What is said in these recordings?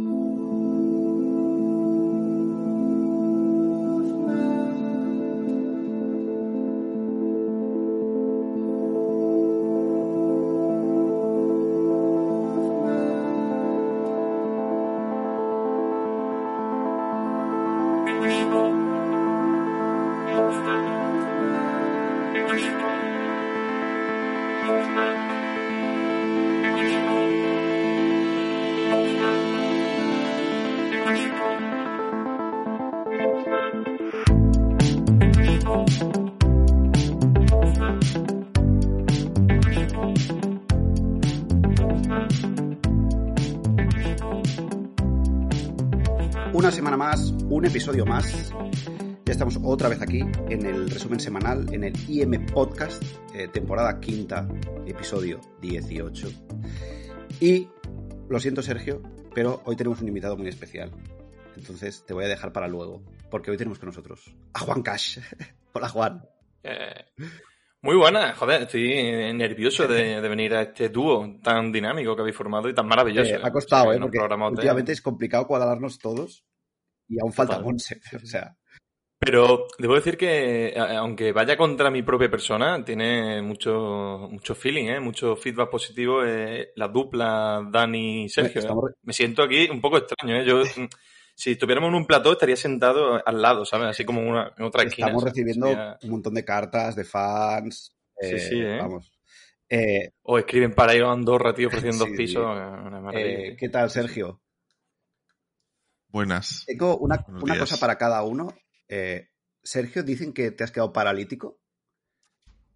Una aquí en el resumen semanal, en el IM Podcast, eh, temporada quinta, episodio 18. Y lo siento, Sergio, pero hoy tenemos un invitado muy especial. Entonces te voy a dejar para luego, porque hoy tenemos con nosotros a Juan Cash. Hola, Juan. Eh, muy buena, joder, estoy nervioso de, de venir a este dúo tan dinámico que habéis formado y tan maravilloso. Eh, ha costado, O sea, que ¿eh? Porque de- últimamente es complicado cuadrarnos todos y aún falta. Monse. O sea, Pero debo decir que, aunque vaya contra mi propia persona, tiene mucho, mucho feeling, ¿eh? mucho feedback positivo. eh, la dupla Dani-Sergio. Estamos- ¿eh? Me siento aquí un poco extraño. ¿eh? Yo, mm, si estuviéramos en un plató, estaría sentado al lado, ¿sabes? Así como una, en otra esquina. estamos ¿sabes? recibiendo Sería- un montón de cartas de fans. Sí, eh, sí, ¿eh? Vamos. Eh, O escriben para ir a Andorra, tío, ofreciendo Sí, dos pisos. eh, Una maravilla. ¿Qué tal, Sergio? Buenas. Tengo una, una cosa para cada uno. Eh, Sergio, dicen que te has quedado paralítico.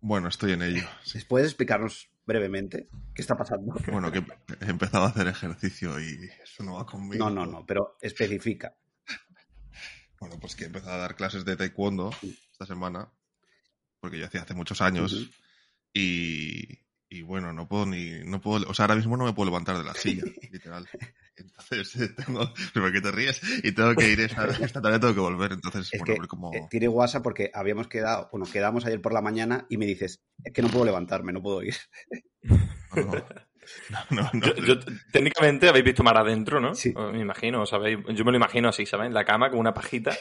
Bueno, estoy en ello. sí. ¿Puedes explicarnos brevemente qué está pasando? Bueno, que he empezado a hacer ejercicio y eso no va conmigo. No, no, no, pero especifica. Bueno, pues que he empezado a dar clases de taekwondo esta semana, porque yo hacía hace muchos años y, y bueno, no puedo ni, no puedo, o sea, ahora mismo no me puedo levantar de la silla, literal. Entonces tengo, ¿por qué te ríes? Y tengo que ir esta, esta tarde, tengo que volver, entonces, Es bueno, que ver cómo... eh, tiene WhatsApp porque habíamos quedado, bueno, quedamos ayer por la mañana y me dices, es que no puedo levantarme, no puedo ir. No, no, no, no, Yo, yo- técnicamente habéis visto mar adentro, ¿no? Sí. Me imagino, ¿sabéis? Yo me lo imagino así, ¿sabes? En la cama con una pajita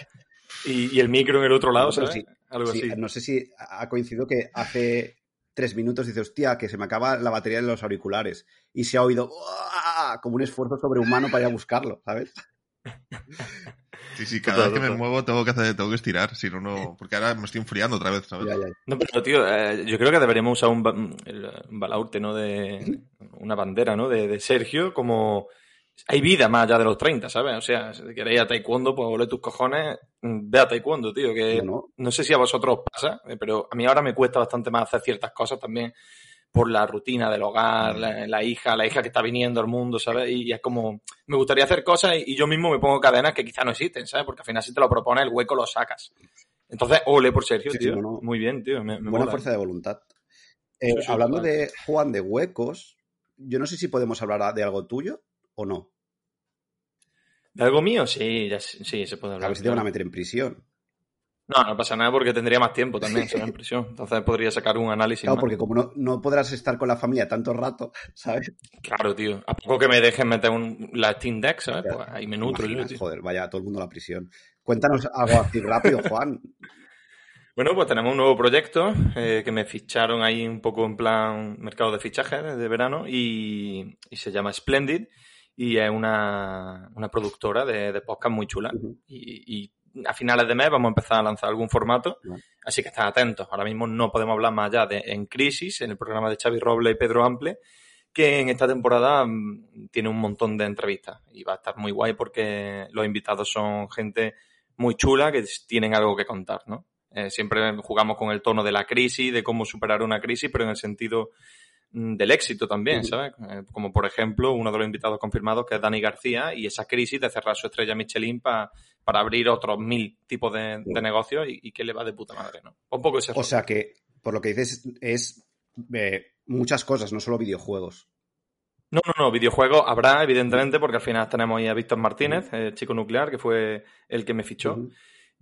y, y el micro en el otro lado, ¿sabes? sí, Algo Sí, así. no sé si ha coincidido que hace tres minutos dice, hostia, que se me acaba la batería de los auriculares. Y se ha oído "Uah", como un esfuerzo sobrehumano para ir a buscarlo, ¿sabes? Sí, sí, cada vez que me muevo tengo que hacer, tengo que estirar, si no, no, porque ahora me estoy enfriando otra vez, ¿sabes? Ya, ya. No, pero tío, eh, yo creo que deberíamos usar un, ba- un balaurte, ¿no? De una bandera, ¿no? De, de Sergio, como hay vida más allá de los 30, ¿sabes? O sea, si queréis a taekwondo, pues ole tus cojones, mm, ve a taekwondo, tío, que No, no. sé si a vosotros os pasa, eh, pero a mí ahora me cuesta bastante más hacer ciertas cosas también por la rutina del hogar, la, la hija, la hija que está viniendo al mundo, ¿sabes? Y, es como, me gustaría hacer cosas y, y yo mismo me pongo cadenas que quizá no existen, ¿sabes? Porque al final si te lo propones, el hueco lo sacas. Entonces, ole por Sergio, Sí, sí, tío. no, no. Muy bien, tío. Me, me Buena mola. fuerza de voluntad. Eh, Sí, hablando de Juan de huecos, yo no sé si podemos hablar de algo tuyo o no. ¿De algo mío? Sí, ya, sí, se puede A hablar. ver si te van a claro. meter en prisión. No, no pasa nada porque tendría más tiempo también, será en prisión. Entonces podría sacar un análisis Claro, más. porque como no, no podrás estar con la familia tanto rato, ¿sabes? Claro, tío. A poco que me dejen meter un, la Steam Deck, ¿sabes? Ya, Pues ahí me nutro yo, tío. Joder, vaya todo el mundo a la prisión. Cuéntanos algo así rápido, Juan. Bueno, pues tenemos un nuevo proyecto eh, que me ficharon ahí un poco en plan mercado de fichajes de verano y, y se llama Splendid y es una, una productora de, de podcast muy chula. Y, y a finales de mes vamos a empezar a lanzar algún formato, así que están atentos. Ahora mismo no podemos hablar más allá de En Crisis, en el programa de Xavi Roble y Pedro Ample, que en esta temporada mm, tiene un montón de entrevistas y va a estar muy guay porque los invitados son gente muy chula que tienen algo que contar, ¿no? Eh, siempre jugamos con el tono de la crisis, de cómo superar una crisis, pero en el sentido del éxito también. ¿sabes? Eh, como por ejemplo uno de los invitados confirmados que es Dani García y esa crisis de cerrar su estrella Michelin pa- para abrir otros mil tipos de, de negocios y, y que le va de puta madre, ¿no? Un poco ese O sea que, por lo que dices, es eh, muchas cosas, no solo videojuegos. No, no, no, videojuegos habrá, evidentemente, porque al final tenemos ahí a Víctor Martínez, el chico nuclear, que fue el que me fichó.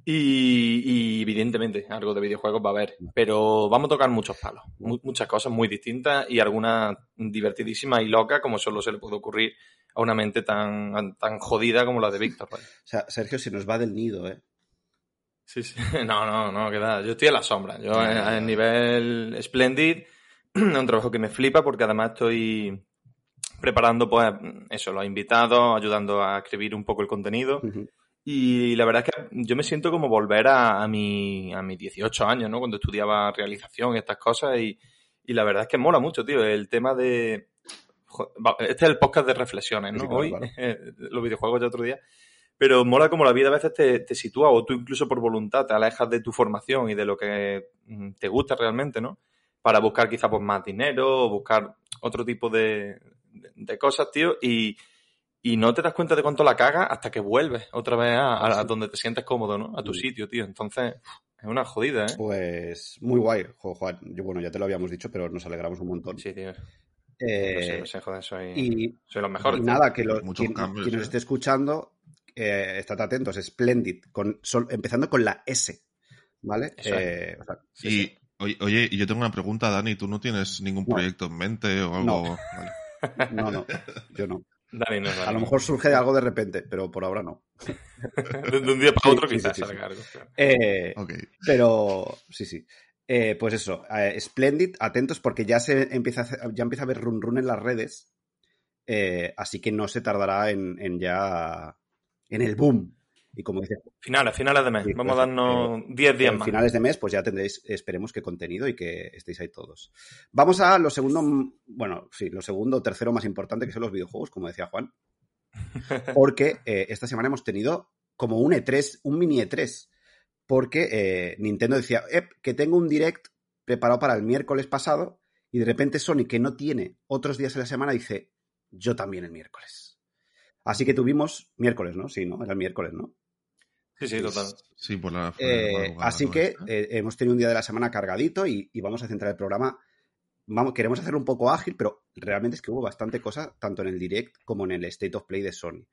Y, y, evidentemente algo de videojuegos va a haber, pero vamos a tocar muchos palos, mu muchas cosas muy distintas y algunas divertidísimas y locas como solo se le puede ocurrir a una mente tan, tan jodida como la de Víctor. O sea, Sergio se nos va del nido, ¿eh? Sí, sí. No, no, no, queda. Yo estoy en la sombra. Yo a, nivel Splendid, un trabajo que me flipa porque además estoy preparando, pues, eso, los invitados, ayudando a escribir un poco el contenido. Y la verdad es que yo me siento como volver a, a, mi, a mis 18 años, ¿no? Cuando estudiaba realización y estas cosas. Y, y la verdad es que mola mucho, tío. El tema de. Este es el podcast de reflexiones, ¿no? Sí, claro, Hoy, claro. los videojuegos de otro día. Pero mola como la vida a veces te, te, sitúa o tú incluso por voluntad te alejas de tu formación y de lo que mm, te gusta realmente, ¿no? Para buscar quizá pues más dinero o buscar otro tipo de, de, de cosas, tío. Y, y no te das cuenta de cuánto la cagas hasta que vuelves otra vez a, a, a donde te sientes cómodo, ¿no? A tu sitio, tío. Entonces, es una jodida, ¿eh? Pues muy guay, Juan. Yo, bueno, ya te lo habíamos dicho, pero nos alegramos un montón. Sí, tío. Eh, no sé, no sé, joder, soy, y, soy los mejores. Y nada, que lo, quien, cambios, quien, nos esté escuchando, eh, estad atentos, Splendid, con, sol, empezando con la S, ¿vale? Eh, o sea, sí, y, sí. Oye, oye, yo tengo una pregunta, Dani, ¿tú no tienes ningún proyecto en mente o algo? No. Vale. no, no, yo no. Dani, no, Dani. A lo mejor surge algo de repente, pero por ahora no. de, un día para otro quizás sí, sí, salga algo. Eh, okay. Pero sí, sí. Eh, pues eso, eh, Splendid, atentos porque ya se empieza a, ya empieza a haber run run en las redes, eh, así que no se tardará en, en, ya en el boom. Y como dice. Finales, finales de mes. Sí, Vamos a darnos 10 días más. Finales de mes, pues ya tendréis, esperemos que contenido y que estéis ahí todos. Vamos a lo segundo, bueno, sí, lo segundo, tercero más importante que son los videojuegos, como decía Juan. Porque eh, esta semana hemos tenido como un E3, un mini E3. Porque eh, Nintendo decía, eh, que tengo un direct preparado para el miércoles pasado. Y de repente Sony, que no tiene otros días en la semana, dice, yo también el miércoles. Así que tuvimos miércoles, ¿no? Sí, ¿no? Era el miércoles, ¿no? Sí, sí, total. Sí, por la. Eh, así que eh, hemos tenido un día de la semana cargadito y, y, vamos a centrar el programa. Vamos, queremos hacerlo un poco ágil, pero realmente es que hubo bastante cosa, tanto en el direct como en el State of Play de Sony.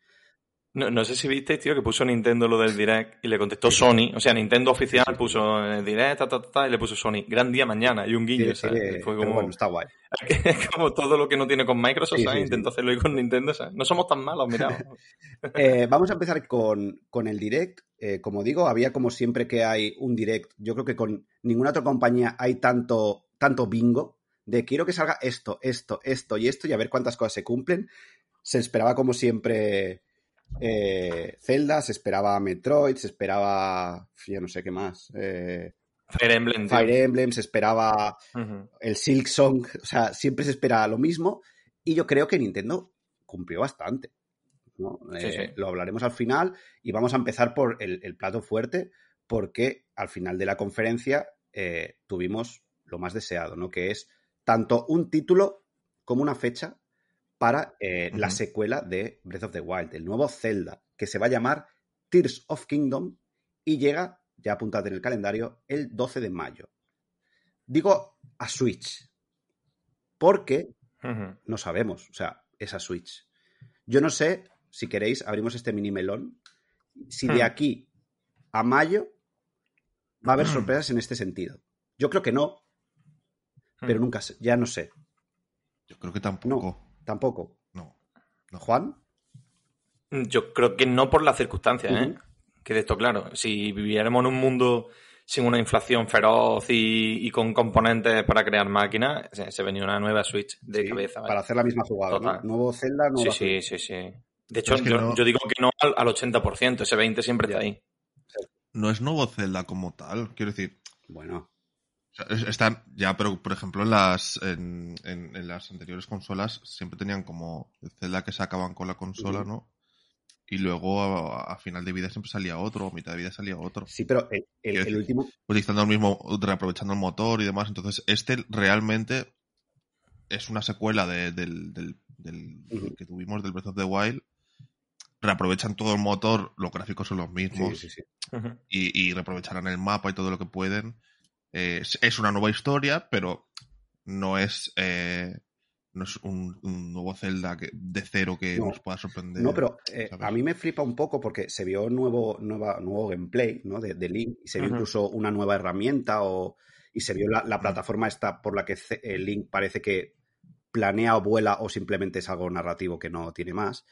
No, no sé si viste, tío, que puso Nintendo lo del Direct y le contestó Sony. O sea, Nintendo oficial sí, sí, puso en el Direct, ta, ta, ta, y le puso Sony. Gran día mañana y un guiño, sí, ¿sabes? Fue como... Bueno, está guay. Como todo lo que no tiene con Microsoft, ¿sabes? Intentó hacerlo con Nintendo, ¿sabes? No somos tan malos, mira. eh, vamos a empezar con, con el Direct. Eh, como digo, había como siempre que hay un Direct. Yo creo que con ninguna otra compañía hay tanto, tanto bingo de quiero que salga esto, esto, esto y esto y a ver cuántas cosas se cumplen. Se esperaba como siempre eh, Zelda, se esperaba Metroid, se esperaba, yo no sé qué más. Eh, Fire Emblem. Fire Emblem, se esperaba uh -huh. el Silk Song, o sea, siempre se espera lo mismo y yo creo que Nintendo cumplió bastante. ¿no? Sí, eh, sí. Lo hablaremos al final y vamos a empezar por el, el, plato fuerte porque al final de la conferencia eh, tuvimos lo más deseado, ¿no? Que es tanto un título como una fecha para eh, uh -huh. la secuela de Breath of the Wild, el nuevo Zelda, que se va a llamar Tears of Kingdom y llega, ya apuntad en el calendario, el 12 de mayo. Digo a Switch, porque uh -huh. no sabemos, o sea, es a Switch. Yo no sé, si queréis, abrimos este mini melón, si de aquí a mayo va a haber sorpresas en este sentido. Yo creo que no, pero nunca sé, ya no sé. Yo creo que tampoco. No. Tampoco. No. no. ¿Juan? Yo creo que no por las circunstancias, uh -huh. ¿eh? Que de esto, claro, si viviéramos en un mundo sin una inflación feroz y, y con componentes para crear máquinas, se, se, venía una nueva Switch de sí, cabeza. ¿vale? Para hacer la misma jugada, ¿no? Nuevo Zelda, nuevo Sí, sí, sí, sí. De hecho, yo, no... yo, digo que no al, al 80%, ese 20 siempre está ahí. No es nuevo Zelda como tal, quiero decir. Bueno. Están ya, pero por ejemplo en las en, en, en, las anteriores consolas siempre tenían como el Zelda que sacaban con la consola, ¿no? Y luego a, a, final de vida siempre salía otro, o mitad de vida salía otro. Sí, pero el, el, el último. Utilizando el mismo, reaprovechando el motor y demás. Entonces, este realmente es una secuela de, del, del, del uh -huh. que tuvimos del Breath of the Wild. Reaprovechan todo el motor, los gráficos son los mismos. Sí, sí, sí. Uh -huh. y, y reaprovecharán el mapa y todo lo que pueden eh, es una nueva historia, pero no es eh, no es un, nuevo Zelda que, de cero que nos pueda sorprender. No, pero eh, a mí me flipa un poco porque se vio nuevo, nueva, nuevo gameplay ¿no? de, de Link y se vio incluso una nueva herramienta o, y se vio la, plataforma esta por la que Link parece que planea o vuela o simplemente es algo narrativo que no tiene más.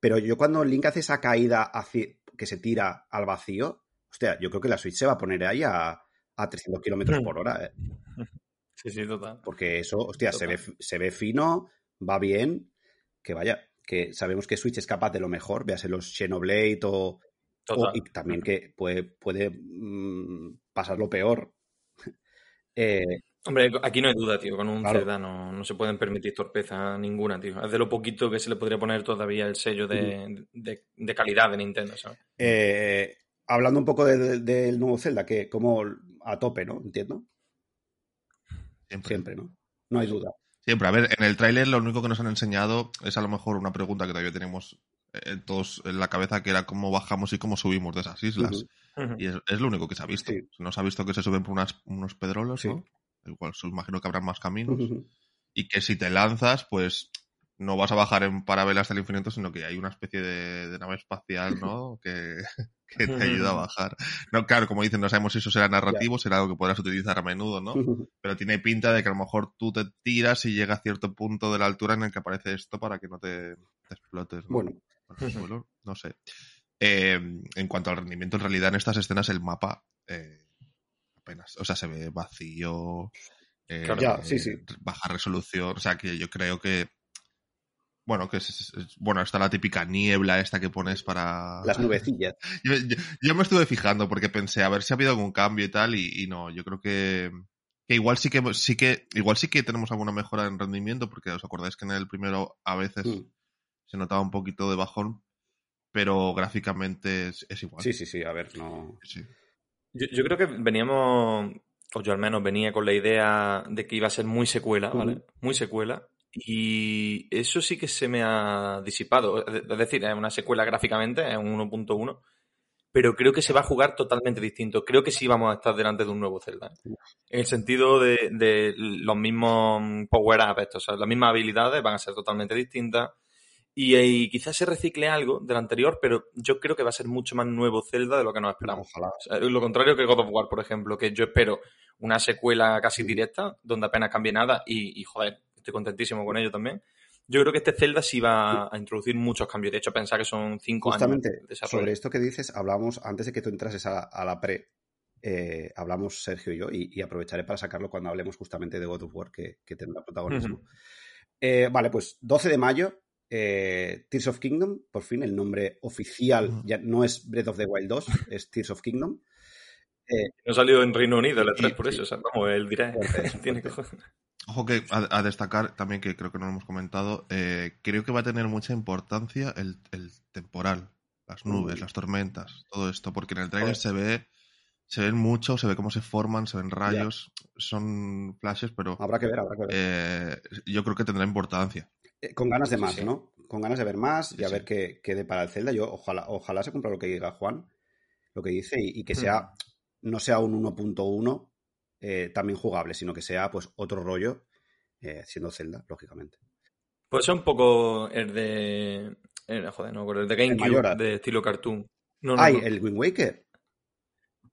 Pero yo cuando Link hace esa caída que se tira al vacío, hostia, yo creo que la Switch se va a poner ahí a, a 300 kilómetros por hora. ¿eh? Sí, sí, total. Porque eso, hostia, se ve, se ve fino, va bien, que vaya, que sabemos que Switch es capaz de lo mejor, véase los Xenoblade o, o y también que puede, puede mm, pasar lo peor. eh, Hombre, aquí no hay duda, tío. Con un Zelda no, se pueden permitir torpeza ninguna, tío. Es de lo poquito que se le podría poner todavía el sello de, calidad de Nintendo, ¿sabes? Eh, hablando un poco del nuevo Zelda, que como a tope, ¿no? Entiendo. Siempre. ¿no? No hay duda. Siempre. A ver, en el tráiler lo único que nos han enseñado es a lo mejor una pregunta que todavía tenemos eh, todos en la cabeza, que era cómo bajamos y cómo subimos de esas islas. Y es, lo único que se ha visto. No se ha visto que se suben por unos pedrolos, ¿no? igual imagino que habrá más caminos, y que si te lanzas, pues no vas a bajar en parabelas del infinito, sino que hay una especie de, nave espacial, ¿no? que, te ayuda a bajar. No, claro, como dicen, no sabemos si eso será narrativo, será algo que podrás utilizar a menudo, ¿no? Pero tiene pinta de que a lo mejor tú te tiras y llega a cierto punto de la altura en el que aparece esto para que no te, explotes. Bueno. no sé. Eh, en cuanto al rendimiento, en realidad en estas escenas el mapa eh, o sea, se ve vacío. Eh, ya, sí, sí. Baja resolución. O sea, que yo creo que. Bueno, que es, bueno, está la típica niebla esta que pones para. Las nubecillas. Yo, me estuve fijando porque pensé a ver si ha habido algún cambio y tal, y, no, yo creo que, que igual sí que sí que igual sí que tenemos alguna mejora en rendimiento, porque os acordáis que en el primero a veces mm. se notaba un poquito de bajón, pero gráficamente es, igual. Sí, sí, sí, a ver, no. Sí. Yo, creo que veníamos, o yo al menos venía con la idea de que iba a ser muy secuela, ¿vale? Muy secuela. Y eso sí que se me ha disipado. Es decir, es una secuela gráficamente, es un 1.1. Pero creo que se va a jugar totalmente distinto. Creo que sí vamos a estar delante de un nuevo Zelda. ¿eh? En el sentido de, los mismos power-ups, o sea, las mismas habilidades van a ser totalmente distintas y, quizás se recicle algo del anterior, pero yo creo que va a ser mucho más nuevo Zelda de lo que nos esperamos. lo contrario que God of War, por ejemplo, que yo espero una secuela casi directa, donde apenas cambie nada, y, joder, estoy contentísimo con ello también. Yo creo que este Zelda sí va a introducir muchos cambios. De hecho, pensar que son cinco años de desarrollo. Sobre esto que dices, hablamos, antes de que tú entrases a, la pre, eh, hablamos Sergio y yo, y, aprovecharé para sacarlo cuando hablemos justamente de God of War, que, tendrá protagonismo. Eh, vale, pues 12 de mayo, eh, Tears of Kingdom, por fin, el nombre oficial ya no es Breath of the Wild 2, es Tears of Kingdom. No ha salido en Reino Unido el 3 por eso, o sea, como él dirá. Ojo que a, destacar también, que creo que no lo hemos comentado, eh, creo que va a tener mucha importancia el, temporal, las nubes, las tormentas, todo esto, porque en el trailer se ve se ven mucho, se ve cómo se forman, se ven rayos, son flashes, pero... Habrá que ver, habrá que ver. yo creo que tendrá importancia. Eh, con ganas de más, ¿no? Con ganas de ver más y a ver qué, qué para el Zelda. Yo ojalá, ojalá se cumpla lo que diga Juan, lo que dice, y, que sea, hmm. no sea un 1.1 eh, también jugable, sino que sea pues otro rollo eh, siendo Zelda, lógicamente. Puede ser un poco el de. joder, no, el de GameCube, de estilo cartoon. No, Ay, el Wind Waker.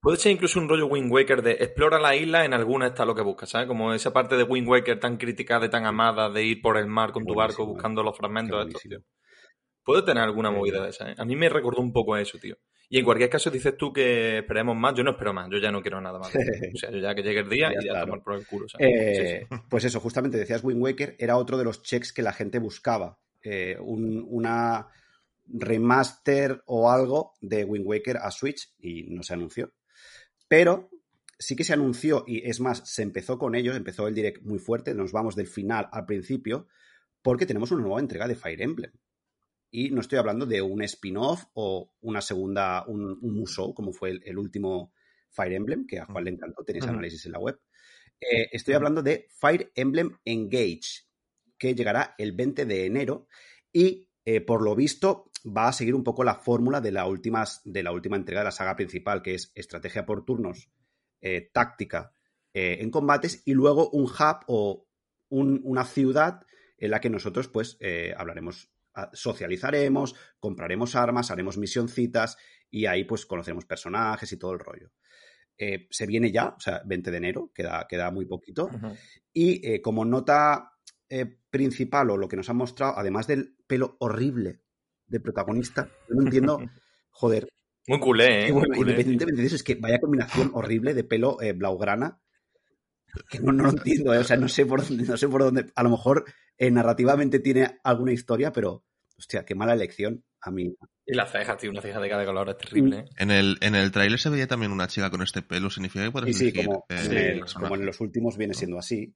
Puede ser incluso un rollo Wind Waker de explora la isla, en alguna está lo que buscas, ¿sabes? Como esa parte de Wind Waker tan criticada y tan amada de ir por el mar con tu barco buscando los fragmentos de estos, tío. Puede tener alguna movida de esa, ¿eh? A mí me recordó un poco a eso, tío. Y en cualquier caso dices tú que esperemos más, yo no espero más, yo ya no quiero nada más. o sea, yo ya que llegue el día y ya, tomar por el culo. Eh, pues eso, justamente decías Wind Waker, era otro de los checks que la gente buscaba. Eh, una remaster o algo de Wind Waker a Switch y no se anunció. Pero sí que se anunció, y es más, se empezó con ellos, empezó el direct muy fuerte, nos vamos del final al principio, porque tenemos una nueva entrega de Fire Emblem. Y no estoy hablando de un spin-off o una segunda, un, Musou, como fue el, último Fire Emblem, que a Juan le encantó, tenéis análisis en la web. Eh, estoy hablando de Fire Emblem Engage, que llegará el 20 de enero y eh, por lo visto va a seguir un poco la fórmula de la, última, de la última entrega de la saga principal, que es estrategia por turnos, eh, táctica en combates y luego un hub o una ciudad en la que nosotros, pues, eh, hablaremos, socializaremos, compraremos armas, haremos misioncitas y ahí, pues, conoceremos personajes y todo el rollo. Eh, se viene ya, o sea, 20 de enero, queda, queda muy poquito. Y eh, como nota eh, principal o lo que nos han mostrado, además del pelo horrible del protagonista, yo no entiendo, joder, Muy culé, ¿eh? que Muy bueno, culé. independientemente de eso, es que vaya combinación horrible de pelo blaugrana, que no, no lo entiendo, eh, o sea, no sé por dónde, no sé por dónde, a lo mejor eh, narrativamente tiene alguna historia, pero, hostia, qué mala elección a mí. Y las cejas, tío, una ceja de cada color es terrible. ¿eh? En el, en el tráiler se veía también una chica con este pelo, significa que puedes sí, elegir, como, eh, en sí, el- como en los últimos viene siendo así.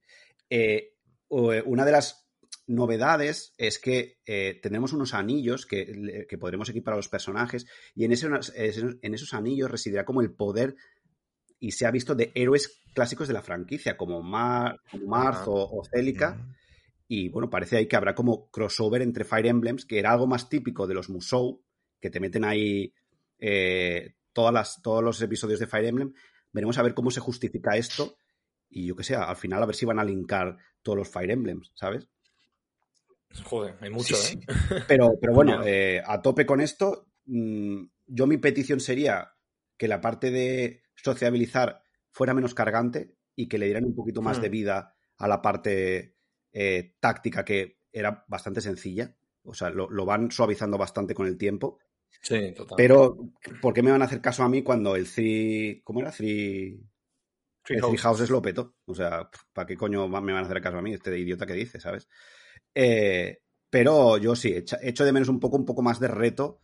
Una de las novedades es que eh, tendremos unos anillos que, que podremos equipar a los personajes y en, ese- en esos anillos residirá como el poder y se ha visto de héroes clásicos de la franquicia como, Mar, como Marth o, o Celica y bueno, parece ahí que habrá como crossover entre Fire Emblems, que era algo más típico de los Musou, que te meten ahí eh, todas las, todos los episodios de Fire Emblem. Veremos a ver cómo se justifica esto. Y yo que sé, al final a ver si van a linkar todos los Fire Emblems, ¿sabes? Joder, hay mucho, Sí, ¿eh? sí. Pero, pero bueno, eh, a tope con esto. mm, yo mi petición sería que la parte de sociabilizar fuera menos cargante y que le dieran un poquito más Hmm. de vida a la parte eh, táctica que era bastante sencilla. O sea, lo, lo van suavizando bastante con el tiempo. Sí, total. Pero, ¿por qué me van a hacer caso a mí cuando el Three... ¿Cómo era? Three... Three el Three Houses. Lo petó. O sea, ¿para qué coño me van a hacer caso a mí? Este idiota que dice, ¿sabes? Eh, pero yo sí, echo de menos un poco, un poco más de reto.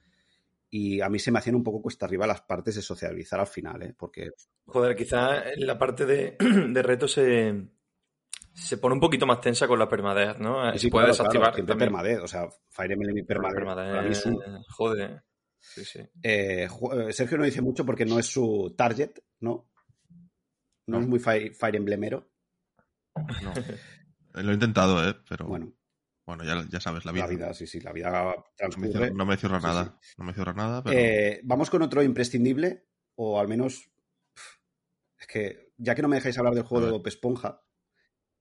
Y a mí se me hacían un poco cuesta arriba las partes de socializar al final, ¿eh? Porque Joder, quizás en la parte de, de reto se, se pone un poquito más tensa con la permadez, ¿no? sí, se puede claro, claro, desactivar. siempre también. permadez. O sea, Fire Emblem y para mí es un- Joder. Sí, sí. Eh, eh, Sergio no dice mucho porque no es su target, ¿no? No, No. es muy Fire, Fire Emblemero. No. Eh, Lo he intentado, ¿eh? Pero bueno, Bueno, ya, ya sabes, la vida. la vida, sí, sí, la vida No me transcurre. cierra, no me cierra nada. sí. No me cierra nada, pero. Eh, vamos con otro imprescindible, o al menos. Es que, ya que no me dejáis hablar del juego de. Bob Esponja,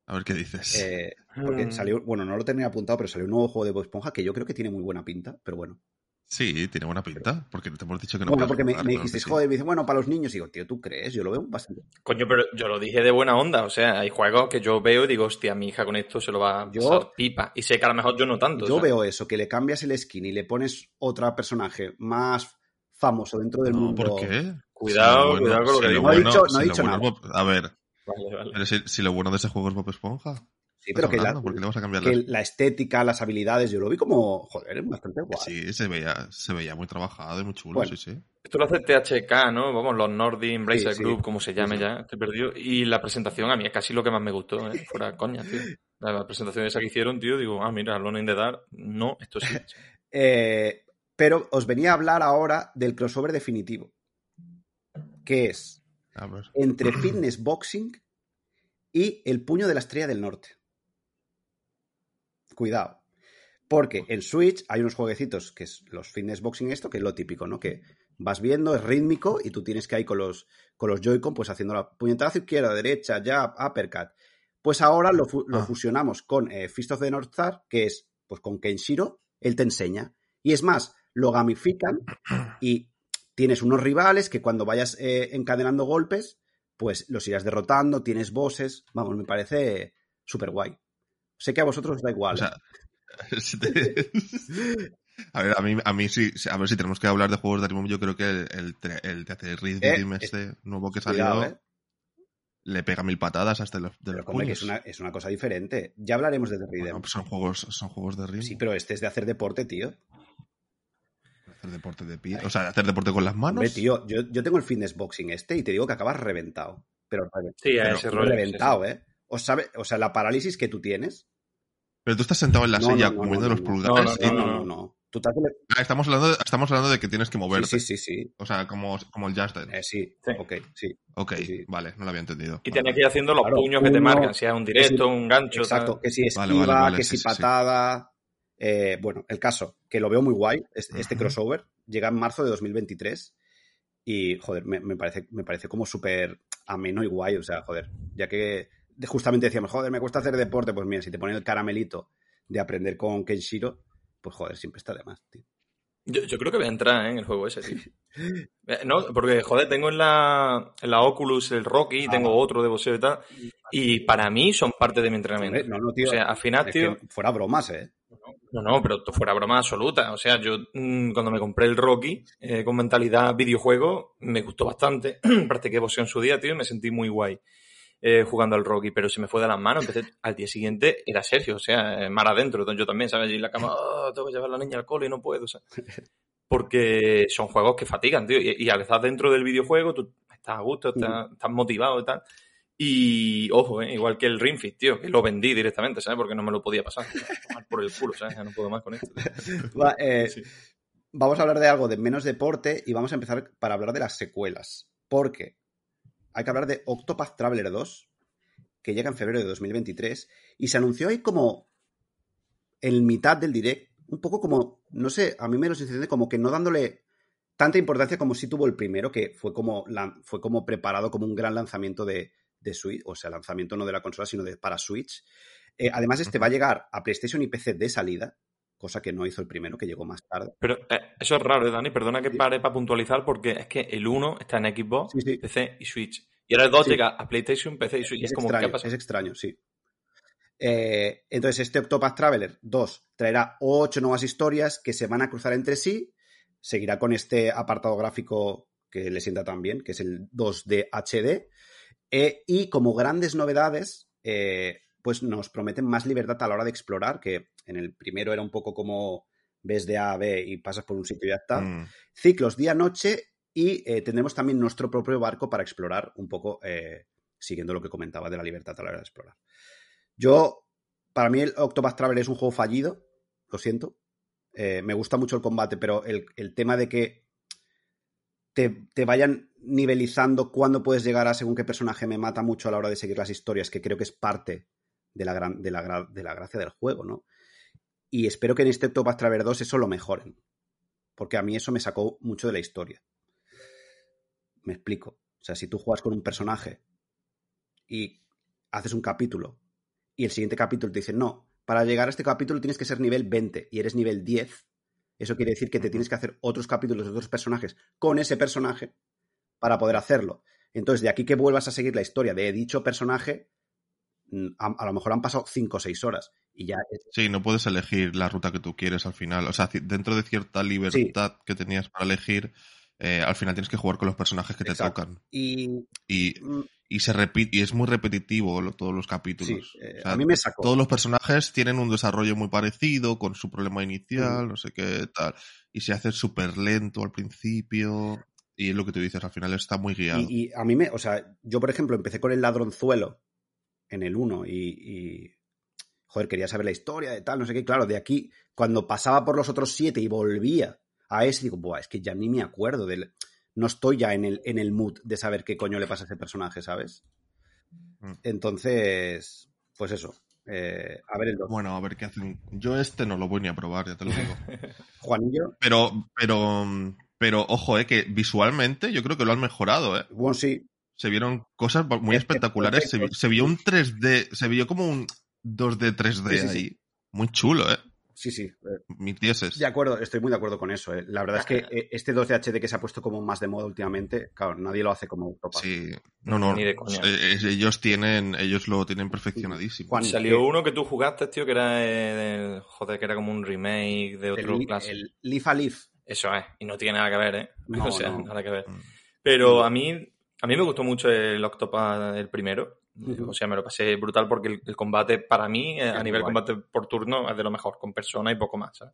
A ver qué dices. eh, porque Mm. salió, bueno, no lo tenía apuntado, pero salió un nuevo juego de Bob Esponja que yo creo que tiene muy buena pinta, pero bueno. Sí, tiene buena pinta. Porque te hemos dicho que no bueno, porque me, me sí. joder, me dice, bueno, para los niños, y digo, tío, ¿tú crees? Yo lo veo bastante. Coño, pero yo lo dije de buena onda. O sea, hay juegos que yo veo y digo, hostia, mi hija con esto se lo va a Yo- pasar pipa. Y sé que a lo mejor yo no tanto. Yo o sea. veo eso, que le cambias el skin y le pones otro personaje más famoso dentro del No, mundo. ¿por qué? Cuidado, Si cuidado con lo que si digo. No he dicho- no he si dicho nada. A ver, Vale, vale. pero si, si lo bueno de ese juego es Bob Esponja. Sí, pero que, la, hablando? ¿Por qué le vamos a cambiar que las- la estética, las habilidades, yo lo vi como, joder, bastante guay. Sí, se veía, se veía muy trabajado y muy chulo, Bueno. sí, sí. Esto lo hace THK, ¿no? Vamos, los Nordic Embracer Sí, sí. Group, como se llame Sí, sí. ya, estoy perdido. Y la presentación a mí es casi lo que más me gustó, ¿eh? Fuera coña, tío. La, la presentación esa que hicieron, tío, digo, ah, mira, Alone in the Dark, no, esto sí. Eh, pero os venía a hablar ahora del crossover definitivo, que es A ver. entre fitness boxing y el puño de la estrella del norte. Cuidado. Porque en Switch hay unos jueguecitos que es los fitness boxing esto, que es lo típico, ¿no? Que vas viendo, es rítmico y tú tienes que ir con los, con los Joy-Con pues haciendo la puñetazo izquierda, derecha, jab, uppercut. Pues ahora lo, lo Ah. fusionamos con eh, Fist of the North Star, que es pues con Kenshiro, él te enseña. Y es más, lo gamifican y tienes unos rivales que cuando vayas eh, encadenando golpes, pues los irás derrotando, tienes bosses. Vamos, me parece súper guay. Sé que a vosotros os da igual. O sea, ¿eh? si te- a ver, a mí, a mí sí, a ver si tenemos que hablar de juegos de Rhythm, yo creo que el, el, el Theater Rhythm Eh, este nuevo que salió Cuidado, ¿eh? le pega mil patadas hasta los, de Pero los hombre, que es una, es una cosa diferente. Ya hablaremos de The Bueno, Rhythm. pues son juegos, son juegos de ritmo. Sí, pero este es de hacer deporte, tío. Hacer deporte de pie. O sea, hacer deporte con las manos. Hombre, tío, yo, yo tengo el fitness boxing este y te digo que acabas reventado. Pero Sí, a Pero ese rollo. reventado, ¿eh? O, sabe, o sea, la parálisis que tú tienes. Pero tú estás sentado en la No, silla no, no, los pulgares. No, y- No, no, no, no. Tú te haces- Ah, estamos, hablando de, estamos hablando de que tienes que moverte. Sí, sí, sí, sí. O sea, como, como el Just Dance. Eh, sí. Sí. ok, sí. ok, sí, sí. vale, no lo había entendido. Y Vale, tienes que ir haciendo los Claro, puños que te marcan, si es un directo, un gancho. Exacto, tal. que si esquiva, Vale, vale, vale, que sí, si sí, sí. patada. Eh, bueno, el caso, que lo veo muy guay, este, este crossover, llega en marzo de 2023 y, joder, me, me parece, me parece como súper ameno y guay, o sea, joder, ya que justamente decíamos, joder, me cuesta hacer deporte, pues mira, si te ponen el caramelito de aprender con Kenshiro, pues joder, siempre está de más, tío. Yo, yo creo que voy a entrar ¿eh? en el juego ese, tío. Eh, No, porque, joder, tengo en la, en la Oculus el Rocky, Ah. tengo otro de boxeo y tal, y para mí son parte de mi entrenamiento. No, no, tío. O sea, al final, tío, fuera bromas, ¿eh? No, no, pero fuera broma absoluta. O sea, yo mm, cuando me compré el Rocky eh, con mentalidad videojuego, me gustó bastante. Practiqué boxeo en su día, tío, y me sentí muy guay eh, jugando al Rocky, pero se me fue de las manos. Empecé al día siguiente, era Sergio, o sea, eh, mar adentro. Entonces yo también, ¿sabes? Allí en la cama, "Oh, tengo que llevar a la niña al cole y no puedo, ¿sabes? Porque son juegos que fatigan, tío. Y, y al estar dentro del videojuego, tú estás a gusto, estás, estás motivado y tal. Y, ojo, eh, igual que el Ring Fit, tío, que lo vendí directamente, ¿sabes? Porque no me lo podía pasar. Tomar por el culo, ¿sabes? Ya no puedo más con esto. tío. Va, eh, Sí. Vamos a hablar de algo de menos deporte y vamos a empezar para hablar de las secuelas. Porque hay que hablar de Octopath Traveler 2, que llega en febrero de 2023 y se anunció ahí como en mitad del direct, un poco como, no sé, a mí me lo como que no dándole tanta importancia como si tuvo el primero, que fue como, fue como preparado como un gran lanzamiento de, de Switch, o sea, lanzamiento no de la consola, sino de, para Switch. Eh, además, este va a llegar a PlayStation y PC de salida, cosa que no hizo el primero, que llegó más tarde. Pero eh, eso es raro, ¿eh, Dani? Perdona que pare para puntualizar porque es que el 1 está en Xbox, Sí, sí. PC y Switch. Y ahora el 2 Sí. llega a PlayStation, PC y Switch. Es es como, ¿qué extraño, pasado? es extraño, sí. Eh, entonces, este Octopath Traveler 2 traerá ocho nuevas historias que se van a cruzar entre sí. Seguirá con este apartado gráfico que le sienta tan bien, que es el 2D HD. Eh, y como grandes novedades, eh, pues nos prometen más libertad a la hora de explorar, que en el primero era un poco como ves de A a B y pasas por un sitio y ya está Mm. ciclos día-noche y eh, tendremos también nuestro propio barco para explorar un poco, eh, siguiendo lo que comentaba de la libertad a la hora de explorar. Yo, para mí el Octopath Traveler es un juego fallido, lo siento. Eh, me gusta mucho el combate, pero el, el tema de que te, te vayan nivelizando cuándo puedes llegar a según qué personaje me mata mucho a la hora de seguir las historias, que creo que es parte de la, gran, de la, de la gracia del juego, ¿no? Y espero que en este Octopath Traveler 2 eso lo mejoren porque a mí eso me sacó mucho de la historia. Me explico. O sea, si tú juegas con un personaje y haces un capítulo y el siguiente capítulo te dice, no, para llegar a este capítulo tienes que ser nivel 20 y eres nivel 10, eso quiere decir que te tienes que hacer otros capítulos de otros personajes con ese personaje para poder hacerlo. Entonces, de aquí que vuelvas a seguir la historia de dicho personaje, a, a lo mejor han pasado 5 o 6 horas y ya es- Sí, no puedes elegir la ruta que tú quieres al final. O sea, dentro de cierta libertad que tenías para elegir, eh, al final tienes que jugar con los personajes que te tocan. Y Y, mm, y se repite, y es muy repetitivo lo- todos los sí, capítulos. eh, O sea, a mí me sacó. todos los personajes tienen un desarrollo muy parecido, con su problema inicial, no sé qué tal. Y se hace súper lento al principio. Y es lo que tú dices, al final está muy guiado. Y, y a mí me, o sea, yo por ejemplo empecé con el ladronzuelo en el 1 y, y, joder, quería saber la historia de tal, no sé qué, claro, de aquí, cuando pasaba por los otros siete y volvía a ese, digo, buah, es que ya ni me acuerdo del... No estoy ya en el, en el mood de saber qué coño le pasa a ese personaje, ¿sabes? Mm. Entonces, pues eso. eh, a ver el 2. Bueno, a ver qué hacen. Yo este no lo voy ni a probar, ya te lo digo. Juanillo, Pero, pero, pero, ojo, eh, que visualmente yo creo que lo han mejorado, eh. bueno, sí, Se vieron cosas muy espectaculares. Se, vio un 3D, se vio como un 2D, 3D Sí, sí, ahí. sí. Muy chulo, eh. sí, sí. eh, Mis dieces. De acuerdo, estoy muy de acuerdo con eso. eh. La verdad es que eh, este 2 de HD que se ha puesto como más de moda últimamente, claro, nadie lo hace como Octopath. Sí. No, no. Ni de coña. ellos tienen, ellos lo tienen perfeccionadísimo. Juan, Salió eh, uno que tú jugaste, tío, que era, eh, de- joder, que era como un remake de otro el, clase. el Leaf a Leaf. Eso es, y no tiene nada que ver, ¿eh? No, o sea, no. nada que ver. Mm. Pero No. a mí, a mí me gustó mucho el Octopath, el primero. O sea, me lo pasé brutal porque el, el combate, para mí, eh, a nivel guay. combate por turno, es de lo mejor, con persona y poco más, ¿sabes?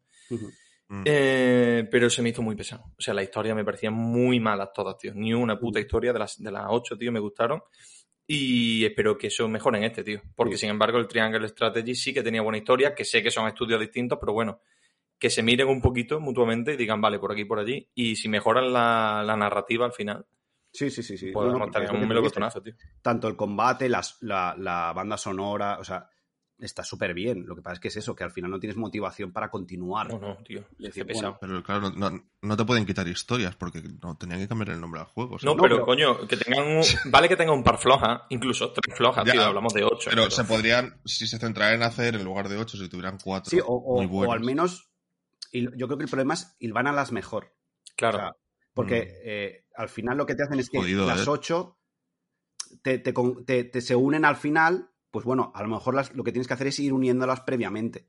Mm. Eh, pero se me hizo muy pesado. O sea, la historia me parecía muy malas todas, tío. Ni una puta historia de las, de las ocho, tío, me gustaron. Y espero que eso mejore en este, tío. Porque, Sí. sin embargo, el Triangle Strategy sí que tenía buena historia, que sé que son estudios distintos, pero bueno, que se miren un poquito mutuamente y digan, vale, por aquí, por allí. Y si mejoran la, la narrativa al final, Sí, sí, sí, sí. pues No, no, un melocotonazo, tío. Tanto el combate, las- la, la banda sonora, o sea, está súper bien. Lo que pasa es que es eso, que al final no tienes motivación para continuar. No, no, tío. Decir, pesado. Pero claro, no, no- te pueden quitar historias porque no tenían que cambiar el nombre al juego. No, No, pero, pero- coño, que tengan un... Vale que tenga un par floja, incluso tres flojas, Ya, tío, hablamos de ocho. Pero se podrían, si se centraran en hacer en lugar de ocho, si tuvieran cuatro. Sí, o, o- muy o buenas. al menos, y yo creo que el problema es a las mejor. Claro. O sea, porque eh, al final lo que te hacen es que Mm. Jodido, las ¿eh? ocho te, te con- te- te se unen al final. Pues bueno, a lo mejor las- lo que tienes que hacer es ir uniéndolas previamente.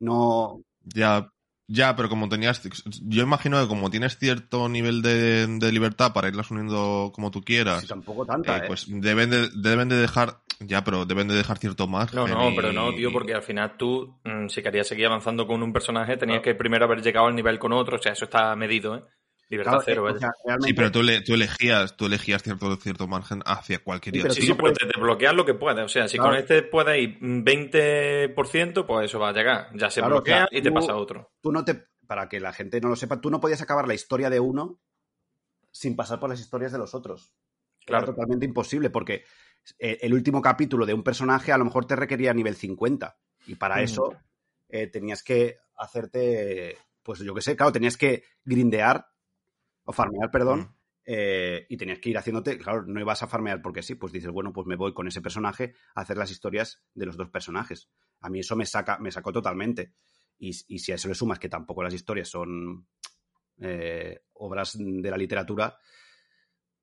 No. Ya, ya, pero como tenías. Yo imagino que como tienes cierto nivel de, de libertad para irlas uniendo como tú quieras, si tampoco tanta, eh, ¿eh? pues deben de, deben de dejar. Ya, pero deben de dejar cierto margen. No, no, y- pero no, tío, porque al final tú, mm, si querías seguir avanzando con un personaje, tenías que primero haber llegado al nivel con otro, o sea, eso está medido, ¿eh? Libertad Claro, cero, eh, o sea, realmente- Sí, pero tú, le- tú elegías, tú elegías cierto, cierto margen hacia cuál Sí, pero Sí, sí, pero te desbloqueas lo que puedes. O sea, si Claro. con este puedes ir mm, 20%, pues eso va a llegar. Ya se Claro, o bloquea sea, y te tú- pasa a otro. tú no te. Para que la gente no lo sepa, tú no podías acabar la historia de uno sin pasar por las historias de los otros. Claro. Era totalmente imposible, porque eh, el último capítulo de un personaje a lo mejor te requería nivel 50. Y para Ujú. eso eh, tenías que hacerte. Pues yo qué sé, claro, tenías que grindear o farmear, perdón. Mm. eh, y tenías que ir haciéndote, claro, no ibas a farmear porque sí, pues dices, bueno, pues me voy con ese personaje a hacer las historias de los dos personajes. A mí eso me saca, me sacó totalmente. Y, y si a eso le sumas que tampoco las historias son eh, obras de la literatura,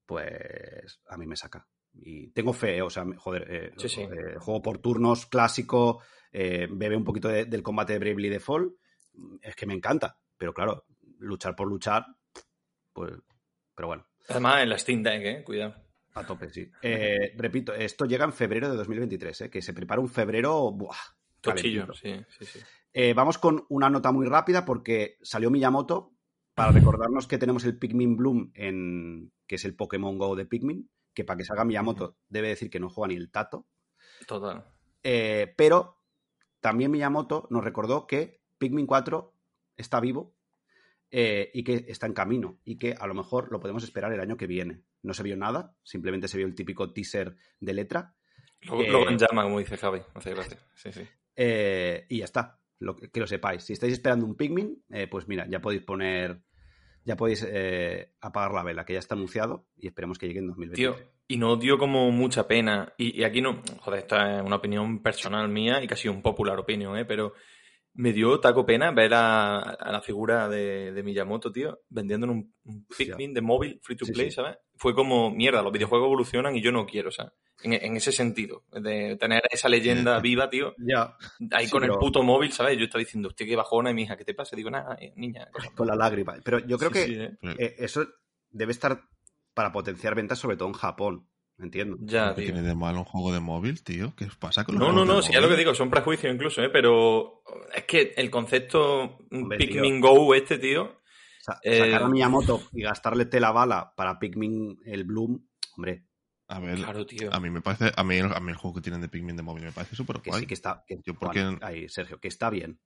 pues a mí me saca. Y tengo fe, eh, o sea, joder, Sí, sí. juego por turnos clásico, bebe un poquito de- del combate de Bravely Default, es que me encanta, pero claro, luchar por luchar, pues, pero bueno. Además, en la Steam Deck, ¿eh? Cuidado. A tope, sí. Eh, repito, esto llega en febrero de 2023, ¿eh? que se prepara un febrero. Buah, Tochillo, calentito. sí, sí, sí. Eh, vamos con una nota muy rápida porque salió Miyamoto para recordarnos que tenemos el Pikmin Bloom, en, que es el Pokémon Go de Pikmin, que para que salga Miyamoto debe decir que no juega ni el tato. Total. Eh, pero también Miyamoto nos recordó que Pikmin 4 está vivo eh, y que está en camino y que a lo mejor lo podemos esperar el año que viene. No se vio nada, simplemente se vio el típico teaser de letra Luego, Eh, luego en llama, como dice Javi. Hace gracia. Sí, sí. eh, y ya está. Lo, que, lo sepáis. Si estáis esperando un Pikmin, eh, pues mira, ya podéis poner, ya podéis apagar la vela, que ya está anunciado y esperemos que llegue en 2023. Tío, y nos dio como mucha pena. Y, y aquí no, joder, esta es una opinión personal mía y casi un popular opinion, ¿eh? Pero me dio taco pena ver a, a la figura de, de Miyamoto, tío, vendiendo en un, un Pikmin de móvil free to play, sí. ¿sabes? Fue como, mierda, los videojuegos evolucionan y yo no quiero, ¿sabes? En, en ese sentido, de tener esa leyenda viva, tío, Ya, ahí Sí, con pero- el puto móvil, ¿sabes? Yo estaba diciendo, hostia, qué bajona, y mi hija, ¿qué te pasa? Digo, nada, eh, niña. cosa". con la lágrima. Pero yo creo que eh. eh, eso debe estar para potenciar ventas, sobre todo en Japón. Entiendo. Ya, ¿Qué tío. tiene de malo un juego de móvil, tío? ¿Qué os pasa con los No, no, no, si es lo que digo, son prejuicios incluso, ¿eh? Pero es que el concepto Hombre, Pikmin Go este, tío, Sa- Eh, Sacar a Miyamoto y gastarle tela bala para Pikmin el Bloom, hombre, A ver, claro, tío. a mí me parece, a mí, a mí el juego que tienen de Pikmin de móvil me parece súper que guay. sí que está. Que, Yo porque- Juan, ahí, Sergio, que está bien.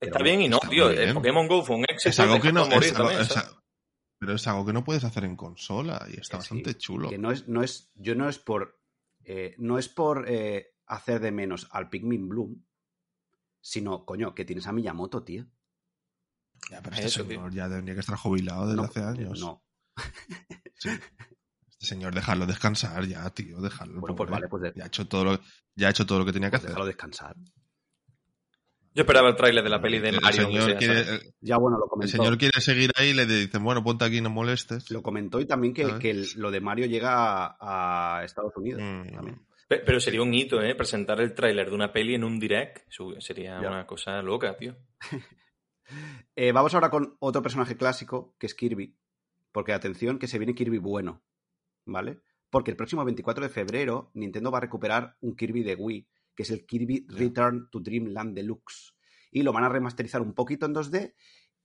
Está bien y no, tío. El. Pokémon Go fue un éxito. Es algo que no, es algo- también, pero es algo que no puedes hacer en consola y está sí, bastante chulo. Que no es, no es, yo no es por, eh, no es por eh, hacer de menos al Pikmin Bloom, sino, coño, que tienes a Miyamoto, tío. Ya, pero Es este eso, tío. señor ya tendría que estar jubilado desde No, hace años. No. Sí. Este señor, dejarlo descansar ya, tío, dejarlo. Bueno, pues vale, pues, de- Ya ha hecho todo lo, ya ha hecho todo lo que tenía que pues hacer. déjalo descansar. Yo esperaba el tráiler de la peli de el, Mario. señor sea, quiere, el- Ya, bueno, lo el comentó. señor quiere seguir ahí y le dicen, bueno, ponte aquí, no molestes. Lo comentó y también que, ¿Sabes? que el- lo de Mario llega a, a Estados Unidos. Mm. también. Pero sería un hito, ¿eh? Presentar el tráiler de una peli en un direct. Sería Ya. una cosa loca, tío. Eh, vamos ahora con otro personaje clásico, que es Kirby. Porque atención, que se viene Kirby bueno. ¿Vale? Porque el próximo 24 de febrero Nintendo va a recuperar un Kirby de Wii, que es el Kirby Return to Dreamland Deluxe. Y lo van a remasterizar un poquito en 2D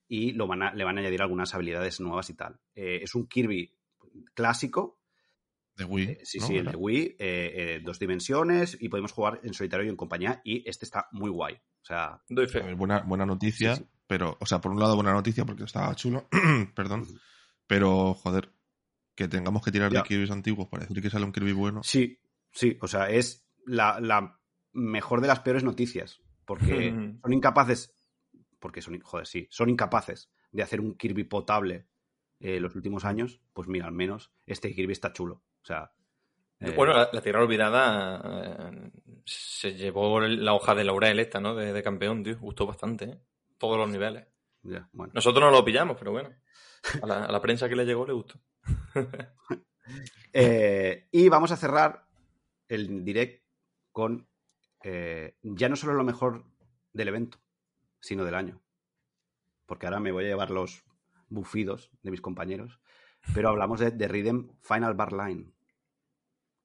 y lo van a- le van a añadir algunas habilidades nuevas y tal. Eh, es un Kirby clásico, De Wii. eh, sí, ¿no? sí, el de Wii, eh, eh, dos dimensiones y podemos jugar en solitario y en compañía y este está muy guay. O sea, Doy A fe. ver, buena, buena noticia, Sí, sí. pero, o sea, por un lado buena noticia porque estaba chulo, perdón, pero, joder, que tengamos que tirar Ya. de Kirby's antiguos para decir que sale un Kirby bueno. Sí, sí, o sea, es la, la mejor de las peores noticias. Porque son incapaces. Porque son. Joder, sí. Son incapaces de hacer un Kirby potable eh, los últimos años. Pues mira, al menos este Kirby está chulo. O sea. eh, Bueno, la, la Tierra Olvidada eh, se llevó la hoja de laurel esta, ¿no? De, de campeón, tío. Gustó bastante, ¿eh? Todos los niveles. bueno. Nosotros no lo pillamos, pero bueno. A la, a la prensa que le llegó le gustó. Eh, y vamos a cerrar el direct con eh, ya no solo lo mejor del evento, sino del año. Porque ahora me voy a llevar los bufidos de mis compañeros. Pero hablamos de The Rhythm Final Bar Line,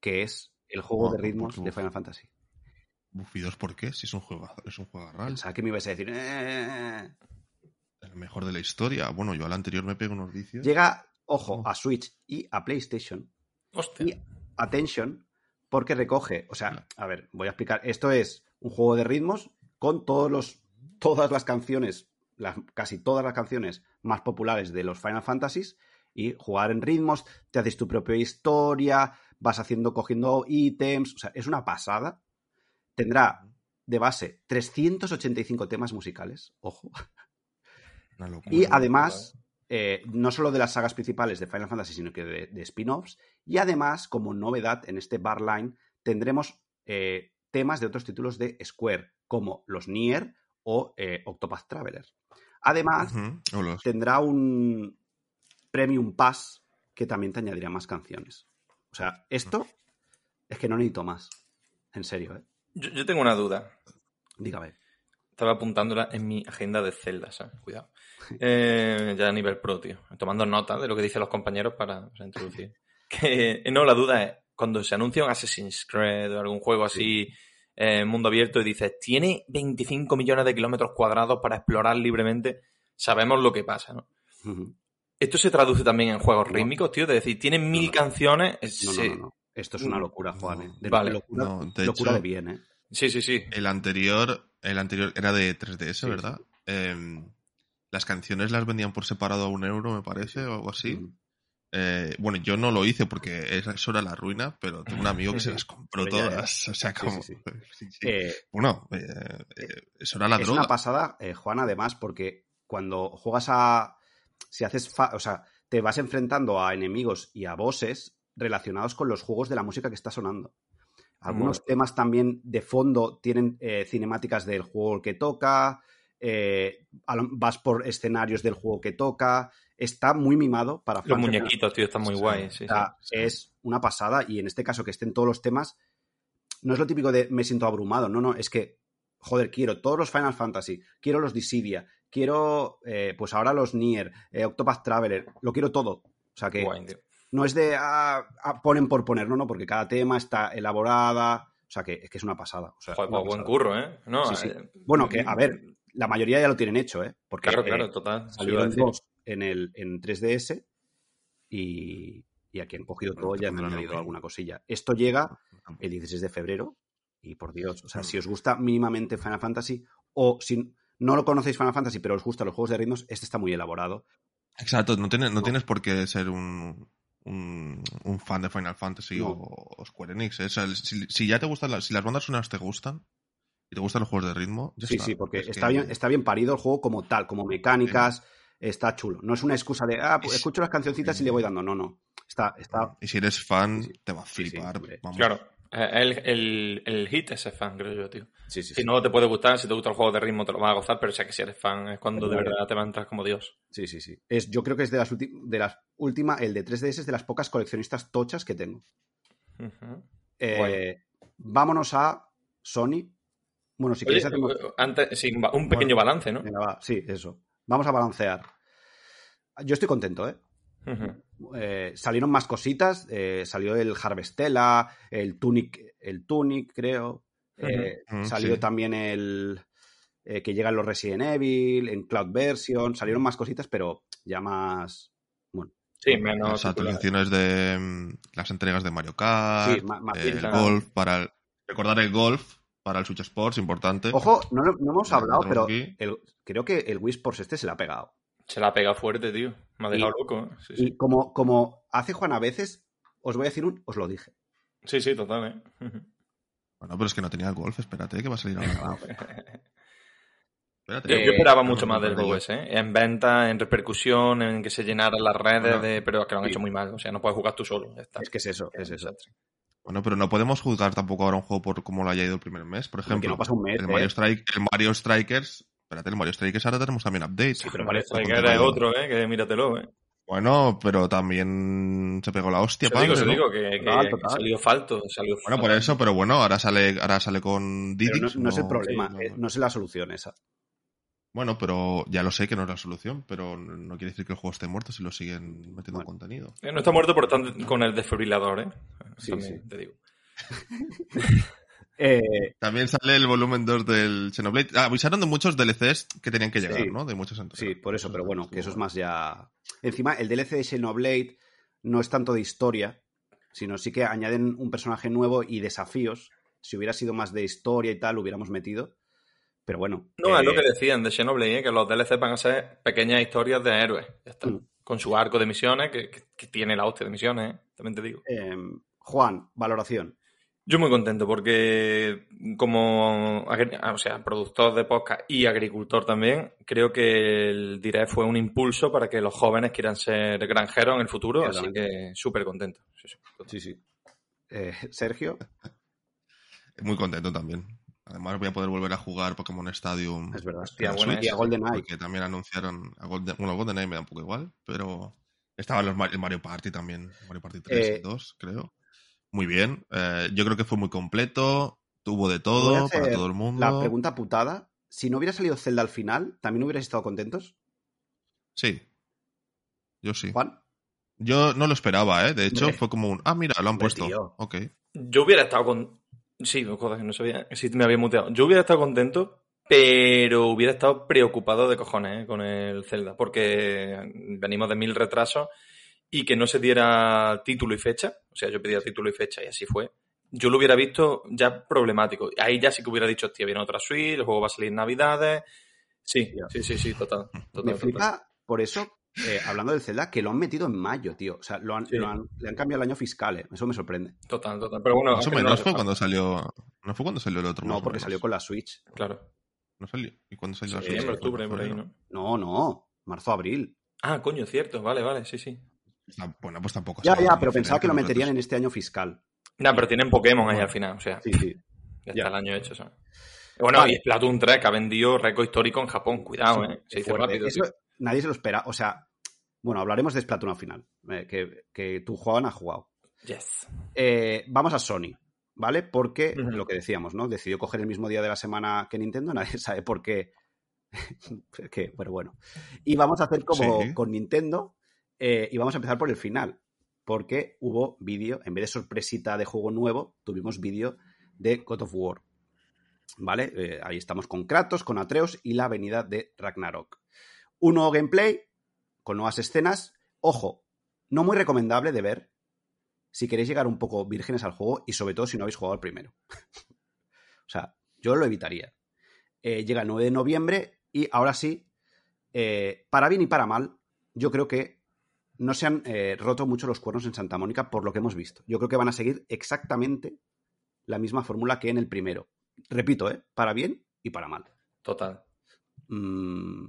que es el juego de ritmos de Final Fantasy. Bufidos, ¿por qué? Si es un juego, es un juego real. Pensaba que me ibas a decir. "Eh". El mejor de la historia. Bueno, yo al anterior me pego unos vicios. Llega, ojo, Oh. a Switch y a PlayStation. Hostia. Y attention, porque recoge, o sea, a ver, voy a explicar. Esto es un juego de ritmos con todos los, todas las canciones, las, casi todas las canciones más populares de los Final Fantasies y jugar en ritmos, te haces tu propia historia, vas haciendo, cogiendo ítems, o sea, es una pasada. Tendrá de base 385 temas musicales, ojo. Una locura. Y además, eh, no solo de las sagas principales de Final Fantasy, sino que de, de spin-offs. Y además, como novedad en este bar line, tendremos eh, temas de otros títulos de Square, como los Nier o eh, Octopath Traveler. Además, tendrá un Premium Pass que también te añadirá más canciones. O sea, esto es que no necesito más. En serio, ¿eh? Yo, yo tengo una duda. Dígame. Estaba apuntándola en mi agenda de Zelda, ¿sabes? Cuidado. Eh, ya a nivel pro, tío. Tomando nota de lo que dicen los compañeros para, para introducir. Que, no, la duda es, cuando se anuncia un Assassin's Creed o algún juego así, eh, mundo abierto, y dices, tiene 25 millones de kilómetros cuadrados para explorar libremente, sabemos lo que pasa, ¿no? ¿Esto se traduce también en juegos No. rítmicos, tío? Es decir, tiene mil no. canciones. eh, No, no, se- no, no. Esto es una locura, Juan. ¿eh? De, Vale. locura, No, de locura hecho- de bien, ¿eh? Sí, sí, sí. El anterior, el anterior era de 3DS, Sí, ¿verdad? Em, las canciones las vendían por separado a un euro, me parece, o algo así. Eh, bueno, yo no lo hice porque eso era la ruina, pero tengo un amigo que se las compró ya, ya. todas. O sea, como. sí, sí. sí, sí. Eh, Bueno, eh, eh, eso era la es droga. una pasada, eh, Juan, además, porque cuando juegas a. Si haces. fa- O sea, te vas enfrentando a enemigos y a bosses relacionados con los juegos de la música que está sonando. Algunos temas también de fondo tienen eh, cinemáticas del juego que toca. eh, vas por escenarios del juego que toca. Está muy mimado para Los muñequitos, tío, están muy Sí, guays. Sí, es una pasada y en este caso que estén todos los temas, no es lo típico de me siento abrumado, no, no, es que, joder, quiero todos los Final Fantasy, quiero los Dissidia, quiero, eh, pues ahora los Nier, eh, Octopath Traveler, lo quiero todo. O sea que Guay, tío. No es de ah, ah, ponen por poner, no, no, porque cada tema está elaborada, o sea que es que es una pasada. O sea, Joder, una pues buen pasada. curro, ¿eh? No, Sí, sí. eh, Bueno, que a ver, la mayoría ya lo tienen hecho, ¿eh? Porque Claro, eh, claro, total. salieron dos en, el, en 3DS y, y aquí han cogido Bueno, todo ya han añadido alguna cosilla. Esto llega el 16 de febrero y por Dios, o sea, si os gusta mínimamente Final Fantasy o si no lo conocéis Final Fantasy pero os gustan los juegos de ritmos, este está muy elaborado. Exacto, no tienes, no No. tienes por qué ser un, un, un fan de Final Fantasy No. o, o Square Enix. ¿eh? O sea, si, si ya te gustan las, si las bandas sonoras te gustan y te gustan los juegos de ritmo, ya Sí, está. sí, porque Es está que- bien, está bien parido el juego como tal, como mecánicas, está chulo. No es una excusa de, ah, pues Es- escucho las cancioncitas y le voy dando. No, no. Está, está, Y si eres fan, Sí, sí. te va a Sí, sí, flipar. vamos. Claro, el, el, el hit es ser fan, creo yo, tío. sí, sí, Si sí. no te puede gustar, si te gusta el juego de ritmo, te lo vas a gozar, pero sé que si eres fan es cuando de verdad te va a entrar como Dios. Sí, sí, sí. Es, yo creo que es de las, de las últimas, el de 3DS es de las pocas coleccionistas tochas que tengo. Eh. Vámonos a Sony. Bueno, si Oye, queréis hacemos... eh, antes, sí, un pequeño balance, ¿no? Venga, va, sí, eso. Vamos a balancear. Yo estoy contento, ¿eh? Eh, salieron más cositas. eh, salió el Harvestella, el Tunic, el Tunic, creo. eh. Mm, salió sí. también el eh, que llegan los Resident Evil, en Cloud Version. Salieron más cositas, pero ya más. Bueno, Sí, menos. Las actualizaciones de mm, las entregas de Mario Kart, Sí, más el bien, claro. golf para el, recordar el golf para el Switch Sports, importante. Ojo, no, no hemos hablado, pero el- creo que el Wii Sports este se le ha pegado. Se la ha pegado fuerte, tío. Me ha dejado Y- loco. ¿eh? Sí, sí. Y como, como hace Juan a veces, os voy a decir un, os lo dije. Sí, sí, total, ¿eh? Bueno, pero es que no tenía el golf, espérate, que va a salir ahora. Espérate. Yo, yo esperaba mucho más del juego ese, ¿eh? En venta, en repercusión, en que se llenaran las redes, Bueno, de, pero que lo han sí. hecho muy mal. O sea, no puedes jugar tú solo. ya está. Es que es eso, es eso. Bueno, pero no podemos juzgar tampoco ahora un juego por cómo lo haya ido el primer mes. Por ejemplo, no pasa un mes, el, ¿eh? Mario Strike, el Mario Strikers. Espérate, el Mario Strikers ahora tenemos también updates. Sí, pero Mario parece Striker es otro, ¿eh? Que míratelo, ¿eh? Bueno, pero también se pegó la hostia, digo, padre, yo ¿no? digo que, que- Total, que total. salió falto. Salió Bueno, por eso, pero bueno, ahora sale, ahora sale con Didix. no, no es el problema, sí, no- eh, no es la solución esa. Bueno, pero ya lo sé que no es la solución, pero no quiere decir que el juego esté muerto si lo siguen metiendo Bueno. contenido. Eh, No está muerto, por tanto, con el desfibrilador, ¿eh? Sí, También sí. te digo. Eh, También sale el volumen 2 del Xenoblade. Ah, avisaron de muchos DLCs que tenían que llegar, Sí. ¿no? De muchos entregas. sí, por eso, pero bueno, que eso es más ya. Encima, el DLC de Xenoblade no es tanto de historia, sino sí que añaden un personaje nuevo y desafíos. Si hubiera sido más de historia y tal, lo hubiéramos metido. Pero bueno. No, eh, es lo que decían de Xenoblade, ¿eh? que los DLC van a ser pequeñas historias de héroes. Ya está. Mm. Con su arco de misiones, que, que- que tiene la hostia de misiones, ¿eh? también te digo. eh, Juan, valoración. Yo muy contento porque como agri- o sea, productor de podcast y agricultor también, creo que el Direct fue un impulso para que los jóvenes quieran ser granjeros en el futuro, así que súper contento. Sí, sí. Sí, sí. Eh, Sergio, Muy contento también. Además voy a poder volver a jugar Pokémon Stadium. es verdad. Hostia, buena Switch, y a GoldenEye. Porque también anunciaron a Golden, bueno, GoldenEye me da un poco igual, pero estaban los Mario, el Mario Party también, Mario Party 3 Eh, y 2, creo. Muy bien. Eh, yo creo que fue muy completo, tuvo de todo para todo el mundo. La pregunta putada. Si no hubiera salido Zelda al final, ¿también hubierais estado contentos? Sí. Yo sí. Juan. Yo no lo esperaba, ¿eh? De hecho, fue como un, ah, mira, lo han puesto. tío. Ok. Yo hubiera estado con... Sí, joder, no sabía si me había muteado. Yo hubiera estado contento, pero hubiera estado preocupado de cojones ¿eh? con el Zelda, porque venimos de mil retrasos y que no se diera título y fecha. O sea, yo pedía título y fecha y así fue. Yo lo hubiera visto ya problemático. Ahí ya sí que hubiera dicho, hostia, viene otra suite, el juego va a salir en Navidades. Sí, sí, sí, sí, total. total, Me total. flipa por eso, eh, hablando del Zelda, que lo han metido en mayo, tío. O sea, lo han, Sí. lo han- le han cambiado el año fiscal, eh. Eso me sorprende. Total, total. Pero bueno, no fue cuando salió. No fue cuando salió el otro. No, porque salió con la Switch. Claro. ¿No salió? ¿Y cuándo salió la Switch? Octubre, por ahí. ¿no? No, no. Marzo, abril. Ah, coño, cierto. Vale, vale, sí, sí. Bueno, pues tampoco. Ya, ya, pero pensaba que lo meterían en este año fiscal. No, pero tienen Pokémon ahí al final, o sea, Sí, sí. ya ya. está el año hecho, ¿sabes? Bueno, Vale. y Splatoon 3 que ha vendido récord histórico en Japón, cuidado, Sí, ¿eh? Se fuerte. rápido, Eso nadie se lo espera. O sea, bueno, hablaremos de Splatoon al final. eh, que, que tu Juan ha jugado. Yes. Eh, vamos a Sony, ¿vale? Porque lo que decíamos, ¿no? Decidió coger el mismo día de la semana que Nintendo, nadie sabe por qué. que, pero bueno. Y vamos a hacer como Sí. con Nintendo eh, y vamos a empezar por el final. Porque hubo vídeo, en vez de sorpresita de juego nuevo, tuvimos vídeo de God of War. ¿Vale? Eh, ahí estamos con Kratos, con Atreus y la venida de Ragnarok. Un nuevo gameplay con nuevas escenas. Ojo, no muy recomendable de ver si queréis llegar un poco vírgenes al juego y sobre todo si no habéis jugado al primero. o sea, yo lo evitaría. Eh, llega el 9 de noviembre y ahora sí, para bien y para mal, yo creo que no se han eh, roto mucho los cuernos en Santa Mónica por lo que hemos visto. Yo creo que van a seguir exactamente la misma fórmula que en el primero. Repito, ¿eh? para bien y para mal. Total. Mm,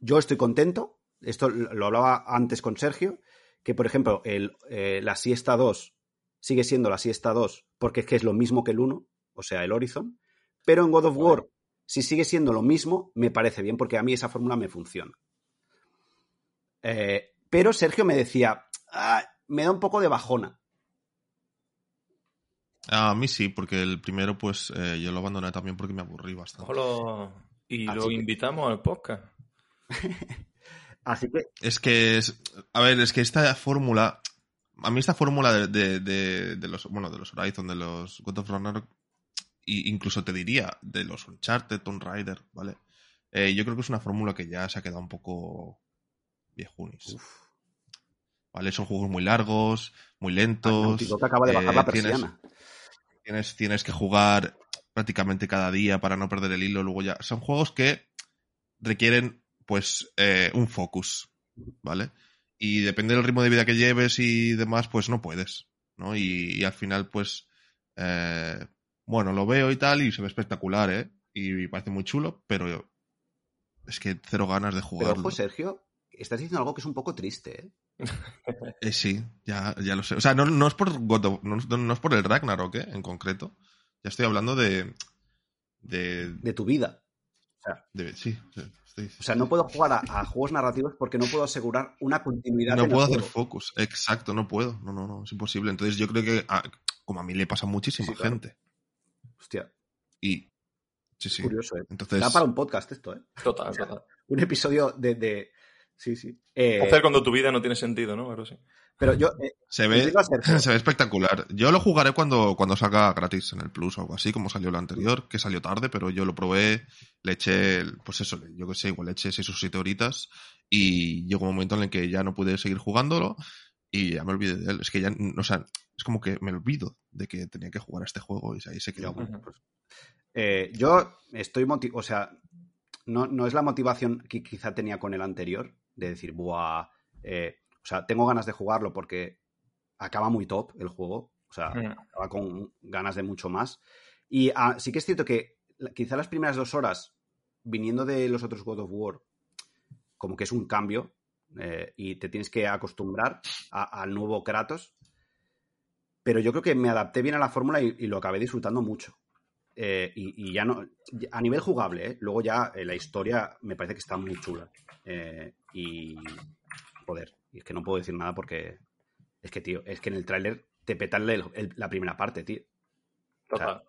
yo estoy contento. Esto lo hablaba antes con Sergio, que por ejemplo el, eh, la siesta 2 sigue siendo la siesta 2 porque es que es lo mismo que el 1, o sea, el Horizon. Pero en God of War, si sigue siendo lo mismo, me parece bien porque a mí esa fórmula me funciona. Eh, pero Sergio me decía, "Ah, me da un poco de bajona. A mí sí, porque el primero, pues eh, yo lo abandoné también porque me aburrí bastante. Y Así lo que- invitamos al podcast. Así que Es que es. A ver, es que esta fórmula. A mí esta fórmula de, de- de- de los. Bueno, de los Horizon, de los God of. Y incluso te diría, de los Uncharted, Tomb Raider, ¿vale? Eh, yo creo que es una fórmula que ya se ha quedado un poco viejunis. ¿Vale? Son juegos muy largos, muy lentos. Dog acaba de bajar eh, la tienes- persiana. tienes, tienes que jugar prácticamente cada día para no perder el hilo. Luego ya. Son juegos que requieren, pues, eh, un focus, ¿vale? Y depende del ritmo de vida que lleves y demás, pues no puedes, ¿no? Y, y al final, pues, eh, bueno, lo veo y tal, y se ve espectacular, ¿eh? Y parece muy chulo, pero es que cero ganas de Pero jugarlo. ojo, Sergio, estás diciendo algo que es un poco triste, ¿eh? Eh, sí, ya, ya lo sé. O sea, no, no es por God of- no, es por el Ragnarok, ¿eh? En concreto. Ya estoy hablando de. De. De tu vida. de- sí, sí, estoy- O sea, no puedo jugar a, a juegos narrativos porque no puedo asegurar una continuidad. no en el puedo hacer juego. focus. Exacto, no puedo. No, no, no, es imposible. Entonces yo creo que, a- como a mí le pasa a muchísima Sí, claro. gente. Hostia, Y. Sí, sí. curioso, ¿eh? Entonces. Da para un podcast esto, ¿eh? Total, total. Un episodio de... de- Sí, sí. Eh, Hacer cuando tu vida no tiene sentido, ¿no? Pero sí. pero yo... eh, Se ve, se ve espectacular. Yo lo jugaré cuando, cuando salga gratis en el Plus o algo así, como salió el anterior, que salió tarde, pero yo lo probé, le eché, pues eso, yo que sé, igual le eché 6 o 7 horitas y llegó un momento en el que ya no pude seguir jugándolo y ya me olvidé de él. Es que ya, o sea, es como que me olvido de que tenía que jugar a este juego y ahí se quedó. bueno, pues, eh, yo estoy motivado, o sea, no, no es la motivación que quizá tenía con el anterior, de decir, buah, eh, o sea, tengo ganas de jugarlo porque acaba muy top el juego, o sea, Mm. acaba con ganas de mucho más. Y ah, sí que es cierto que quizá las primeras dos horas, viniendo de los otros God of War, como que es un cambio eh, y te tienes que acostumbrar al nuevo Kratos. Pero yo creo que me adapté bien a la fórmula y, y lo acabé disfrutando mucho. Eh, y, y ya no. A nivel jugable, ¿eh? luego ya eh, la historia me parece que está muy chula. Y. Joder, y es que no puedo decir nada porque. Es que, tío, es que en el tráiler te petan el- el- la primera parte, tío. Total.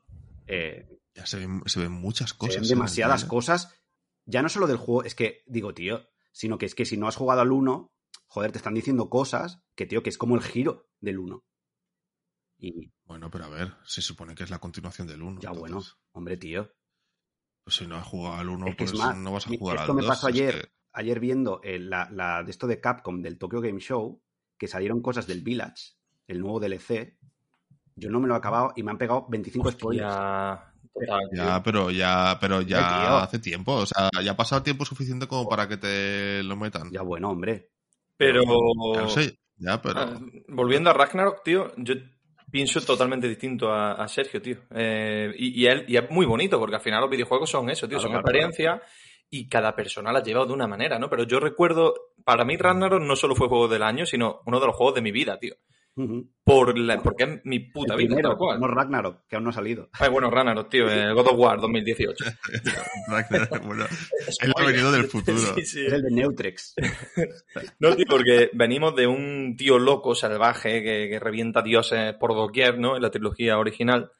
Eh, Ya se ven, se ven muchas se cosas. ven en el demasiadas cosas. Ya no solo del juego, es que, digo, tío, sino que es que si no has jugado al 1, joder, te están diciendo cosas que, tío, que es como el giro del 1. Y Bueno, pero a ver, se supone que es la continuación del 1. ya, bueno, hombre, tío. Pues si no has jugado al 1, Es que pues más, no vas a jugar esto al me 2. pasó es ayer. que- Ayer viendo eh, la, la de esto de Capcom del Tokyo Game Show, que salieron cosas del Village, el nuevo DLC. Yo no me lo he acabado y me han pegado 25 spoilers. Ya, total. Ya, pero ya, pero tío. ya hace tiempo. O sea, ya ha pasado tiempo suficiente como para que te lo metan. Ya bueno, hombre. Pero. Ya lo sé, ya, pero. Ah, volviendo a Ragnarok, tío, yo pienso totalmente distinto a, a Sergio, tío. Eh, y, y él- y es muy bonito, porque al final los videojuegos son eso, tío, Claro, son claro, experiencias y cada persona la lleva de una manera, ¿no? Pero yo recuerdo, para mí Ragnarok no solo fue juego del año, sino uno de los juegos de mi vida, tío. Por la- porque es mi puta El vida, primero, tal cual. no Ragnarok, que aún no ha salido. Ay, bueno, Ragnarok, tío, el God of War 2018. bueno, él ha venido del futuro. Sí, sí. Es el de Neutrex. No, tío, porque venimos de un tío loco, salvaje, que, que revienta dioses por doquier, ¿no? En la trilogía original.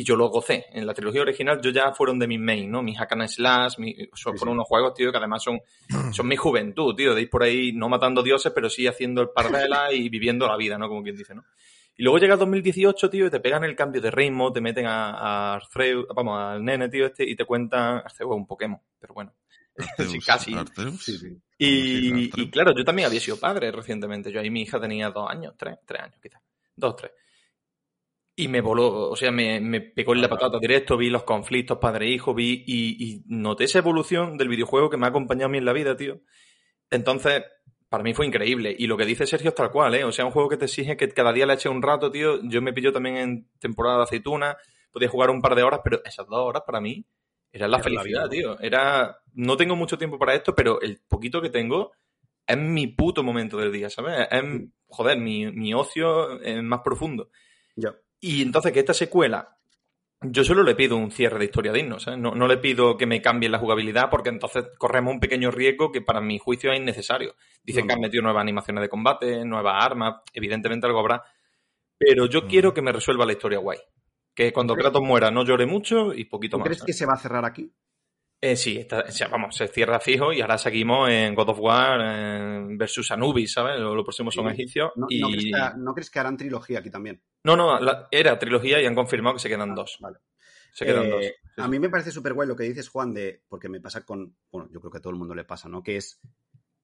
Y yo lo gocé. En la trilogía original yo ya fueron de mis main, ¿no? Mis hack and slash, son, Sí, fueron sí. unos juegos, tío, que además son, son mi juventud, tío, de ir por ahí no matando dioses, pero sí haciendo el pardela y viviendo la vida, ¿no? Como quien dice, ¿no? Y luego llega el 2018, tío, y te pegan el cambio de ritmo, te meten a, a Arceus, vamos, al nene, tío, este, y te cuentan, Arceus es un Pokémon, pero bueno. Sí, casi. Sí. Y, y claro, yo también había sido padre recientemente. Yo ahí mi hija tenía dos años, tres, tres años quizás. Dos, tres. Y me voló, o sea, me, me pegó en la patata directo, vi los conflictos padre-hijo, vi y, y noté esa evolución del videojuego que me ha acompañado a mí en la vida, tío. Entonces, para mí fue increíble. Y lo que dice Sergio es tal cual, ¿eh? O sea, un juego que te exige que cada día le eche un rato, tío. Yo me pilló también en temporada de aceituna, podía jugar un par de horas, pero esas dos horas para mí eran la Era la felicidad, vida. tío. Era, no tengo mucho tiempo para esto, pero el poquito que tengo es mi puto momento del día, ¿sabes? Es, joder, mi, mi ocio es más profundo. Ya. Y entonces que esta secuela, yo solo le pido un cierre de historia digno, ¿sabes? No, no le pido que me cambien la jugabilidad porque entonces corremos un pequeño riesgo que para mi juicio es innecesario. Dicen No, que han metido nuevas animaciones de combate, nuevas armas, evidentemente algo habrá. Pero yo Mm. quiero que me resuelva la historia guay. Que cuando ¿Crees- Kratos muera no llore mucho y poquito ¿Tú más. crees que se va a cerrar aquí? Eh, sí, está- vamos, se cierra fijo y ahora seguimos en God of War eh, versus Anubis, ¿sabes? Lo, lo próximo son Sí. egipcios. ¿No, y... no crees que, ¿No crees que harán trilogía aquí también? No, no, la- era trilogía y han confirmado que se quedan dos. Vale. Se quedan Eh, dos. Sí, A sí. mí me parece súper guay lo que dices, Juan, de. Porque me pasa con. Bueno, yo creo que a todo el mundo le pasa, ¿no? Que es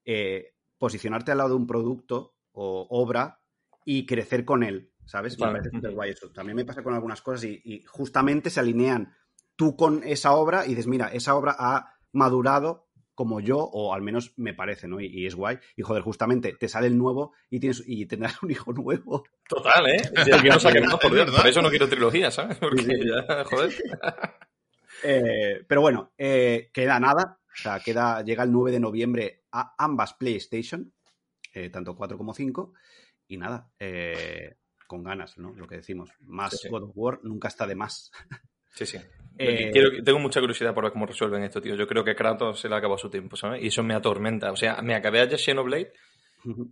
eh, posicionarte al lado de un producto o obra y crecer con él, ¿sabes? Vale. Me parece súper guay eso. También me pasa con algunas cosas y, y justamente se alinean tú con esa obra y dices, mira, esa obra ha madurado como yo, o al menos me parece, ¿no? Y, es guay. Y joder, justamente te sale el nuevo y tienes y tendrás un hijo nuevo. Total, ¿eh? Yo no saqué más, por, por eso no quiero trilogía, ¿sabes? Porque ya, joder. Eh, pero bueno, eh, queda nada. O sea, queda, llega el 9 de noviembre a ambas PlayStation, eh, tanto 4 como 5. Y nada, con ganas, ¿no? Lo que decimos. Más God of War nunca está de más. Sí, sí. tengo mucha curiosidad por ver cómo resuelven esto, tío. Yo creo que Kratos se le acabó su tiempo, ¿sabes? Y eso me atormenta. O sea, me acabé ayer Xenoblade,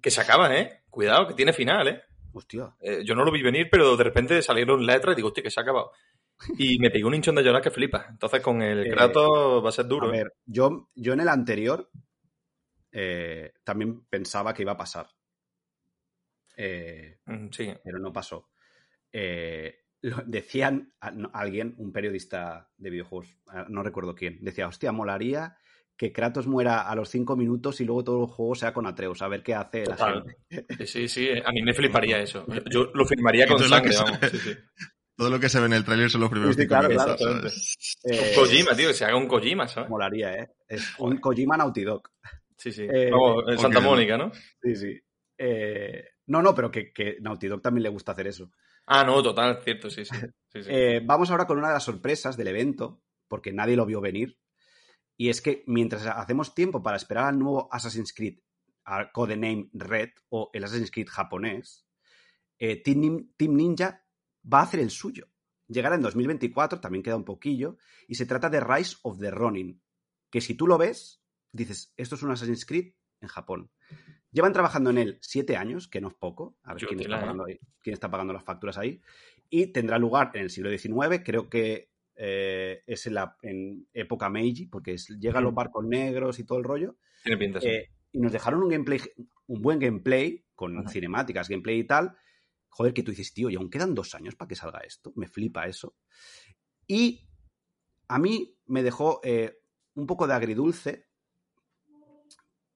que se acaba, ¿eh? Cuidado, que tiene final, ¿eh? Hostia. yo no lo vi venir, pero de repente salieron letras y digo, hostia, que se ha acabado. Y me pegó un hinchón de llorar que flipa. Entonces con el Kratos va a ser duro. A ¿eh? ver, yo, yo en el anterior eh, también pensaba que iba a pasar. Eh, mm, sí. Pero no pasó. Decían alguien, un periodista de videojuegos, no recuerdo quién, decía, hostia, molaría que Kratos muera a los cinco minutos y luego todo el juego sea con Atreus, a ver qué hace la gente. Sí, sí, a mí me fliparía eso. Yo lo firmaría con sangre, vamos. Sí, sí. Todo lo que se ve en el tráiler son los primeros sí, claro, claro. Eh, Kojima, tío, que se haga un Kojima, ¿sabes? Molaría, ¿eh? Es un Kojima Naughty Dog. Sí, sí. Eh, en Santa Mónica, ¿no? Sí, sí. Eh, no, no, pero que, que Naughty Dog también le gusta hacer eso. Ah, no, total, cierto, sí, sí. Eh, vamos ahora con una de las sorpresas del evento, porque nadie lo vio venir. Y es que mientras hacemos tiempo para esperar al nuevo Assassin's Creed Codename Red o el Assassin's Creed japonés, Team Ninja va a hacer el suyo. Llegará en 2024, también queda un poquillo, y se trata de Rise of the Ronin, que si tú lo ves, dices, esto es un Assassin's Creed en Japón. Llevan trabajando en él siete años, que no es poco, a ver quién está, pagando ahí, quién está, pagando las facturas ahí, y tendrá lugar en el siglo XIX, creo que eh, es en, la, en época Meiji, porque llegan los barcos negros y todo el rollo. Tiene pinta, eh, y nos dejaron un gameplay, un buen gameplay, con cinemáticas, gameplay y tal, joder, que tú dices, tío, y aún quedan dos años para que salga esto. Me flipa eso. Y a mí me dejó eh, un poco de agridulce,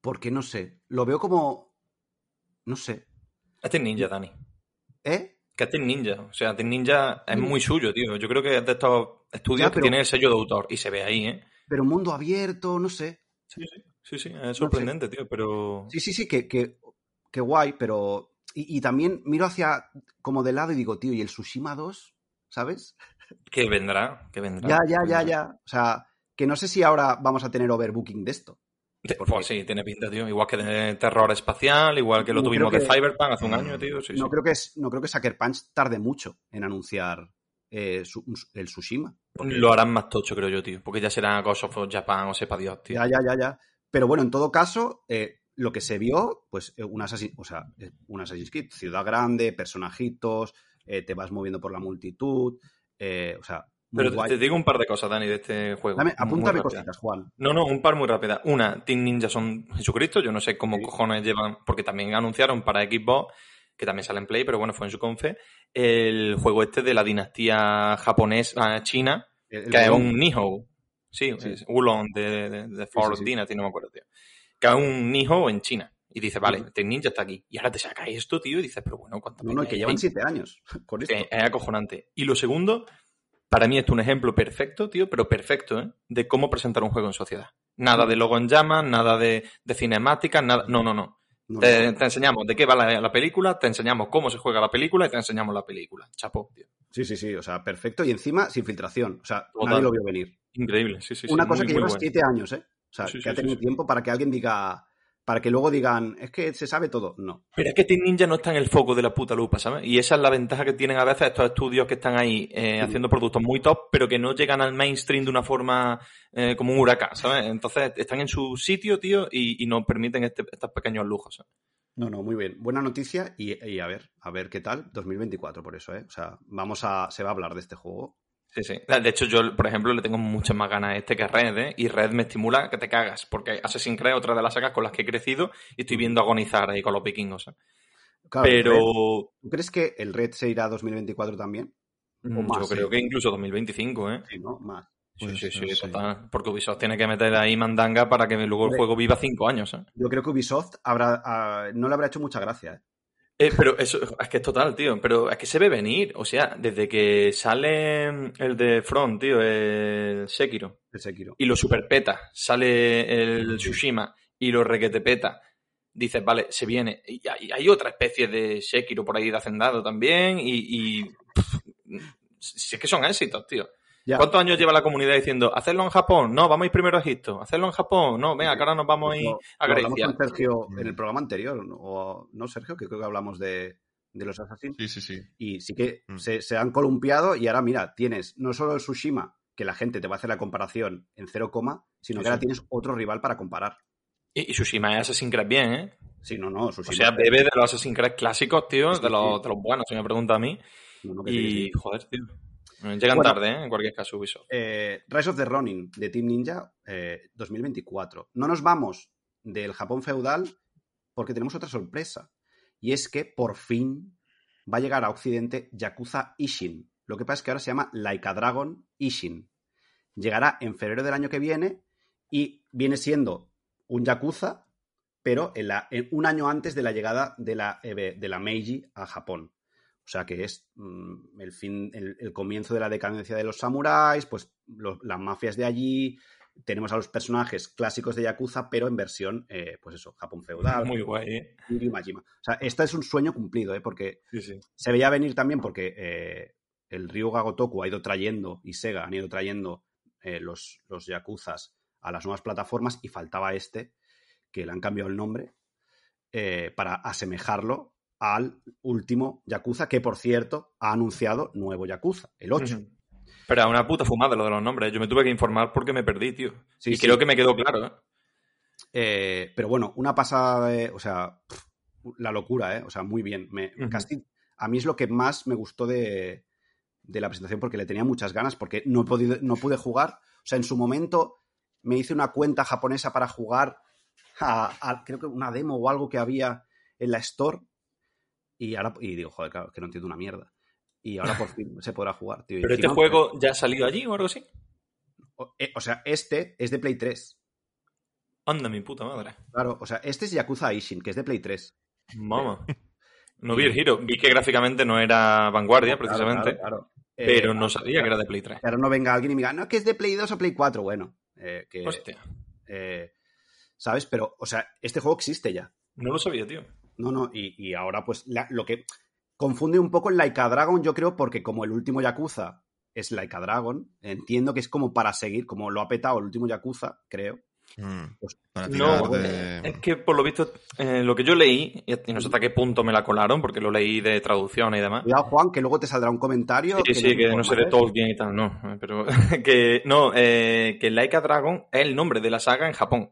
porque no sé, lo veo como. No sé. Este es ninja, Dani. ¿Eh? Que este es ninja. O sea, este ninja es muy suyo, tío. Yo creo que es de estos estudios que tiene el sello de autor y se ve ahí, ¿eh? Pero mundo abierto, no sé. Sí, sí, sí, sí. es sorprendente, tío, pero. Sí, sí, sí, que, que, que guay, pero y, también miro hacia como de lado y digo, tío, ¿y el Tsushima 2? ¿Sabes? Que vendrá, que vendrá. Ya, ya, ya, ya. O sea, que no sé si ahora vamos a tener overbooking de esto. Pues sí, tiene pinta, tío. Igual que de terror espacial, igual que lo tuvimos de Cyberpunk hace un año, tío. no, Creo que es, no creo que Sucker Punch tarde mucho en anunciar eh, el Tsushima. Lo harán más tocho, creo yo, tío. Porque ya será Ghost of Japan o sepa Dios, tío. Ya, ya, ya, ya. Pero bueno, en todo caso, eh, lo que se vio, pues eh, un Assassin's, o sea, un Assassin's Creed, ciudad grande, personajitos, eh, te vas moviendo por la multitud, o sea... Pero te digo un par de cosas, Dani, de este juego. Dame, apúntame cositas, Juan. No, no, un par muy rápidas. Una, Team Ninja son Jesucristo, yo no sé cómo cojones llevan, porque también anunciaron para Xbox, que también sale en Play, pero bueno, fue en su confe, el juego este de la dinastía japonesa china, que es un Nihou. Sí, sí. Ulon de, de, de Dynasty, no me acuerdo, tío que un hijo en China. Y dice, vale, este ninja está aquí. Y ahora te saca esto, tío, y dices, pero bueno, ¿cuánto No, no, que llevan siete años con esto. Es, acojonante. Y lo segundo, para mí esto es un ejemplo perfecto, tío, pero perfecto, ¿eh? De cómo presentar un juego en sociedad. Nada de logo en llamas, nada de, de cinemática, nada. No, no, no. te, enseñamos de qué va la, película, te enseñamos cómo se juega la película y te enseñamos la película. Chapo, tío. Sí, sí, sí. O sea, perfecto. Y encima, sin filtración. O sea, nadie lo vio venir. Increíble, sí, sí. Una cosa que lleva siete años, ¿eh? O sea, que ha tenido tiempo para que alguien diga, para que luego digan, es que se sabe todo. No. Pero es que Team Ninja no está en el foco de la puta lupa, ¿sabes? Y esa es la ventaja que tienen a veces estos estudios que están ahí eh, haciendo productos muy top, pero que no llegan al mainstream de una forma eh, como un huracán, ¿sabes? Entonces están en su sitio, tío, y, y nos permiten este, estos pequeños lujos. ¿sabes? No, no, muy bien. Buena noticia y, y, a ver, a ver qué tal. 2024 por eso, ¿eh? O sea, vamos a, se va a hablar de este juego Sí, sí. De hecho, yo, por ejemplo, le tengo muchas más ganas a este que a Red, ¿eh? Y Red me estimula que te cagas, porque Assassin's Creed es otra de las sagas con las que he crecido y estoy viendo agonizar ahí con los vikingos. ¿eh? Pero... ¿Tú crees que el Red se irá a 2024 también? Mm, yo creo que incluso 2025, ¿eh? Sí, ¿no? Más. Sí, sí, sí, total. Porque Ubisoft tiene que meter ahí mandanga para que luego el juego viva cinco años. ¿eh? Yo creo que Ubisoft habrá, ah, no le habrá hecho mucha gracia. ¿eh? Eh, pero eso es que es total, tío. Pero es que se ve venir. O sea, desde que sale el de Front, tío, el Sekiro. El Sekiro. Y lo superpeta. Sale el Tsushima y lo requetepeta. Dices, vale, se viene. Y hay, hay otra especie de Sekiro por ahí de hacendado también. Y. y pff, si es que son éxitos, tío. Ya. ¿Cuántos años lleva la comunidad diciendo, hacerlo en Japón? No, vamos a ir primero a Egipto. Hacerlo en Japón? No, venga, que ahora nos vamos a ir Lo- a Grecia. con Sergio en el programa anterior, ¿no? O, ¿no, Sergio? Que creo que hablamos de, de los Assassins. Sí, sí, sí. Y sí que Mm. se, se han columpiado y ahora, mira, tienes no solo el Tsushima, que la gente te va a hacer la comparación en 0, sino Sí, que ahora sí. tienes otro rival para comparar. Y, y Tsushima es Assassin's Creed bien, ¿eh? Sí, no, no, O sea, bebe de los Assassin's Creed clásicos, tío, Sí, de, los, sí. de los buenos, si me pregunta a mí. No, no, Y, joder, tío. Llegan Bueno. tarde, ¿eh? En cualquier caso, Ubisoft. Eh, Rise of the Ronin de Team Ninja eh, 2024. No nos vamos del Japón feudal porque tenemos otra sorpresa. Y es que por fin va a llegar a Occidente Yakuza Ishin. Lo que pasa es que ahora se llama Laika Dragon Ishin. Llegará en febrero del año que viene y viene siendo un Yakuza, pero en la- en un año antes de la llegada de la, EB de la Meiji a Japón. O sea que es mm, el fin, el, el comienzo de la decadencia de los samuráis, pues las mafias de allí. Tenemos a los personajes clásicos de Yakuza, pero en versión, eh, pues eso, Japón feudal, Muy guay, ¿eh? Kiryu Majima. O sea, este es un sueño cumplido, ¿eh? porque Sí, sí. se veía venir también porque eh, el Ryuga Gotoku ha ido trayendo, y Sega han ido trayendo eh, los, los Yakuzas a las nuevas plataformas y faltaba este, que le han cambiado el nombre, eh, para asemejarlo al último Yakuza, que por cierto ha anunciado nuevo Yakuza, el 8. Ujú. Pero una puta fumada lo de los nombres. Yo me tuve que informar porque me perdí, tío. Sí, y sí. creo que me quedó claro, ¿eh? Eh, pero bueno, una pasada de. O sea, pff, la locura, ¿eh? O sea, muy bien. Me, casi- a mí es lo que más me gustó de, de la presentación porque le tenía muchas ganas, porque no, he podido, no pude jugar. O sea, en su momento me hice una cuenta japonesa para jugar a, a- creo que una demo o algo que había en la Store. Y ahora y digo, joder, claro, que no entiendo una mierda. Y ahora por fin se podrá jugar, tío. Pero este juego ya ha salido allí o algo así. O, eh, o sea, este es de Play 3. Anda, mi puta madre. Claro, o sea, este es Yakuza Ishin, que es de Play 3. Mama. No vi el giro. Vi que gráficamente no era vanguardia, precisamente. claro, claro. Pero Eh, no sabía que era de Play 3. Que ahora no venga alguien y me diga, no, que es de Play 2 o Play 4. Bueno, eh, que. Hostia. eh, ¿Sabes? Pero, o sea, este juego existe ya. No lo sabía, tío. No, no, y, y ahora, pues, la- lo que confunde un poco el Laika Dragon, yo creo, porque como el último Yakuza es Laika Dragon, entiendo que es como para seguir, como lo ha petado el último Yakuza, creo. Mm. Pues, Para No, de... es que por lo visto, eh, lo que yo leí, y no sé hasta qué punto me la colaron, porque lo leí de traducción y demás. Cuidado, Juan, que luego te saldrá un comentario. Sí, sí, que no sé de informaré. Tolkien y tal, no. Pero que no, eh, que Laika Dragon es el nombre de la saga en Japón.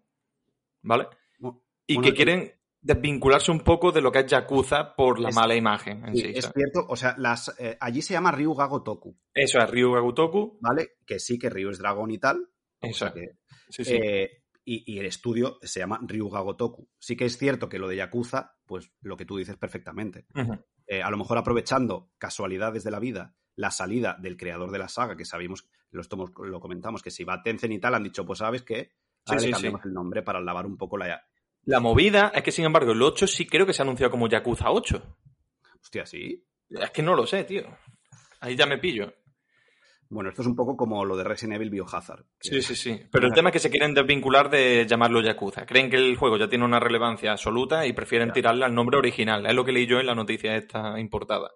¿Vale? Bueno, Y bueno, que quieren desvincularse un poco de lo que es Yakuza por la Es- mala imagen en sí, sí. es ¿sabes? cierto, o sea, las, eh, allí se llama Ryuga Gotoku, Eso es Ryu Gagutoku. ¿vale? Que sí, que Ryu es dragón y tal. o Eso sea es. que- Sí, sí. Eh, y, y el estudio se llama Ryuga Gotoku. Sí que es cierto que lo de Yakuza, pues lo que tú dices perfectamente. Eh, a lo mejor aprovechando casualidades de la vida, la salida del creador de la saga, que sabíamos, lo, estamos- lo comentamos, que si va a Tencent y tal, han dicho, pues sabes que ahora Sí, le cambiamos el nombre para lavar un poco la... La movida es que, sin embargo, el 8 sí creo que se ha anunciado como Yakuza 8. Hostia, sí. Es que no lo sé, tío. Ahí ya me pillo. Bueno, esto es un poco como lo de Resident Evil Biohazard. Sí, sí, sí. Pero el tema es que se quieren desvincular de llamarlo Yakuza. Creen que el juego ya tiene una relevancia absoluta y prefieren Ya. tirarle al nombre original. Es lo que leí yo en la noticia esta importada.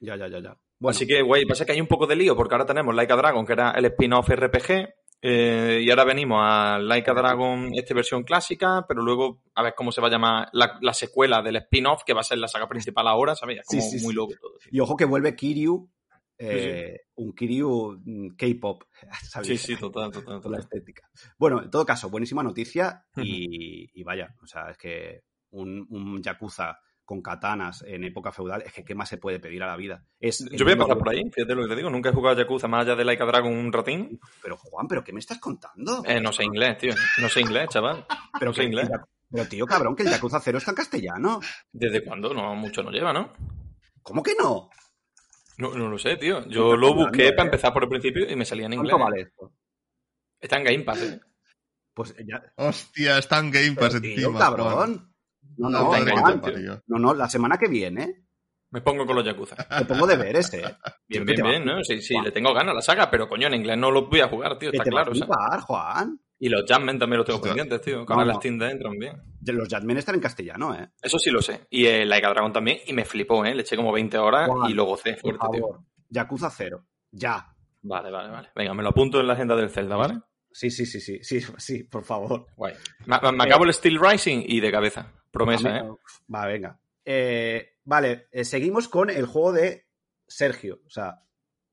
Ya, ya, ya, ya. Bueno, Así que, güey, pasa que hay un poco de lío porque ahora tenemos Laika Dragon, que era el spin-off RPG, eh, y ahora venimos a Laika Dragon, esta versión clásica, pero luego a ver cómo se va a llamar la, la secuela del spin-off, que va a ser la saga principal ahora, ¿sabes? Es Sí, como sí, muy sí. loco todo. y ojo que vuelve Kiryu, eh, un Kiryu mm, K-pop. ¿sabes? Sí, sí, total, total, la estética. Bueno, en todo caso, buenísima noticia y, y vaya, o sea, es que un, un Yakuza con katanas en época feudal, es que ¿qué más se puede pedir a la vida? Es Yo voy a pasar por ahí, fíjate lo que te digo. Nunca he jugado a Yakuza más allá de Laika Dragon un ratín. Pero Juan, ¿pero qué me estás contando? Eh, no sé inglés, tío. No sé inglés, chaval. pero, no sé inglés. pero tío, cabrón, que el Yakuza 0 está en castellano. ¿Desde cuándo? No, mucho no lleva, ¿no? ¿Cómo que no? No, no lo sé, tío. Yo lo busqué eh? para empezar por el principio y me salía en inglés. ¿Cuánto vale esto? Está en Game Pass, ¿eh? Pues ya. Hostia, está en Game Pass pero, tío, encima. Cabrón. No, no, que parió. no, no, la semana que viene Me pongo con los Yakuza. te pongo ¿eh? Bien, Tío, que bien, va- bien, ¿no? Sí, sí, Juan. le tengo ganas a la saga, pero coño, en inglés no lo voy a jugar, tío, Que está te va a claro. flipar, Juan. Y los Jammen también los tengo pendientes, tío. Con No, el no. Steam Deck entran bien. Los Jadmen están en castellano, ¿eh? Eso sí lo sé. Y el Laika Dragon también, y me flipó, ¿eh? Le eché como 20 horas Juan, y lo gocé Por fuerte, tío. favor. Yakuza 0. Ya. Vale, vale, vale. Venga, me lo apunto en la agenda del Zelda, ¿vale? Sí, sí, sí, sí, sí, sí, por favor. Guay. Me, me- me acabo el Steel Rising y de cabeza. Promesa, ¿eh? Va, venga. Eh, vale, eh, seguimos con el juego de Sergio. O sea,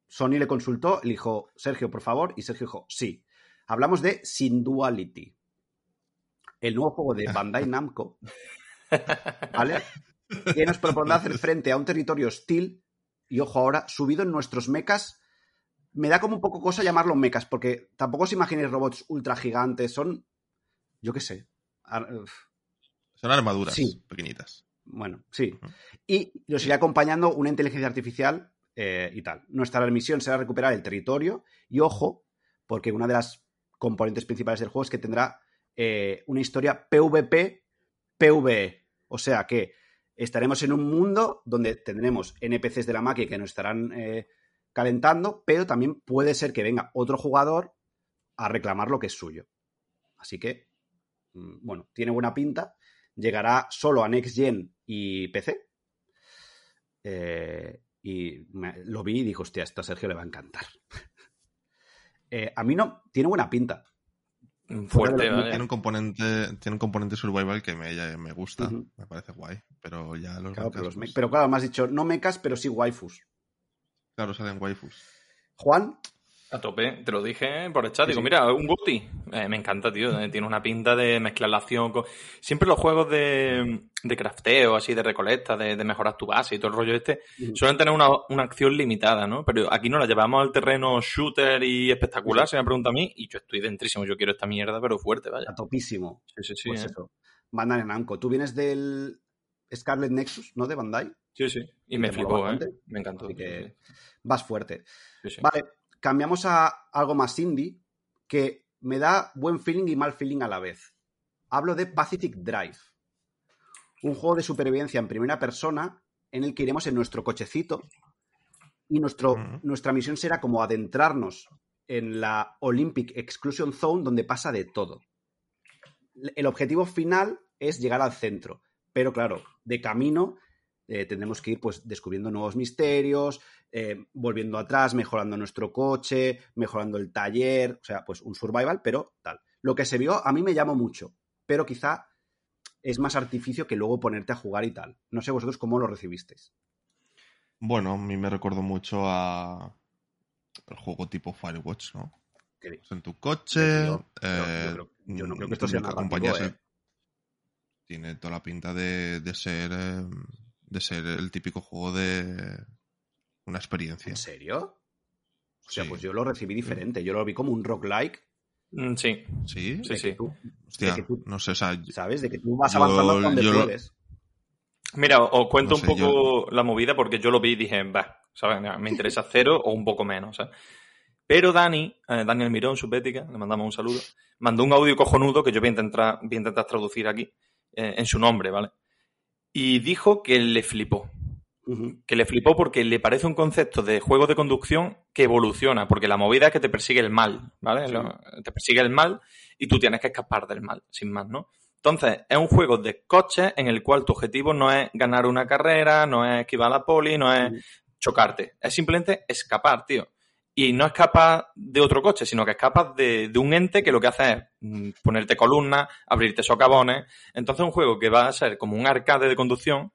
Sony le consultó, le dijo, Sergio, por favor, y Sergio dijo, sí. Hablamos de Sinduality. El nuevo juego de Bandai Namco. ¿Vale? Que nos propondrá hacer frente a un territorio hostil, y ojo ahora, subido en nuestros mechas. Me da como un poco cosa llamarlos mechas, porque tampoco os imaginéis robots ultra gigantes, son, yo qué sé, Son armaduras Sí. pequeñitas. bueno, sí. Y nos irá acompañando una inteligencia artificial eh, y tal. Nuestra misión será recuperar el territorio y ojo, porque una de las componentes principales del juego es que tendrá eh, una historia PvP, PvE. O sea que estaremos en un mundo donde tendremos NPCs de la máquina que nos estarán eh, calentando, pero también puede ser que venga otro jugador a reclamar lo que es suyo. Así que, mm, bueno, tiene buena pinta. Llegará solo a Next Gen y PC. Eh, y me- lo vi y dijo, hostia, esto a Sergio le va a encantar. Eh, a mí no, tiene buena pinta. Fuerte, Tiene ¿vale? Tiene un componente, tiene un componente survival que me, ya me gusta, me parece guay, pero ya los Claro, mechas, pero, los pues, pero claro, me has dicho, no mecas, pero sí waifus. claro, salen waifus. Juan, A tope, te lo dije por el chat. Sí, Digo, sí. mira, un Guti. Eh, me encanta, tío. eh, Tiene una pinta de mezclar la acción con. Siempre los juegos de, de crafteo, así, de recolecta, de, de mejorar tu base y todo el rollo este, suelen tener una, una acción limitada, ¿no? Pero aquí nos la llevamos al terreno shooter y espectacular, se me pregunta a mí, y yo estoy dentrísimo. Yo quiero esta mierda, pero fuerte, vaya. a topísimo. Sí, sí, sí. pues eh. eso. Bandai Namco. Tú vienes del Scarlet Nexus, ¿no? De Bandai. Sí, sí. Y Y me flipó, ¿eh? Me encantó. Así sí, que vas fuerte. sí, sí. Vale, cambiamos a algo más indie que me da buen feeling y mal feeling a la vez. Hablo de Pacific Drive. Un juego de supervivencia en primera persona en el que iremos en nuestro cochecito y nuestro, nuestra misión será como adentrarnos en la Olympic Exclusion Zone donde pasa de todo. El objetivo final es llegar al centro, pero claro, de camino eh, tendremos que ir pues descubriendo nuevos misterios, eh, volviendo atrás, mejorando nuestro coche, mejorando el taller, o sea, pues un survival, pero tal. Lo que se vio a mí me llamó mucho, pero quizá es más artificio que luego ponerte a jugar y tal. No sé vosotros cómo lo recibisteis. Bueno, a mí me recordó mucho a el juego tipo Firewatch, ¿no? ¿Qué Pues en tu coche, Yo- eh, yo creo- yo no creo que mm, esto sea ¿eh? Tiene toda la pinta de, de ser eh, de ser el típico juego de una experiencia. ¿En serio? O sea, Sí. pues yo lo recibí diferente. Yo lo vi como un roguelike. Mm, Sí, ¿Sí? sí, sí. Tú, Hostia, de que tú- no sé, o sea, ¿Sabes? De que tú vas Yo- avanzando donde yo lo- puedes. Mira, os cuento No sé, un poco la movida porque yo lo vi y dije, va, ¿sabes? Me interesa cero o un poco menos, ¿sabes? Pero Dani, eh, Daniel Mirón, Subética, le mandamos un saludo, mandó un audio cojonudo que yo voy a intentar, voy a intentar traducir aquí eh, en su nombre, ¿vale? Y dijo que le flipó. Que le flipó porque le parece un concepto de juego de conducción que evoluciona, porque la movida es que te persigue el mal, ¿vale? Sí. Lo- te persigue el mal y tú tienes que escapar del mal, sin más, ¿no? Entonces, es un juego de coches en el cual tu objetivo no es ganar una carrera, no es esquivar a la poli, no es chocarte. Es simplemente escapar, tío. Y no escapas de otro coche, sino que escapas de, de un ente que lo que hace es mm, ponerte columnas, abrirte socavones. Entonces, un juego que va a ser como un arcade de conducción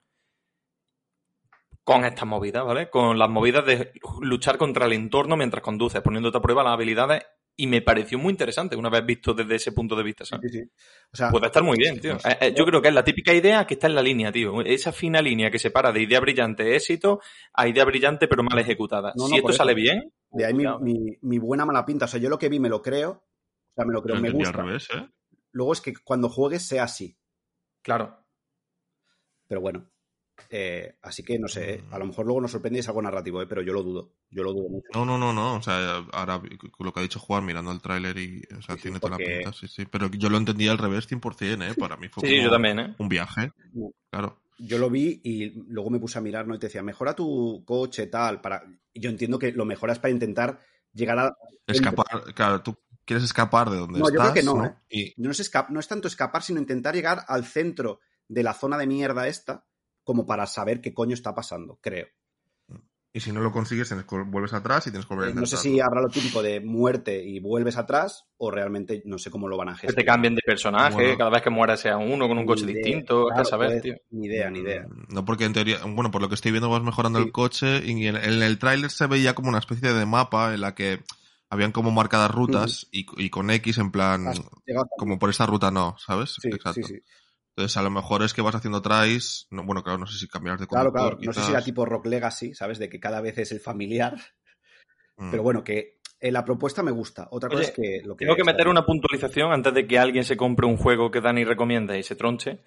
con estas movidas, ¿vale? Con las movidas de luchar contra el entorno mientras conduces, poniéndote a prueba las habilidades. Y me pareció muy interesante una vez visto desde ese punto de vista, ¿sabes? Sí, sí. O sea, Puede estar muy bien, tío. Eh, eh, yo creo que es la típica idea que está en la línea, tío. Esa fina línea que separa de idea brillante éxito a idea brillante pero mal ejecutada. No, no, si esto sale bien, de ahí mi, cuidado. mi- mi buena mala pinta. O sea, yo lo que vi me lo creo. O sea, me lo yo creo, me gusta. al revés, ¿eh? Luego es que cuando juegues sea así. Claro. Pero bueno. Eh, así que no sé, ¿eh? a lo mejor luego nos sorprende y es algo narrativo, ¿eh? pero yo lo dudo. Yo lo dudo mucho. No, no, no, no. O sea, ahora lo que ha dicho Juan mirando el tráiler y. O sea, Sí, tiene toda la pinta, sí, sí. Pero yo lo entendía al revés 100%, ¿eh? Para mí fue Sí, como yo también, ¿eh? un viaje. Claro. Yo lo vi y luego me puse a mirar, ¿no? Y te decía, mejora tu coche, tal. Para... Yo entiendo que lo mejoras para intentar llegar a. Escapar, claro, tú quieres escapar de donde No, yo estás. creo que no, ¿eh? Y No es, esca- no es tanto escapar, sino intentar llegar al centro de la zona de mierda esta, como para saber qué coño está pasando, creo. Y si no lo consigues, tienes que- vuelves atrás y tienes que volver a Eh, no sé si habrá lo típico de muerte y vuelves atrás, o realmente no sé cómo lo van a Que gestionar. te cambien de personaje, Bueno. cada vez que muera sea uno con un Ni coche idea. distinto, Claro, saber, pues, tío. Ni idea, ni idea. Mm, No, porque en teoría, bueno, por lo que estoy viendo vas mejorando Sí. el coche y en, en el tráiler se veía como una especie de mapa en la que habían como marcadas rutas y, y con X en plan, como por esta ruta no, ¿sabes? Sí, Exacto. sí, sí. Entonces a lo mejor es que vas haciendo tries, no, bueno, claro, no sé si cambiar de Claro, conductor, claro. No sé si era tipo Rock Legacy, ¿sabes? De que cada vez es el familiar. Mm. Pero bueno, que eh, la propuesta me gusta. Otra cosa es que lo que. Tengo que meter una puntualización antes de que alguien se compre un juego que Dani recomienda y se tronche.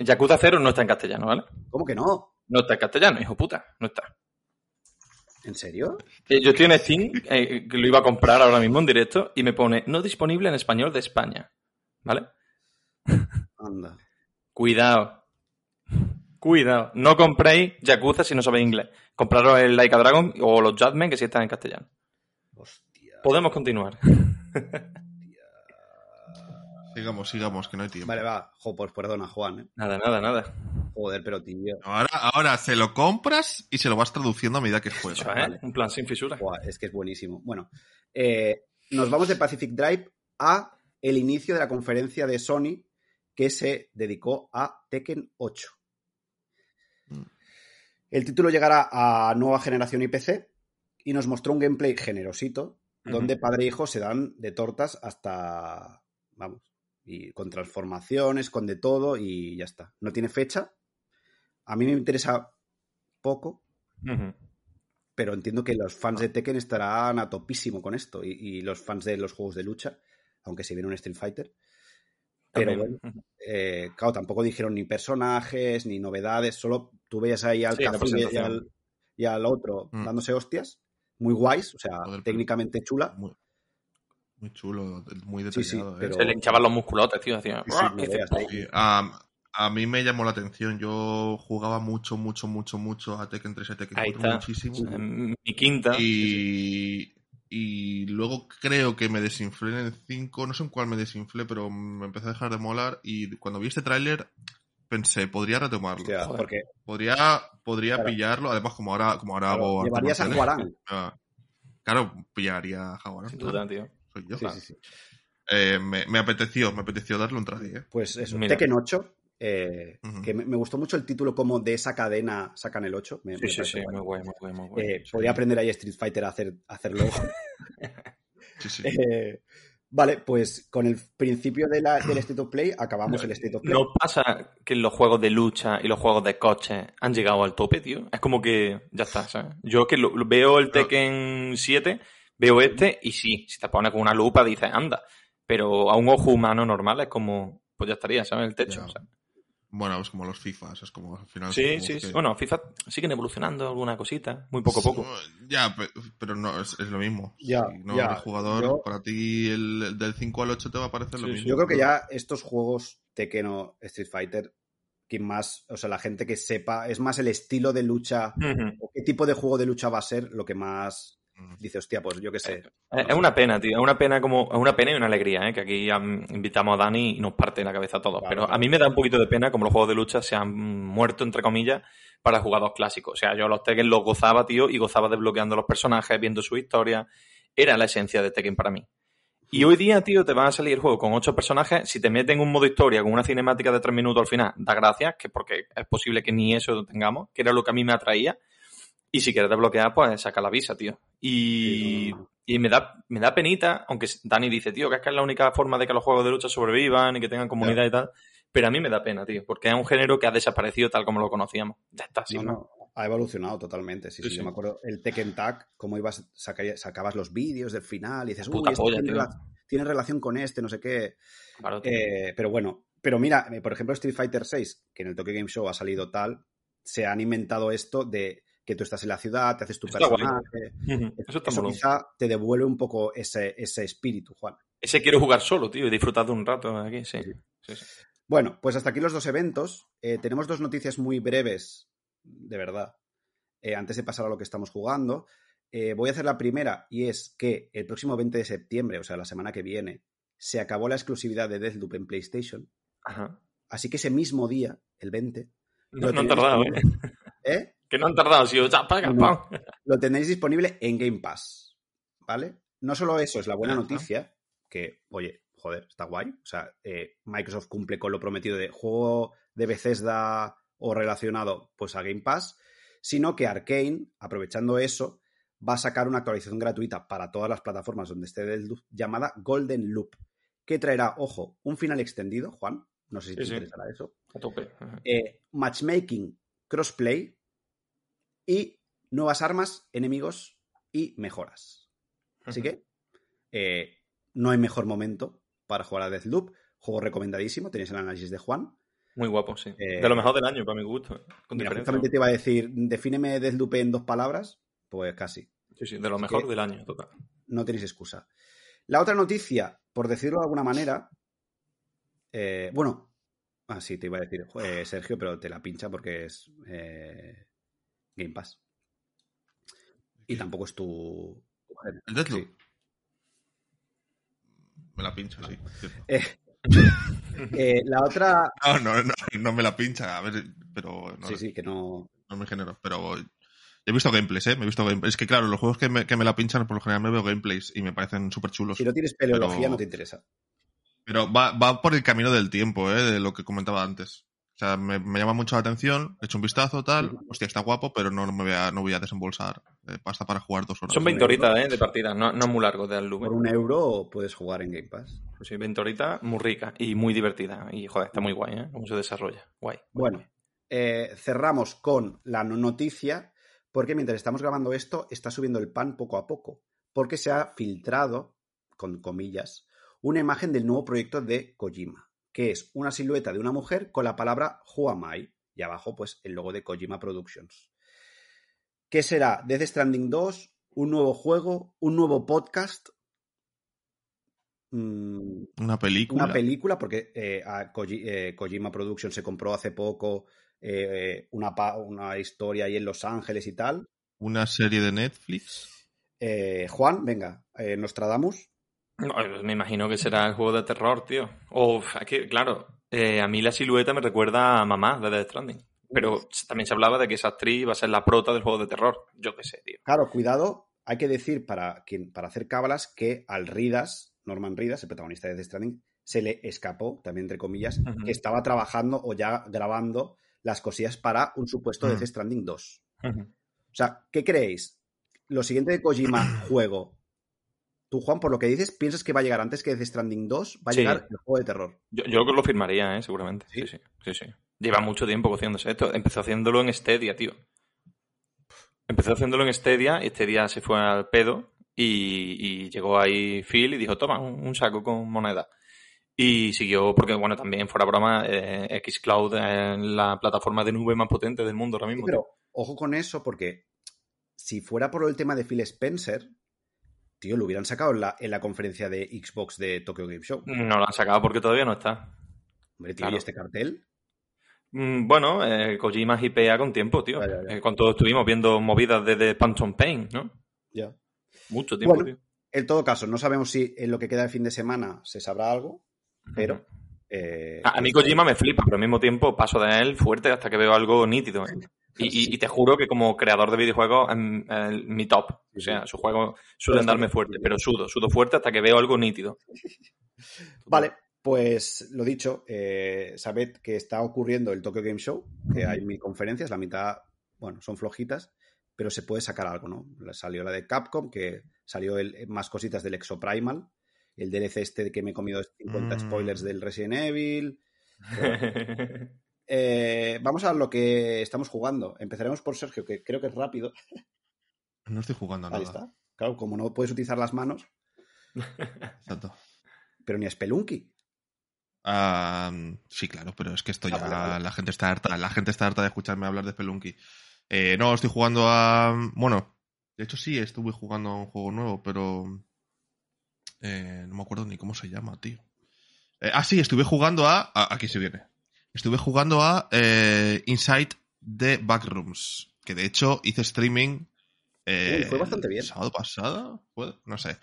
Yakuza 0 no está en castellano, ¿vale? ¿Cómo que no? No está en castellano, hijo puta, no está. ¿En serio? Eh, Yo estoy en Steam, eh, que lo iba a comprar ahora mismo en directo, y me pone no disponible en español de España. ¿Vale? Anda. Cuidado. Cuidado. No compréis Yakuza si no sabéis inglés. Compraros el Like a Dragon o los Judgment que sí están en castellano. Hostia. Podemos continuar. Sigamos, sigamos, que no hay tiempo. Vale, va. Jo, pues perdona, Juan. ¿eh? Nada, nada, nada. Joder, pero tío. Ahora, ahora se lo compras y se lo vas traduciendo a medida que juegas. Eso, ¿eh? vale. Un plan sin fisura. Buah, es que es buenísimo. Bueno, eh, nos vamos de Pacific Drive a el inicio de la conferencia de Sony que se dedicó a Tekken 8. Mm. El título llegará a nueva generación y PC y nos mostró un gameplay generosito donde padre e hijo se dan de tortas hasta, vamos, y con transformaciones, con de todo y ya está. No tiene fecha. A mí me interesa poco, pero entiendo que los fans de Tekken estarán a topísimo con esto y, y los fans de los juegos de lucha, aunque se viene un Street Fighter. Pero bueno, eh, claro, tampoco dijeron ni personajes ni novedades, solo tú veías ahí al Sí, y al, y al otro Mm. dándose hostias, muy guays, o sea, Joder, técnicamente chula. Muy, muy chulo, muy Sí, sí, detallado. ¿eh? pero- Se le hinchaban los musculotes, tío. Hacía... Sí, sí, no Dice, veas, "Oh". Sí, a, a mí me llamó la atención. Yo jugaba mucho, mucho, mucho, mucho a Tekken 3 y a Tekken Ahí 4 está. muchísimo. Mi quinta. Y, y luego creo que me desinflé en el 5, no sé en cuál me desinflé, pero me empezó a dejar de molar. Y cuando vi este tráiler pensé, podría retomarlo. Hostia, porque Podría, podría Claro. pillarlo, además como ahora, como ahora claro, hago llevarías a Juarán. Claro, pillaría a Jaguar. Sin duda, tío. Soy yo. Sí, sí, sí. Eh, me, me apeteció, me apeteció darle un try, ¿eh? Pues eso, Mira. Tekken 8, eh, que me, me gustó mucho el título como de esa cadena sacan el 8. Me, Sí, me sí, sí, muy guay, muy guay, muy guay. Eh, podría aprender ahí Street Fighter a, hacer, a hacerlo. Sí, sí. Eh, vale, pues con el principio de la- del State of Play acabamos el State of Play. ¿No pasa que los juegos de lucha y los juegos de coche han llegado al tope, tío? Es como que ya está, ¿sabes? Yo que lo- veo el Tekken 7, veo este y sí, si te pones con una lupa dices, anda. Pero a un ojo humano normal es como, pues ya estaría, ¿sabes? El techo. ¿sabes? Bueno, es como los FIFAs, es como al final. Sí, sí, que- sí. Bueno, FIFA siguen evolucionando alguna cosita, muy poco a poco. Ya, pe- pero no, es, es lo mismo. Ya, si no ya, eres jugador, yo- para ti el, el del 5 al 8 te va a parecer lo sí. mismo. Yo creo que ya estos juegos Tekken o Street Fighter, quien más, o sea, la gente que sepa, es más el estilo de lucha o qué tipo de juego de lucha va a ser lo que más. Dice, hostia, pues yo qué sé. Es es una pena, tío. Es una pena como. Es una pena y una alegría, ¿eh? Que aquí am, invitamos a Dani y nos parte la cabeza a todos. Claro, Pero claro. a mí me da un poquito de pena como los juegos de lucha se han muerto, entre comillas, para jugadores clásicos. O sea, yo los Tekken los gozaba, tío, y gozaba desbloqueando los personajes, viendo su historia. Era la esencia de Tekken para mí. Y hoy día, tío, te va a salir el juego con ocho personajes. Si te meten un modo historia con una cinemática de tres minutos al final, da gracias, que porque es posible que ni eso tengamos, que era lo que a mí me atraía. Y si quieres desbloquear, pues saca la visa, tío. Y, Sí, y me da, me da penita, aunque Dani dice, tío, que es que es la única forma de que los juegos de lucha sobrevivan y que tengan comunidad y tal. Pero a mí me da pena, tío, porque es un género que ha desaparecido tal como lo conocíamos. Ya está, sin No, ha evolucionado totalmente. Sí, Sí, sí, sí. Yo me acuerdo el Tekken Tag, cómo ibas, saca- sacabas los vídeos del final y dices, uy, Puta este polla, tiene, tío. rela- tiene relación con este, no sé qué. Claro. Eh, pero bueno, pero mira, eh, por ejemplo, Street Fighter 6, que en el Tokyo Game Show ha salido tal, se han inventado esto de que tú estás en la ciudad, te haces tu Está personaje. Eso está Eso quizá te devuelve un poco ese, ese espíritu, Juan. Ese quiero jugar solo, tío, y disfrutar de un rato aquí, sí. Sí, sí. Bueno, pues hasta aquí los dos eventos. Eh, tenemos dos noticias muy breves, de verdad, eh, antes de pasar a lo que estamos jugando. Eh, voy a hacer la primera y es que el próximo 20 de septiembre, o sea, la semana que viene, se acabó la exclusividad de Deathloop en PlayStation. Ajá. Así que ese mismo día, el 20, No, no tardado, ¿eh? ¿eh? Que no han tardado, si No. lo tenéis disponible en Game Pass. ¿Vale? No solo eso, es la buena noticia, que, oye, joder, está guay. O sea, eh, Microsoft cumple con lo prometido de juego de Bethesda o relacionado pues a Game Pass, sino que Arkane, aprovechando eso, va a sacar una actualización gratuita para todas las plataformas donde esté Deathloop llamada Golden Loop, que traerá, ojo, un final extendido, Juan, no sé si te sí. interesará eso, A tope. Eh, matchmaking, crossplay y nuevas armas, enemigos y mejoras. Así que eh, no hay mejor momento para jugar a Deathloop. Juego recomendadísimo. Tenéis el análisis de Juan. Muy guapo, sí. Eh, de lo mejor del año, para mi gusto. ¿eh? Con Mira, justamente te iba a decir, defíneme Deathloop en dos palabras. Pues casi. Sí, sí, de lo mejor del año, total. No tenéis excusa. La otra noticia, por decirlo de alguna manera, eh, bueno, ah, sí, te iba a decir, eh, Sergio, pero te la pincha porque es eh, Game Pass. Y tampoco es tu. ¿El Deathloop? Sí. Me la pincha, sí. Eh, eh, la otra. No, no, no, no me la pincha, a ver, pero no, Sí, sí, que no. no es mi género. Pero he visto gameplays, ¿eh? Me he visto gameplays. Es que, claro, los juegos que me, que me la pinchan, por lo general me veo gameplays y me parecen súper chulos. Si no tienes peleología, Pero- no te interesa. Pero va, va por el camino del tiempo, ¿eh? De lo que comentaba antes. O sea, me, me llama mucho la atención, he hecho un vistazo, tal. Hostia, está guapo, pero no, me voy a, no voy a desembolsar eh, pasta para jugar dos horas. Son 20 horitas ¿eh? de partida, no, no es muy largo de Loop. Por un euro puedes jugar en Game Pass. Pues sí, 20 horitas, muy rica y muy divertida. Y joder, está muy guay, ¿eh? Cómo se desarrolla. Guay. Bueno, eh, cerramos con la no noticia, porque mientras estamos grabando esto, está subiendo el pan poco a poco, porque se ha filtrado, con comillas, una imagen del nuevo proyecto de Kojima, que es una silueta de una mujer con la palabra Who am I? y abajo pues el logo de Kojima Productions. ¿Qué será? Death Stranding 2, un nuevo juego, un nuevo podcast, Mm, Una película. una película, porque eh, a Koji- eh, Kojima Productions se compró hace poco eh, una, una historia ahí en Los Ángeles y tal. Una serie de Netflix. Juan, venga, Nostradamus. No, me imagino que será el juego de terror, tío. O, es que, claro, eh, a mí la silueta me recuerda a mamá de Death Stranding. Pero también se hablaba de que esa actriz va a ser la prota del juego de terror. Yo qué sé, tío. Claro, cuidado, hay que decir para, quien, para hacer cábalas que al Ridas, Norman Ridas, el protagonista de Death Stranding, se le escapó, también entre comillas, que estaba trabajando o ya grabando las cosillas para un supuesto. Death Stranding 2. O sea, ¿qué creéis? Lo siguiente de Kojima, juego. Tú, Juan, por lo que dices, piensas que va a llegar antes que Death Stranding 2, va a Sí. llegar el juego de terror. Yo, yo lo firmaría, ¿eh? seguramente. ¿Sí? ¿Sí? sí, sí. Lleva mucho tiempo cociéndose esto. Empezó haciéndolo en Stadia, tío. Empezó haciéndolo en Stadia y Stadia se fue al pedo y, y llegó ahí Phil y dijo, toma, un, un saco con moneda. Y siguió, porque bueno, también fuera broma, eh, Xcloud es la plataforma de nube más potente del mundo ahora mismo. pero ojo con eso, porque si fuera por el tema de Phil Spencer, tío, lo hubieran sacado en la, en la conferencia de Xbox de Tokyo Game Show. No lo han sacado porque todavía no está. Hombre, tío, Claro. ¿y este cartel? Mm, Bueno, eh, Kojima hipea con tiempo, tío. Ya, ya, ya. Eh, todo estuvimos viendo movidas desde Phantom Pain, ¿no? Ya. Mucho tiempo, Bueno, tío. En todo caso, no sabemos si en lo que queda de fin de semana se sabrá algo, pero... Eh, A a mí Kojima me flipa, pero al mismo tiempo paso de él fuerte hasta que veo algo nítido. ¿Eh? Y, y- y te juro que como creador de videojuegos es es mi top. O sea, sus juegos suelen darme fuerte, pero sudo, sudo fuerte hasta que veo algo nítido. Vale, pues lo dicho, eh, sabed que está ocurriendo el Tokyo Game Show, que hay mil conferencias, la mitad, bueno, son flojitas, pero se puede sacar algo, ¿no? Salió la de Capcom, que salió el- más cositas del Exoprimal, el DLC este que me he comido 50 Mm. spoilers del Resident Evil. Eh, vamos a lo que estamos jugando. Empezaremos por Sergio, que creo que es rápido. No estoy jugando a Ahí nada. está. Claro, como no puedes utilizar las manos, Exacto. pero ni a Spelunky. Ah, sí, claro, pero es que esto ya la gente está harta, la gente está harta de escucharme hablar de Spelunky. Eh, no, estoy jugando a. Bueno, de hecho sí, estuve jugando a un juego nuevo, pero. Eh, no me acuerdo ni cómo se llama, tío. Ah, sí, estuve jugando a, Aquí se viene. Estuve jugando a Inside the Backrooms. Que de hecho hice streaming. fue bastante bien. ¿Sábado pasado? No sé.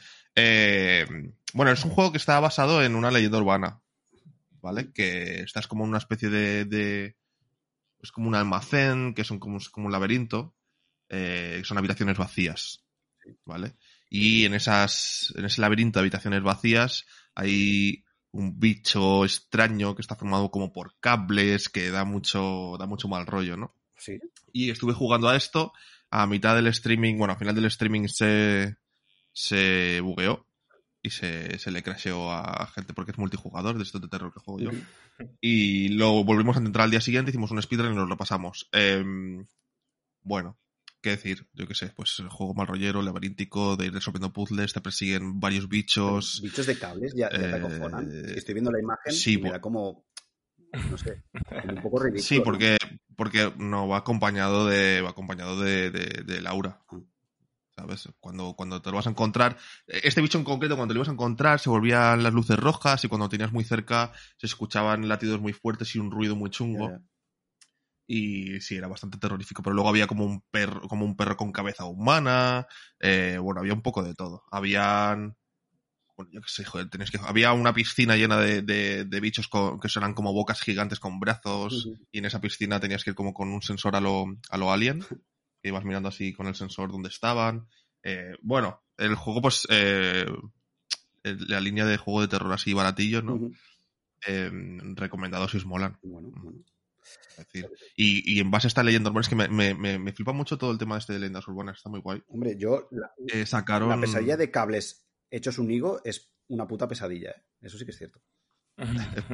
bueno, es un juego que está basado en una leyenda urbana. ¿Vale? Que estás como en una especie de es como un almacén, que es como, como un laberinto, eh, son habitaciones vacías, ¿vale? Y en, esas, en ese laberinto de habitaciones vacías hay un bicho extraño que está formado como por cables, que da mucho, da mucho mal rollo, ¿no? Sí. Y estuve jugando a esto, a mitad del streaming, bueno, al final del streaming se, se bugueó y se, se le crasheó a gente porque es multijugador de estos de terror que juego yo. Y lo volvimos a intentar al día siguiente, hicimos un speedrun y nos lo pasamos. Em, bueno, qué decir, yo qué sé, pues el juego mal rollero, laberíntico, de ir resolviendo puzzles, te persiguen varios bichos. Bichos de cables, ya, te acojonan. Eh, estoy viendo la imagen y me da como, no sé, un poco ridículo. Sí, porque, porque no, va acompañado de, va acompañado de, de, de Laura. Ah. ¿Sabes? Cuando, cuando te lo vas a encontrar, este bicho en concreto, cuando lo ibas a encontrar, se volvían las luces rojas y cuando tenías muy cerca se escuchaban latidos muy fuertes y un ruido muy chungo. Y sí, era bastante terrorífico. Pero luego había como un perro, como un perro con cabeza humana. Eh, bueno, había un poco de todo. Habían. Bueno, yo qué sé, joder, tenéis que. Había una piscina llena de, de, bichos que eran como bocas gigantes con brazos. Y en esa piscina tenías que ir como con un sensor a lo, a lo alien que ibas mirando así con el sensor donde estaban. Eh, bueno, el juego, pues, eh, la línea de juego de terror así baratillos, ¿no? Eh, recomendados si os molan. Y, en base a esta leyenda urbana, es que me, flipa mucho todo el tema de este de leyendas urbanas, está muy guay. Hombre, yo. La, sacaron... la pesadilla de cables hechos un higo es una puta pesadilla, Eso sí que es cierto.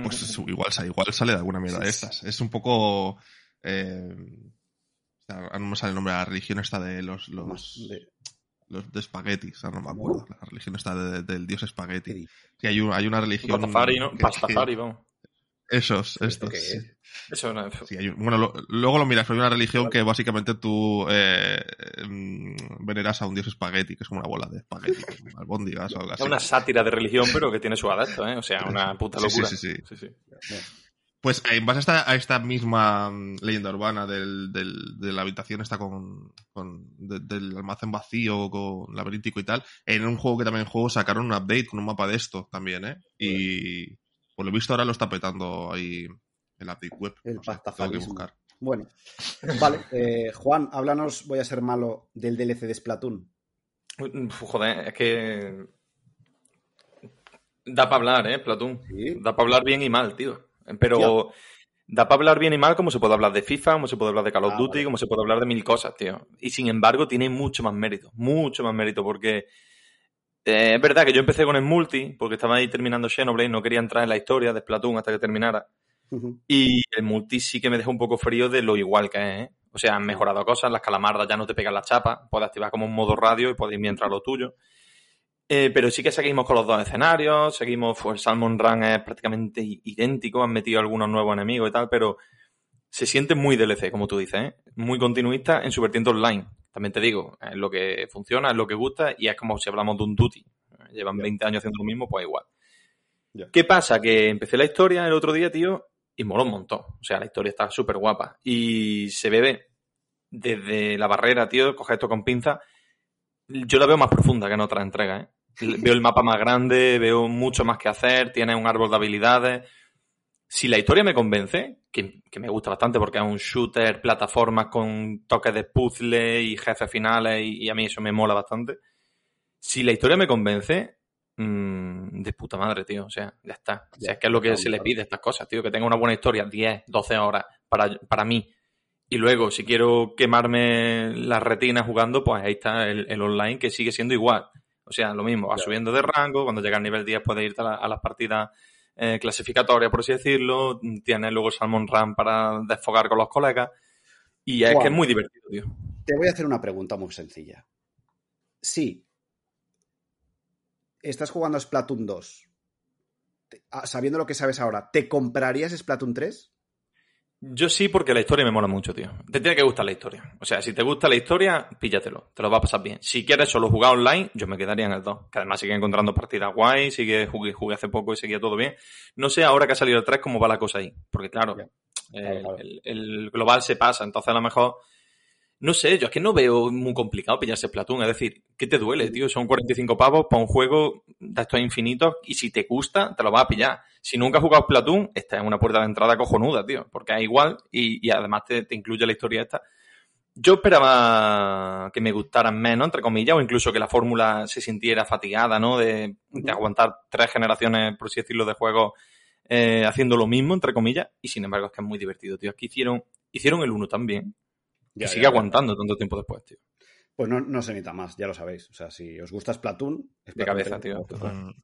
pues igual, igual sale de alguna mierda de estas. Es un poco. Ahora no me sale el nombre de la religión esta de los, los, de... los de espaguetis, no me acuerdo. La religión está del dios espagueti. Sí, hay, hay una religión. Pastafari, ¿no? Pastafari, vamos. Esos, estos. Eso no sí, hay bueno, luego lo miras, hay una religión que básicamente tú eh, mm, veneras a un dios espagueti, que es como una bola de espagueti, albóndigas o algo así. Es una sátira de religión, pero que tiene su adepto, ¿eh? O sea, una puta locura. sí, sí. sí. sí, sí. Pues en base a esta, misma mm, leyenda urbana del, de la habitación está con, del almacén vacío, con laberíntico y tal, en un juego que también juego sacaron un update con un mapa de esto también, ¿eh? Y por lo visto ahora lo está petando ahí el update web. El que buscar. Bueno, vale. Eh, Juan, háblanos, voy a ser malo, del DLC de Splatoon. Joder, es que... Da para hablar, ¿eh? Splatoon. Da para hablar bien y mal, tío. Pero da para hablar bien y mal como se puede hablar de FIFA, como se puede hablar de Call of ah, Duty, como se puede hablar de mil cosas, tío. Y sin embargo tiene mucho más mérito, mucho más mérito, porque eh, es verdad que yo empecé con el multi, porque estaba ahí terminando Xenoblade, y no quería entrar en la historia de Splatoon hasta que terminara. Y el multi sí que me dejó un poco frío de lo igual que es, ¿eh? O sea, han mejorado cosas, las calamardas ya no te pegan la chapa, puedes activar como un modo radio y puedes ir mientras lo tuyo. Eh, pero sí que seguimos con los dos escenarios, seguimos, pues Salmon Run es prácticamente idéntico, han metido algunos nuevos enemigos y tal, pero se siente muy DLC, como tú dices, ¿eh? muy continuista en su vertiente online. También te digo, es lo que funciona, es lo que gusta y es como si hablamos de un duty. Llevan 20 años haciendo lo mismo, pues igual. ¿Qué pasa? Que empecé la historia el otro día, tío, y moló un montón. O sea, la historia está súper guapa. Y se ve desde la barrera, tío, coger esto con pinza. Yo la veo más profunda que en otras entregas, ¿eh? veo el mapa más grande, veo mucho más que hacer, tiene un árbol de habilidades. Si la historia me convence, que, me gusta bastante porque es un shooter, plataformas con toques de puzzle y jefes finales y, a mí eso me mola bastante. Si la historia me convence, mmm, de puta madre, tío. O sea, ya está. O sea, es que es lo que se le pide a estas cosas, tío. Que tenga una buena historia, 10, 12 horas para, para mí. Y luego, si quiero quemarme las retinas jugando, pues ahí está el online que sigue siendo igual. O sea, lo mismo, va subiendo de rango, cuando llega al nivel 10 puede irte a, las partidas eh, clasificatorias, por así decirlo, tiene luego Salmon Run para desfogar con los colegas. Y es que es muy divertido, tío. Te voy a hacer una pregunta muy sencilla. Si estás jugando a Splatoon 2 ah, sabiendo lo que sabes ahora, ¿te comprarías Splatoon 3? Yo sí, porque la historia me mola mucho, tío. Te tiene que gustar la historia. O sea, si te gusta la historia, píllatelo. Te lo va a pasar bien. Si quieres solo jugar online, yo me quedaría en el 2. Que además sigue encontrando partidas guay, sigue jugué, jugué hace poco y seguía todo bien. No sé ahora que ha salido el 3 cómo va la cosa ahí. Porque claro, eh, Claro, claro. El, el global se pasa. Entonces a lo mejor... No sé, yo es que no veo muy complicado pillarse Splatoon. Es decir, ¿qué te duele, tío? Son 45 pavos para un juego de estos infinitos y si te gusta, te lo vas a pillar. Si nunca has jugado Splatoon, esta es una puerta de entrada cojonuda, tío. Porque es igual y, y además te, te incluye la historia esta. Yo esperaba que me gustaran menos, entre comillas, o incluso que la fórmula se sintiera fatigada, ¿no? De, de aguantar tres generaciones, por así decirlo, de juegos eh, haciendo lo mismo, entre comillas. Y sin embargo, es que es muy divertido, tío. Es que hicieron, hicieron el uno también. Ya, y ya, sigue ya. aguantando tanto tiempo después, tío. Pues no, no se necesita más, ya lo sabéis. O sea, si os gusta Splatoon, De Splatoon cabeza, 3, tío. total.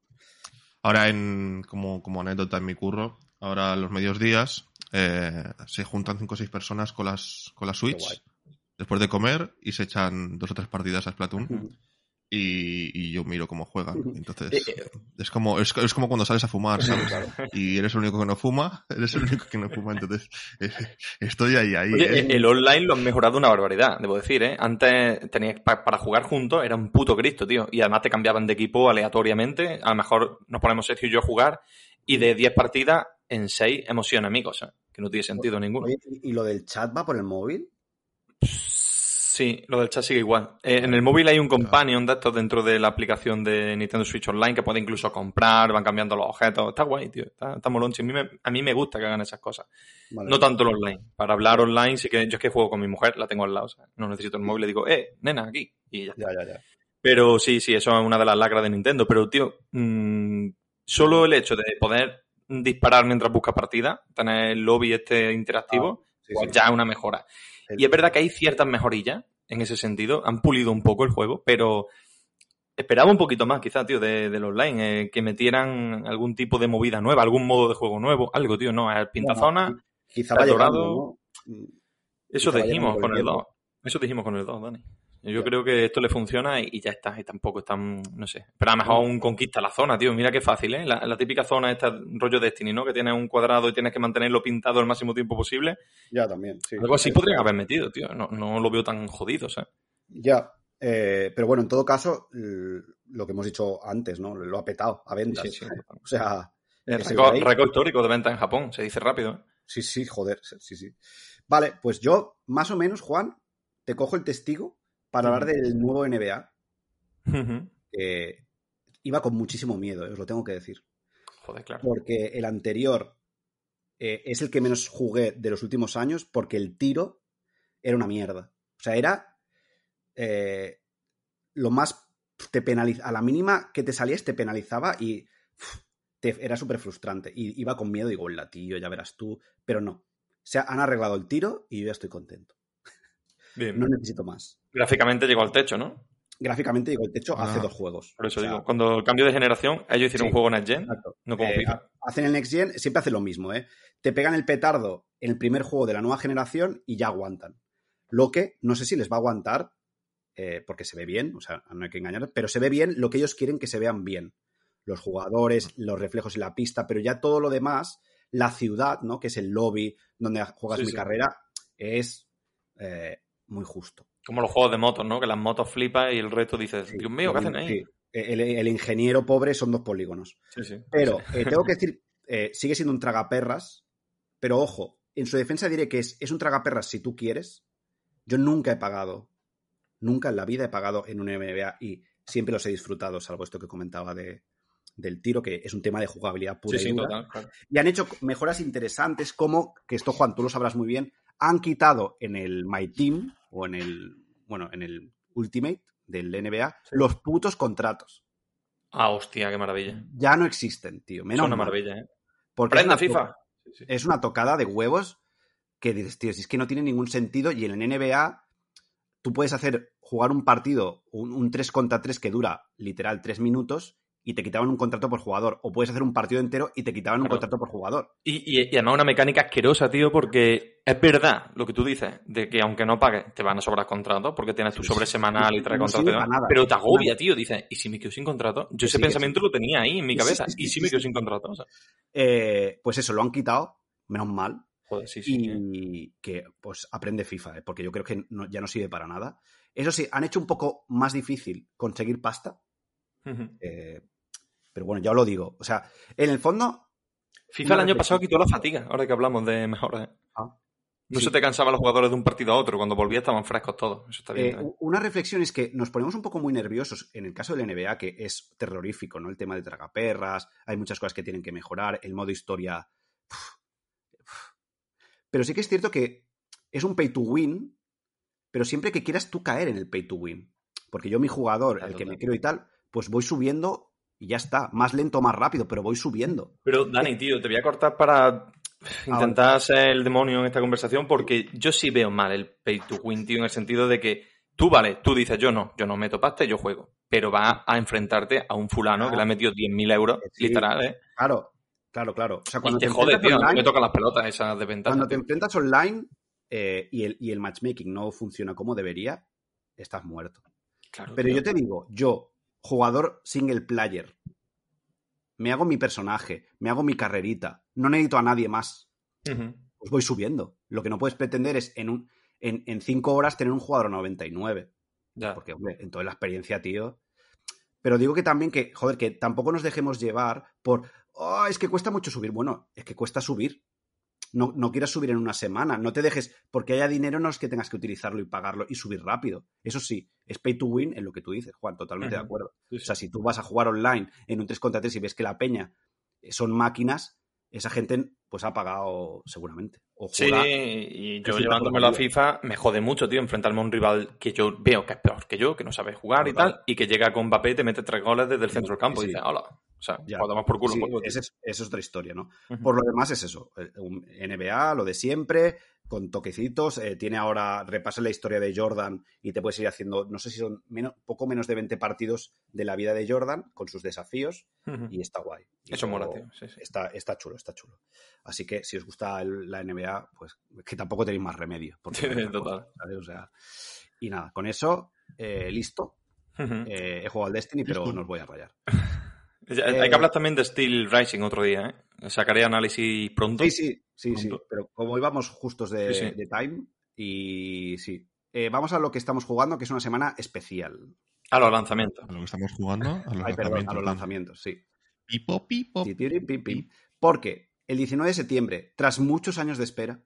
Ahora, en, como, como anécdota en mi curro, ahora los medios días eh, se juntan cinco o seis personas con las, con la Qué Switch después de comer y se echan dos o tres partidas a Splatoon. y, y yo miro cómo juegan. Entonces, Eh, eh, es como, es, es como cuando sales a fumar, ¿sabes? Claro. Y eres el único que no fuma, eres el único que no fuma, entonces eh, estoy ahí, ahí. Oye, ¿eh? el online lo han mejorado una barbaridad, debo decir, ¿eh? Antes tenías pa- para jugar juntos era un puto Cristo, tío. Y además te cambiaban de equipo aleatoriamente. A lo mejor nos ponemos Sergio y yo a jugar y de 10 partidas en 6 hemos sido enemigos, ¿eh? Que no tiene sentido ninguno. Oye, ¿y y lo del chat va por el móvil? Sí, lo del chat sigue igual. Eh, en el móvil hay un companion de estos dentro de la aplicación de Nintendo Switch Online que puede incluso comprar, van cambiando los objetos. Está guay, tío. Está, está molón. A, mí me, a mí me gusta que hagan esas cosas. Vale. No tanto el online. Para hablar online, sí que yo es que juego con mi mujer, la tengo al lado. o sea, no necesito el móvil, le digo, eh, nena, aquí. Y ya. Ya, ya, ya. Pero sí, sí, eso es una de las lacras de Nintendo. Pero, tío, mm, solo el hecho de poder disparar mientras busca partida, tener el lobby este interactivo, Sí, pues sí. ya es una mejora. Y es verdad que hay ciertas mejorillas en ese sentido. Han pulido un poco el juego, pero esperaba un poquito más, quizás, tío, de- del online. eh, que metieran algún tipo de movida nueva, algún modo de juego nuevo, algo, tío. No, el pintazona, Bueno, Quizá el llegando, dorado- ¿no? eso quizá dijimos con el el tiempo. 2. Eso dijimos con el 2, Dani. Yo creo que esto le funciona y, y ya está. Y tampoco es tan, no sé. Pero a lo mejor un conquista la zona, tío. Mira qué fácil, ¿eh? La, la típica zona esta, rollo Destiny, ¿no? Que tienes un cuadrado y tienes que mantenerlo pintado el máximo tiempo posible. Ya también, sí. Algo así podrían haber metido, tío. No, no lo veo tan jodido, ¿sabes? Ya. eh, pero bueno, en todo caso, lo que hemos dicho antes, ¿no? Lo ha petado a ventas. Sí, sí, sí. O sea, guay. récord histórico de venta en Japón, se dice rápido. ¿eh? sí, sí, joder, sí, sí. Vale, pues yo, más o menos, Juan, te cojo el testigo para hablar del nuevo NBA, iba con muchísimo miedo, eh, os lo tengo que decir. Joder, claro. Porque el anterior eh, es el que menos jugué de los últimos años, porque el tiro era una mierda. O sea, era eh, lo más te penaliza a la mínima que te salías te penalizaba y te- era súper frustrante y iba con miedo digo la tío ya verás tú pero no o sea han arreglado el tiro y yo ya estoy contento Bien. no necesito más Gráficamente llegó al techo, ¿no? gráficamente llegó el techo hace Ah. dos juegos Por eso O sea, digo, cuando el cambio de generación, ellos hicieron Sí. un juego Next Gen, exacto. no como Eh, hacen el Next Gen, siempre hacen lo mismo, ¿eh? Te pegan el petardo en el primer juego de la nueva generación y ya aguantan. Lo que no sé si les va a aguantar, eh, porque se ve bien, o sea, no hay que engañar, pero se ve bien lo que ellos quieren que se vean bien. Los jugadores, los reflejos en la pista, pero ya todo lo demás, la ciudad, ¿no? Que es el lobby donde juegas Sí, mi sí. carrera, es eh, muy justo. Como los juegos de motos, ¿no? Que las motos flipan y el resto dices, Sí, Dios mío, ¿qué hacen ahí? sí. El, el ingeniero pobre son dos polígonos. Sí, sí. Pero eh, tengo que decir, eh, sigue siendo un tragaperras, pero ojo, en su defensa diré que es, es un tragaperras si tú quieres. Yo nunca he pagado, nunca en la vida he pagado en un NBA y siempre los he disfrutado, salvo esto que comentaba de, del tiro, que es un tema de jugabilidad pura Sí, y dura. total. claro. Y han hecho mejoras interesantes como, que esto Juan, tú lo sabrás muy bien, han quitado en el My Team o en el, bueno, en el Ultimate del NBA los putos contratos. Ah, hostia, qué maravilla. Ya no existen, tío. Es Menos una mal. maravilla, ¿eh? Porque es Prenda una FIFA. Es una tocada de huevos que dices, tío, si es que no tiene ningún sentido y en el NBA tú puedes hacer jugar un partido, un, un 3 contra 3 que dura literal 3 minutos y te quitaban un contrato por jugador. O puedes hacer un partido entero y te quitaban un Claro. contrato por jugador. Y, y- y además una mecánica asquerosa, tío, porque es verdad lo que tú dices, de que aunque no pagues, te van a sobrar contratos, porque tienes tu Sí, sobre semanal y No trae sirve contrato. y demás, para nada. pero te agobia, Nada. tío. Dices, ¿y si me quedo sin contrato? Yo ese sí, pensamiento lo tenía ahí en mi cabeza. ¿Y si me quedo sin contrato? O sea, Eh, pues eso, lo han quitado, menos mal. joder, sí, sí. y que pues aprende FIFA, ¿eh? porque yo creo que no- ya no sirve para nada. Eso sí, han hecho un poco más difícil conseguir pasta, eh, pero bueno, ya os lo digo. O sea, en el fondo, FIFA el año pasado quitó la fatiga, ahora que hablamos de mejoras. Ah, No sí. se te cansaban los jugadores de un partido a otro, cuando volvías estaban frescos todos. Eso está bien. eh, una reflexión es que nos ponemos un poco muy nerviosos en el caso del NBA, que es terrorífico, ¿no? El tema de tragaperras, hay muchas cosas que tienen que mejorar, el modo historia. Pero sí que es cierto que es un pay to win, pero siempre que quieras tú caer en el pay to win. Porque yo, mi jugador, Claro, el que me quiero y tal, pues voy subiendo y ya está. Más lento, más rápido, pero voy subiendo. Pero, Dani, tío, te voy a cortar para intentar ser el demonio en esta conversación porque yo sí veo mal el pay to win, tío, en el sentido de que tú, vale, tú dices, yo no, yo no meto pasta y yo juego. Pero va a enfrentarte a un fulano Ah. que le ha metido 10.000 euros, Sí. literal, ¿eh? Claro, claro, claro. O sea, Y cuando te te, jode, tío. online, Me tocan las pelotas esas desventajas. cuando te tío. enfrentas online eh, y, el, y el matchmaking no funciona como debería, estás muerto. Claro, Pero tío. yo te digo, yo, jugador single player, me hago mi personaje, me hago mi carrerita, no necesito a nadie más, Ujú. pues voy subiendo. Lo que no puedes pretender es en, un, en, en cinco horas tener un jugador a 99. Ya. Porque, hombre, en toda la experiencia, tío. Pero digo que también que, joder, que tampoco nos dejemos llevar por, oh, es que cuesta mucho subir. Bueno, es que cuesta subir. No, no quieras subir en una semana. No te dejes, porque haya dinero, no es que tengas que utilizarlo y pagarlo y subir rápido. Eso sí, es pay to win en lo que tú dices, Juan, totalmente de acuerdo. Sí, O sea, si tú vas a jugar online en un 3 contra 3 y ves que la peña eh, son máquinas, esa gente pues ha pagado seguramente. O Sí, y yo por la FIFA me jode mucho, tío, enfrentarme a un rival que yo veo que es peor que yo, que no sabe jugar y tal, y que llega con Mbappé y te mete tres goles desde el centro del campo Sí, y dices, hola. O sea, Ya. joder, más por culo. Sí, esa es, es otra historia, ¿no? Ujú. Por lo demás es eso. eh, un NBA, lo de siempre, con toquecitos. eh, tiene ahora, repasa la historia de Jordan y te puedes ir haciendo, no sé si son menos, poco menos de 20 partidos de la vida de Jordan con sus desafíos Ujú. y está guay. Y Eso mola, tío. Sí, sí. Está, está chulo, está chulo. Así que si os gusta el- la NBA, pues que tampoco tenéis más remedio. porque Sí, total. cosa. O sea, y nada, con eso, eh, listo. Ujú. Eh, he jugado al Destiny, pero no os voy a rayar. Eh, Hay que hablar también de Steel Rising otro día, ¿eh? Sacaré análisis pronto. Sí, sí, sí, sí. Pero como íbamos justos de, Sí, sí. de time, y sí. Eh, vamos a lo que estamos jugando, que es una semana especial. A los lanzamientos. A lo que estamos jugando, a los Ay, perdón, a los lanzamientos. lanzamientos, sí. Pipo, pipo. Ti, tiri, pim, pim. Porque el 19 de septiembre, tras muchos años de espera,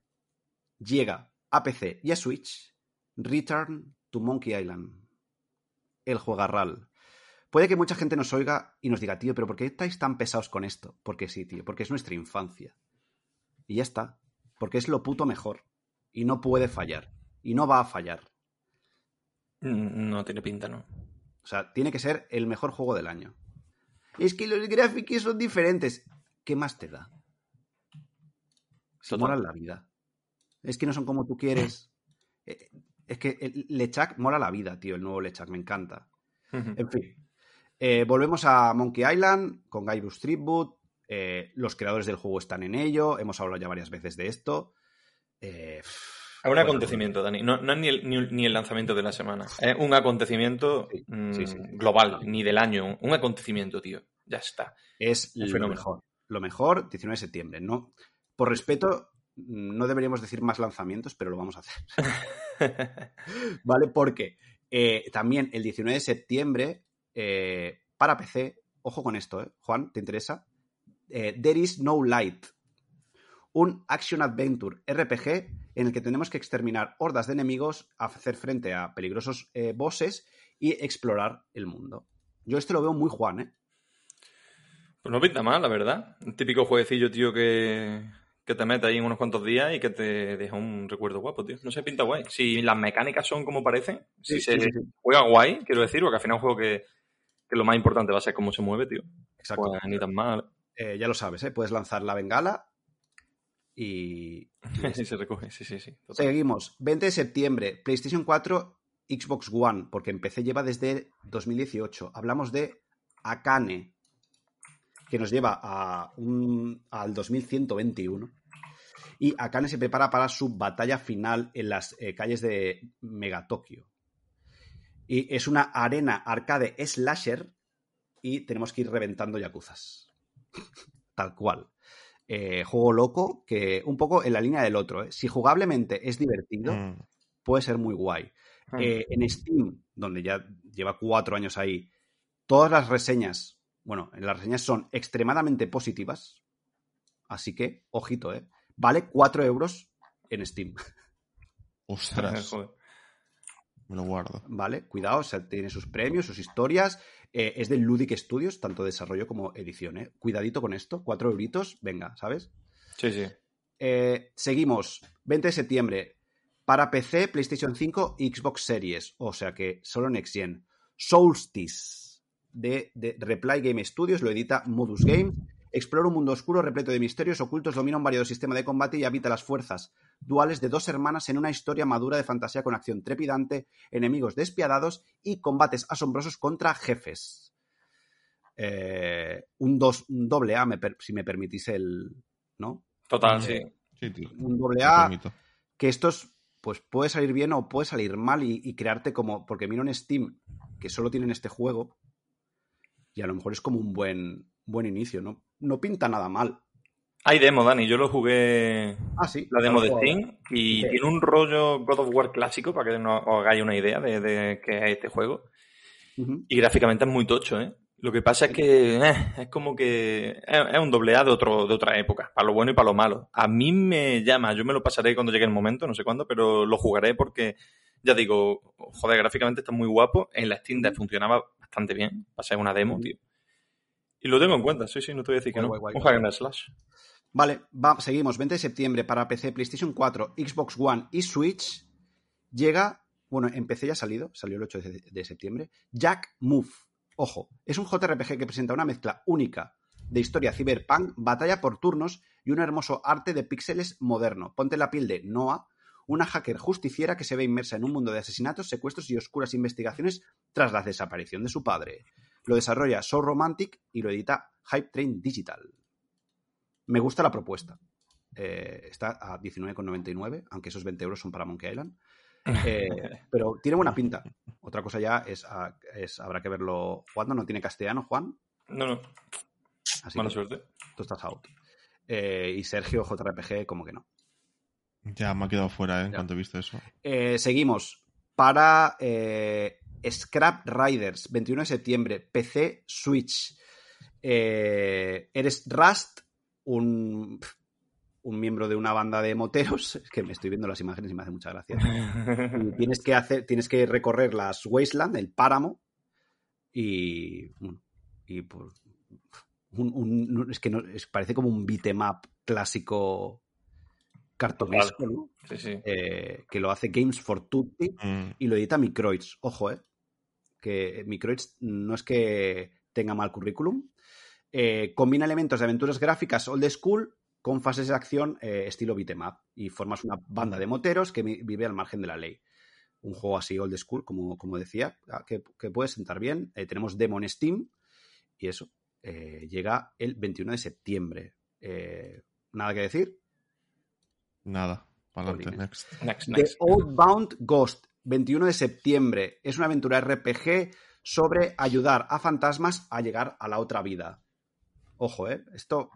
llega a PC y a Switch Return to Monkey Island. El juegarral. Puede que mucha gente nos oiga y nos diga, tío, pero ¿por qué estáis tan pesados con esto? Porque sí, tío, porque es nuestra infancia. Y ya está. Porque es lo puto mejor. Y no puede fallar. Y no va a fallar. Mm, No tiene pinta, ¿no? O sea, tiene que ser el mejor juego del año. Es que los gráficos son diferentes. ¿Qué más te da? Si molan la vida. Es que no son como tú quieres. Eh, Es que el Lechak mola la vida, tío, el nuevo Lechak, me encanta. En fin. Eh, volvemos a Monkey Island con Guybrush Tribute. Eh, los creadores del juego están en ello. Hemos hablado ya varias veces de esto. Eh, un bueno, acontecimiento, Dani. No, no es ni el, ni, ni el lanzamiento de la semana. Es un acontecimiento Sí, mm, sí, sí. global, ni del año. Un acontecimiento, tío. Ya está. es Un lo fenómeno. mejor. Lo mejor, 19 de septiembre. No, por respeto, no deberíamos decir más lanzamientos, pero lo vamos a hacer. ¿Vale? Porque eh, también el 19 de septiembre, eh, para PC, ojo con esto, ¿eh? Juan, ¿te interesa? Eh, There is no light. Un action adventure RPG en el que tenemos que exterminar hordas de enemigos, hacer frente a peligrosos eh, bosses y explorar el mundo. Yo este lo veo muy Juan, ¿eh? Pues no pinta mal, la verdad. Un típico jueguecillo, tío, que, que te mete ahí en unos cuantos días y que te deja un recuerdo guapo, tío. No sé, pinta guay. Si las mecánicas son como parecen, si Sí, se sí, sí. juega guay, quiero decir, porque al final es un juego que, que lo más importante va a ser cómo se mueve, tío. Exacto. Pues ni tan mal. Eh, ya lo sabes, ¿eh? Puedes lanzar la bengala y... Sí, se recoge, sí, sí, sí. total. Seguimos. 20 de septiembre, PlayStation 4, Xbox One, porque en PC lleva desde 2018. Hablamos de Akane. que nos lleva a un, al 2121. Y Akane se prepara para su batalla final en las eh, calles de Megatokio. Y es una arena arcade slasher y tenemos que ir reventando yakuzas. Tal cual. Eh, juego loco que un poco en la línea del otro. ¿eh? Si jugablemente es divertido, Mm. puede ser muy guay. Mm. Eh, en Steam, donde ya lleva cuatro años ahí, todas las reseñas, bueno, las reseñas son extremadamente positivas. Así que, ojito, ¿eh? Vale 4 euros en Steam, Ostras, Joder. Me lo guardo. ¿vale? Cuidado, o sea, tiene sus premios, sus historias. eh, es del Ludic Studios, tanto desarrollo como edición, ¿eh? Cuidadito con esto, 4 euritos, venga, ¿sabes? Sí, sí. Eh, seguimos, 20 de septiembre, para PC, PlayStation 5 y Xbox Series, o sea que solo Next Gen. Solstice, de, de Reply Game Studios, lo edita Modus Game. Explora un mundo oscuro repleto de misterios ocultos, domina un variado sistema de combate y habita las fuerzas duales de dos hermanas en una historia madura de fantasía con acción trepidante, enemigos despiadados y combates asombrosos contra jefes. Eh, un, dos, un doble A, me per- si me permitís el... ¿No? Total, Eh, sí. Un doble A que estos pues puede salir bien o puede salir mal y, y crearte como porque miro en Steam que solo tienen este juego y a lo mejor es como un buen buen inicio no no pinta nada mal Hay demo, Dani. Yo lo jugué ah sí la demo de. Steam y Sí. tiene un rollo God of War clásico para que no os hagáis una idea de, de qué es este juego. Y gráficamente es muy tocho, ¿eh? Lo que pasa es que eh, es como que es, es un doble A de, otro, de otra época, para lo bueno y para lo malo. A mí me llama, yo me lo pasaré cuando llegue el momento, no sé cuándo, pero lo jugaré porque, ya digo, joder, gráficamente está muy guapo. En la Steam Deck funcionaba bastante bien, ser una demo, tío. Y lo tengo en cuenta, sí, sí, no te voy a decir que Guay, no. guay, Un hack and slash. vale va, seguimos 20 de septiembre para PC PlayStation 4 Xbox One y Switch llega bueno en PC ya ha salido salió el 8 de, de septiembre Jack Move ojo es un JRPG que presenta una mezcla única de historia cyberpunk, batalla por turnos y un hermoso arte de píxeles moderno. Ponte la piel de Noah, una hacker justiciera que se ve inmersa en un mundo de asesinatos, secuestros y oscuras investigaciones tras la desaparición de su padre. Lo desarrolla So Romantic y lo edita Hype Train Digital. Me gusta la propuesta. Eh, está a 19,99, aunque esos 20 euros son para Monkey Island. Eh, pero tiene buena pinta. Otra cosa ya es, ah, es habrá que verlo jugando. No tiene castellano, Juan. No, no, Así mala que suerte. tú estás out. Eh, y Sergio JRPG, como que no. Ya me ha quedado fuera, ¿eh? En cuanto he visto eso. Eh, seguimos. Para eh, Scrap Riders, 21 de septiembre, PC, Switch. Eh, eres Rust, un, un miembro de una banda de moteros. Es que me estoy viendo las imágenes y me hace mucha gracia. Y tienes que hacer, tienes que recorrer las Wasteland, el páramo, y y pues, un, un- es que no, es- parece como un beat'em up clásico cartonesco, ¿no? sí, sí. Eh, que lo hace Games for Tutti Mm, y lo edita Microids. Ojo, eh, que Microids no es que tenga mal currículum. Eh, combina elementos de aventuras gráficas old school con fases de acción eh, estilo beat'em up y formas una banda de moteros que vi- vive al margen de la ley. Un juego así old school, como, como decía, ah, que, que puede sentar bien. Eh, tenemos demo en Steam y eso eh, llega el 21 de septiembre. Eh, Nada que decir. nada. Para adelante, Jolines. next. Next, The next. Outbound Ghost, 21 de septiembre. Es una aventura RPG sobre ayudar a fantasmas a llegar a la otra vida. Ojo, ¿eh? Esto...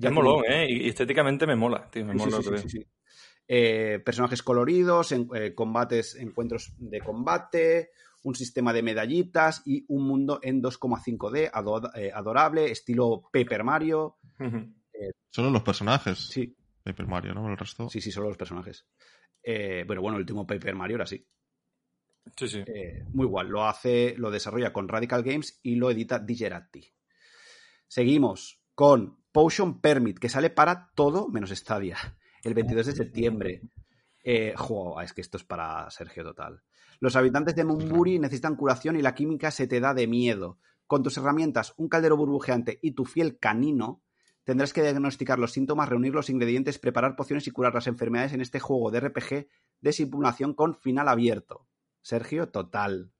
Es molón, ¿eh? Y estéticamente me mola, tío. Me Sí, mola sí, lo sí, que sí, veo. sí. Eh, personajes coloridos, en- eh, combates, encuentros de combate, un sistema de medallitas y un mundo en 2,5D ado- eh, adorable, estilo Paper Mario. Solo los personajes. Sí, Paper Mario, ¿no? El resto. sí, sí, solo los personajes. Eh, bueno, bueno, el último Paper Mario era así. Sí, sí. Eh, muy igual, lo hace, lo desarrolla con Radical Games y lo edita Digerati. Seguimos con Potion Permit, que sale para todo menos Stadia, el 22 de septiembre. Eh, jo, es que esto es para Sergio Total. Los habitantes de Mumburi necesitan curación y la química se te da de miedo. Con tus herramientas, un caldero burbujeante y tu fiel canino, tendrás que diagnosticar los síntomas, reunir los ingredientes, preparar pociones y curar las enfermedades en este juego de RPG de simulación con final abierto. Sergio, total.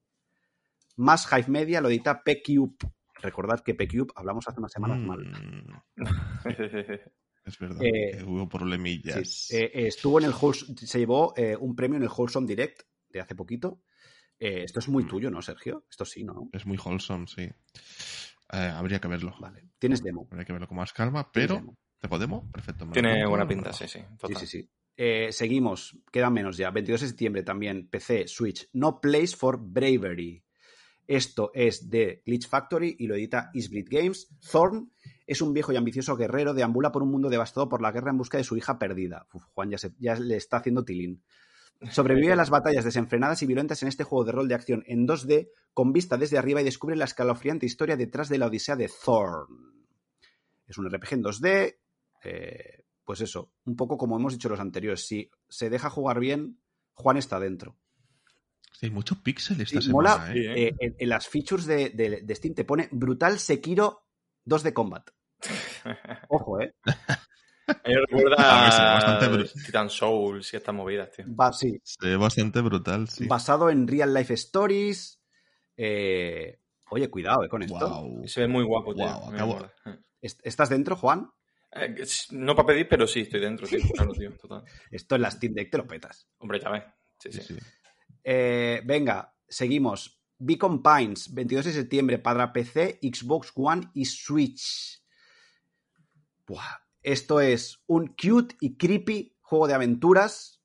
Más Hive Media lo edita PQ. recordad que PCube hablamos hace unas semanas mal. Mm, es verdad, Eh, que hubo problemillas. Sí, eh, estuvo en el se llevó eh, un premio en el Wholesome Direct de hace poquito. Eh, esto es muy Mm. tuyo, ¿no, Sergio? Esto sí, ¿no? Es muy wholesome, sí. Eh, habría que verlo. Vale. Tienes demo. Habría que verlo con más calma, pero. ¿te podemos? Perfecto. Tiene buena pinta, sí, sí. Sí, Total. sí, sí. Eh, seguimos, quedan menos ya. 22 de septiembre también, PC, Switch. No Place for Bravery. Esto es de Glitch Factory y lo edita Isblit Games. Thorn es un viejo y ambicioso guerrero, deambula por un mundo devastado por la guerra en busca de su hija perdida. Uf, Juan ya, se- ya le está haciendo tilín. Sobrevive a las batallas desenfrenadas y violentas en este juego de rol de acción en 2D con vista desde arriba y descubre la escalofriante historia detrás de la odisea de Thorn. Es un RPG en 2D, eh, pues eso, un poco como hemos dicho los anteriores, si se deja jugar bien, Juan está dentro. Sí, hay muchos píxeles esta Sí, semana, mola, ¿eh? ¿eh? Eh, en, en las features de, de- de Steam te pone brutal Sekiro 2 de combat. Ojo, eh. A mí me recuerda A ver, se ve a bastante Titan Souls y estas movidas, tío. Va, sí, Se ve bastante brutal, sí. basado en real life stories. Eh, oye, cuidado eh, con esto. Wow. Se ve muy guapo, tío. Me acabo- mola. Eh. ¿Est- ¿Estás dentro, Juan? Eh, no para pedir, pero sí, estoy dentro, tío. Claro, tío, total. Esto en la Steam Deck te lo petas. Hombre, ya ves. Sí, Sí, sí. sí. Eh, venga, seguimos. Beacon Pines, 22 de septiembre, para PC, Xbox One y Switch. Buah, Esto es un cute y creepy juego de aventuras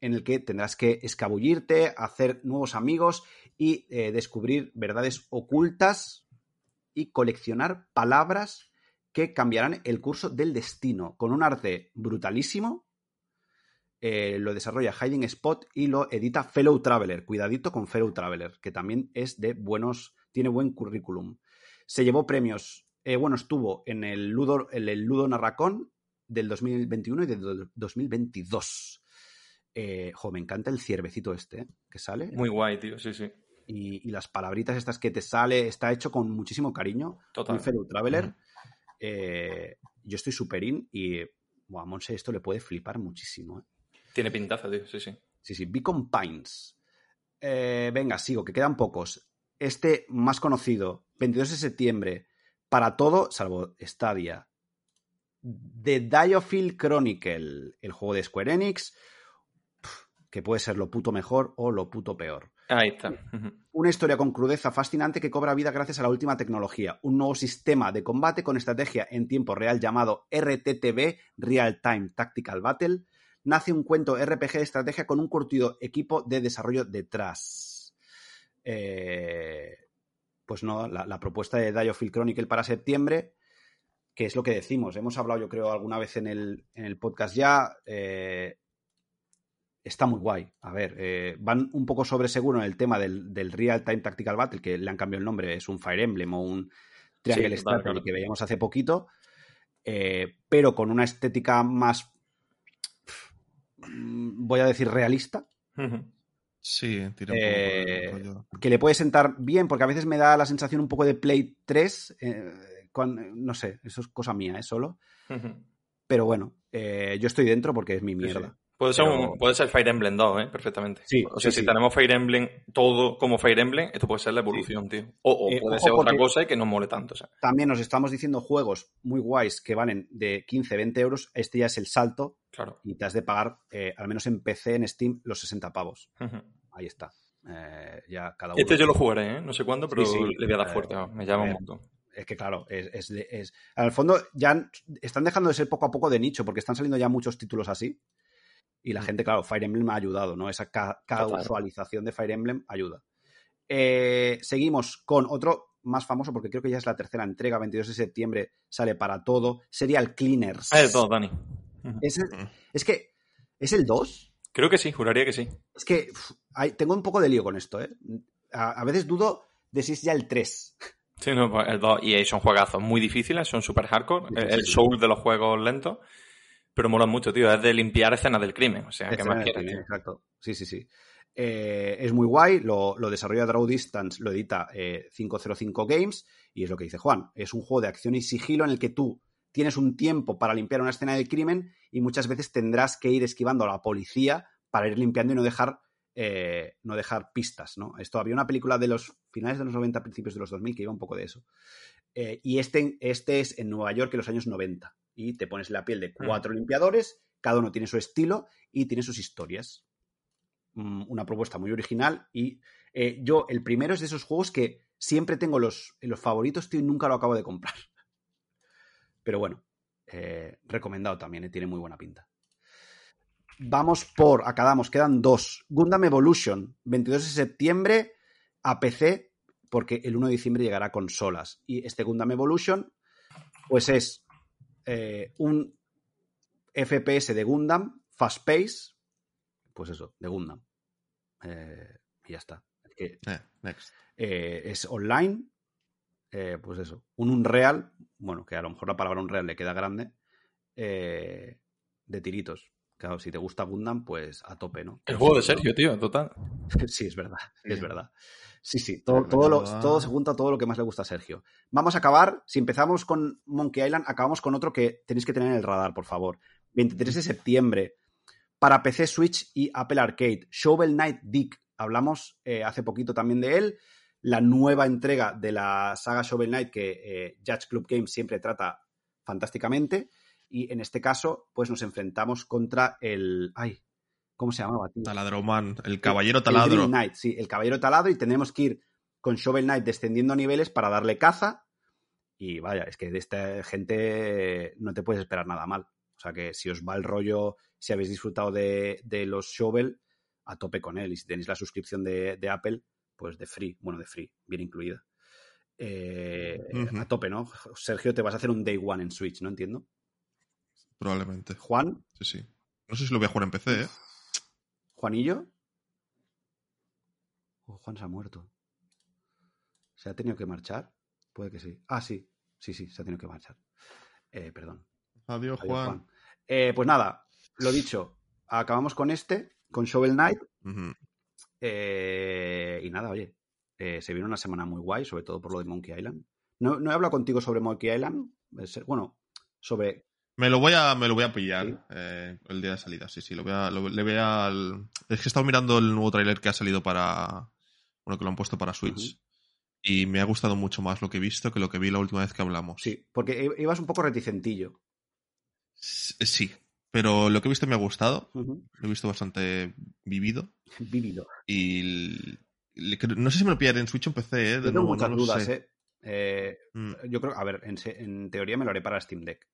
en el que tendrás que escabullirte, hacer nuevos amigos y eh, descubrir verdades ocultas y coleccionar palabras que cambiarán el curso del destino, con un arte brutalísimo eh, lo desarrolla Hiding Spot y lo edita Fellow Traveler. Cuidadito con Fellow Traveler, que también es de buenos, tiene buen currículum. Se llevó premios, eh, bueno, estuvo en el Ludo, en el Ludo Narracón del 2021 y del 2022. Eh, jo, me encanta el ciervecito este, eh, que sale. Muy guay, tío. Sí, sí. Y, y las palabritas estas que te sale, está hecho con muchísimo cariño. Total. Muy Fellow Traveler. Eh, yo estoy super in y, buah, a Monse esto le puede flipar muchísimo. Tiene pintaza, tío. Sí, sí. Sí, sí, Beacon Pines. Venga, sigo, que quedan pocos. Este más conocido, 22 de septiembre, para todo, salvo Stadia. The Diofield Chronicle, el juego de Square Enix, que puede ser lo puto mejor o lo puto peor. Ahí está. Una historia con crudeza fascinante que cobra vida gracias a la última tecnología. Un nuevo sistema de combate con estrategia en tiempo real llamado RTTB, Real Time Tactical Battle. Nace un cuento RPG de estrategia con un curtido equipo de desarrollo detrás. Eh, pues no, la, la propuesta de Diofield Chronicle para septiembre, que es lo que decimos. Hemos hablado, yo creo, alguna vez en el, en el podcast ya. eh, está muy guay. A ver, eh, van un poco sobre seguro en el tema del, del Real Time Tactical Battle, que le han cambiado el nombre, es un Fire Emblem o un Triangle Sí, Strategy claro. que veíamos hace poquito, eh, pero con una estética más, voy a decir, realista. Sí, tira un Eh, poco rollo. que le puede sentar bien, porque a veces me da la sensación un poco de Play 3, eh, con- no sé, eso es cosa mía, ¿eh? Solo. Pero bueno, eh, yo estoy dentro porque es mi Sí, mierda. Puede ser, Pero- un- puede ser Fire Emblem 2, ¿eh? Perfectamente. Sí, o sea, sí, si sí. tenemos Fire Emblem todo como Fire Emblem, esto puede ser la evolución, tío. O, o Eh, puede ser otra cosa y que no mole tanto. O sea. También nos estamos diciendo juegos muy guays que valen de 15, 20 euros. Este ya es el salto Claro. y te has de pagar, eh, al menos en PC, en Steam, los 60 pavos. Ahí está. Ya cada uno. Este yo lo jugaré, ¿eh? No sé cuándo, pero le voy a dar fuerte. Me llama un montón. Es que claro, es, es, es- Al fondo ya están dejando de ser poco a poco de nicho porque están saliendo ya muchos títulos así. Y la Mm. gente, claro, Fire Emblem ha ayudado, ¿no? Esa ca- casualización de Fire Emblem ayuda. Eh, seguimos con otro más famoso, porque creo que ya es la tercera entrega, 22 de septiembre, sale para todo. Serial Cleaners. Ah, de todo, Dani. Es, el- es que, ¿es el 2? Creo que sí, juraría que sí. Es que uf, hay- tengo un poco de lío con esto, ¿eh? A, a veces dudo de si es ya el 3. Sí, no, pues el 2 y ahí son juegazos muy difíciles, son super hardcore. Sí, el sí, el soul de los juegos lentos. Pero molan mucho, tío. Es de limpiar escenas del crimen. O sea, ¿qué Escena más quieres, crimen? Exacto. Sí, sí, sí. Eh, es muy guay, lo, lo desarrolla Draw Distance, lo edita eh, 505 Games, y es lo que dice Juan. Es un juego de acción y sigilo en el que tú tienes un tiempo para limpiar una escena del crimen y muchas veces tendrás que ir esquivando a la policía para ir limpiando y no dejar eh, no dejar pistas, ¿no? Esto había una película de los finales de los 90, principios de los 2000 que iba un poco de eso. Eh, y este, este es en Nueva York en los años 90. Y te pones la piel de cuatro limpiadores, cada uno tiene su estilo y tiene sus historias. Mm, una propuesta muy original. Y eh, yo, el primero es de esos juegos que siempre tengo los, los favoritos, tío, y nunca lo acabo de comprar. Pero bueno, eh, recomendado también, eh, tiene muy buena pinta. Vamos por, acabamos, quedan dos. Gundam Evolution, 22 de septiembre a PC, porque el 1 de diciembre llegará a consolas. Y este Gundam Evolution, pues es eh, un FPS de Gundam, Fast Pace, pues eso, de Gundam. Eh, y ya está. Es, Eh, es online, pues eso, un Unreal, bueno, que a lo mejor la palabra Unreal le queda grande, de tiritos. Claro, si te gusta Gundam, pues a tope, ¿no? El juego de Sergio, tío, total. Sí, es verdad, Sí. es verdad. Sí, sí, todo, todo, lo- todo se junta a todo lo que más le gusta a Sergio. Vamos a acabar, si empezamos con Monkey Island, acabamos con otro que tenéis que tener en el radar, por favor. 23 de septiembre, para PC, Switch y Apple Arcade. Shovel Knight Dick, hablamos eh, hace poquito también de él. La nueva entrega de la saga Shovel Knight que eh, Judge Club Games siempre trata fantásticamente. Y en este caso, pues nos enfrentamos contra el... Ay, ¿cómo se llamaba? tío? Taladroman, el caballero El taladro. Green Knight, sí, el caballero taladro y tenemos que ir con Shovel Knight descendiendo niveles para darle caza. Y vaya, es que de esta gente no te puedes esperar nada mal. O sea que si os va el rollo, si habéis disfrutado de, de los Shovel, a tope con él. Y si tenéis la suscripción de, de Apple, pues de free, bueno, de free, bien incluida. Eh. A tope, ¿no? Sergio, te vas a hacer un Day One en Switch, ¿no? Entiendo. Probablemente. Juan, Sí, sí. No sé si lo voy a jugar en PC, ¿eh? Juanillo. Oh, Juan se ha muerto. ¿Se ha tenido que marchar? Puede que sí. Ah, sí. Sí, sí, se ha tenido que marchar. Eh, perdón. Adiós, Adiós, Juan. Juan. Eh, pues nada, lo dicho. Acabamos con este, con Shovel Knight. Eh, y nada, oye, eh, se viene una semana muy guay, sobre todo por lo de Monkey Island. No, no he hablado contigo sobre Monkey Island. Bueno, sobre. Me lo voy a, me lo voy a pillar Sí. eh, el día de salida, sí, sí. Lo voy a, lo- le voy a. Es que he estado mirando el nuevo tráiler que ha salido para. Bueno, que lo han puesto para Switch. Y me ha gustado mucho más lo que he visto que lo que vi la última vez que hablamos. Sí, porque ibas un poco reticentillo. S- Sí. Pero lo que he visto me ha gustado. Lo he visto bastante vivido. Vívido. Y. le- no sé si me lo pillaré en Switch o en PC, ¿eh? De tengo nuevo, muchas no dudas, sé. ¿eh? Eh, Mm, Yo creo, a ver, en teoría me lo haré para Steam Deck.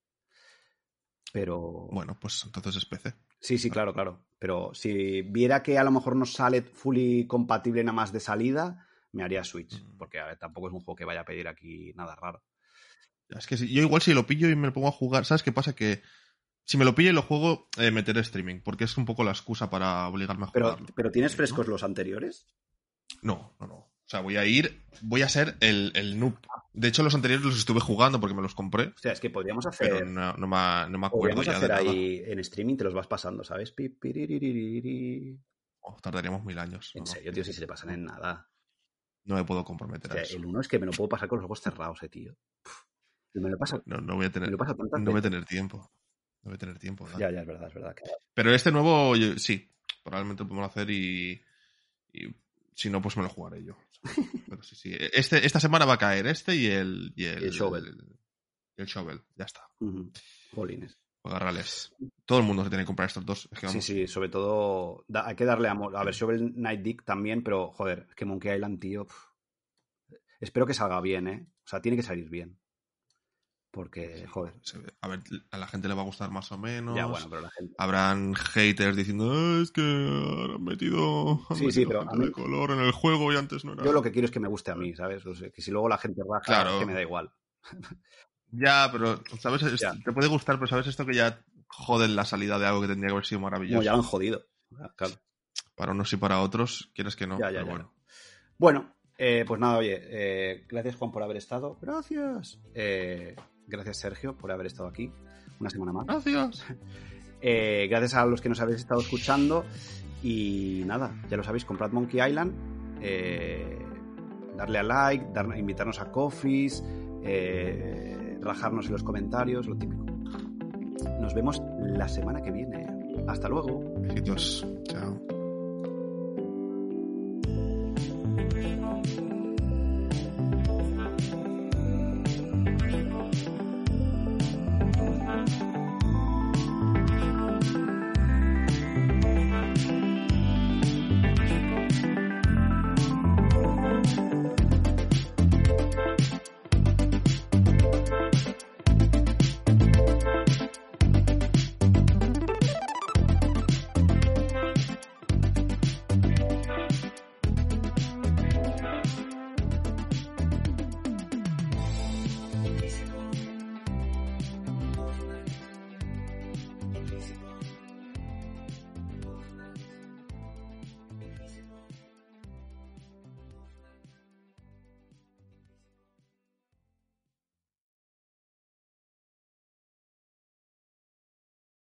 Pero. Bueno, pues entonces es PC. Sí, sí, claro, claro. Pero si viera que a lo mejor no sale fully compatible nada más de salida, me haría Switch. Mm. Porque a ver, tampoco es un juego que vaya a pedir aquí nada raro. Es que si- yo igual si lo pillo y me lo pongo a jugar, ¿sabes qué pasa? Que si me lo pillo y lo juego, eh, meteré streaming, porque es un poco la excusa para obligarme a Pero, jugarlo. pero ¿tienes ¿no? frescos los anteriores? No, no, no. O sea, voy a ir, voy a ser el, el noob. De hecho, los anteriores los estuve jugando porque me los compré, O sea, es que podríamos hacer. pero no, no me, no me acuerdo podríamos ya hacer de nada. ahí en streaming, te los vas pasando, ¿sabes? Oh, tardaríamos mil años. En No, serio, tío, si se le pasan en nada. No me puedo O comprometer sea, a eso. el uno es que me lo puedo pasar con los ojos cerrados, eh, tío. Puf. Y me lo pasa, No, no voy a me tener, lo pasa no voy a tener tiempo. No voy a tener tiempo. nada. Ya, ya, es verdad, es verdad. que- Pero este nuevo, yo- sí, probablemente lo podemos hacer y, y si no, pues me lo jugaré yo. Pero sí, sí. Este, esta semana va a caer este y el, y el, el Shovel. El, el Shovel, ya está. Jolines. Agárrales. Todo el mundo se tiene que comprar estos dos. Es que Sí, vamos, sí, sobre todo da- hay que darle amor. A ver, Shovel Knight Dick también, pero joder, es que Monkey Island, tío. Espero que salga bien, ¿eh? O sea, tiene que salir bien. Porque, joder. A ver, a la gente le va a gustar más o menos. Ya, bueno, pero la gente. Habrán haters diciendo, "Ah, es que han metido, han Sí, sí, pero gente a mí- de color en el juego y antes no era. Yo lo que quiero es que me guste a mí, ¿sabes? O sea, que si luego la gente raja, Claro. que me da igual. Ya, pero, ¿sabes? Es- Ya. Te puede gustar, pero ¿sabes esto que ya joden la salida de algo que tendría que haber sido maravilloso? Ya lo han jodido. Claro. Para unos y para otros, quieres que no. Ya, ya, pero bueno. Bueno, eh, pues nada, oye, eh, gracias Juan por haber estado. Gracias. Eh, gracias Sergio por haber estado aquí una semana más. Gracias. Eh, gracias a los que nos habéis estado escuchando. Y nada, ya lo sabéis, comprad Monkey Island. eh, darle a like, dar- invitarnos a coffees, eh, rajarnos en los comentarios, lo típico. Nos vemos la semana que viene. Hasta luego. Besitos. Chao.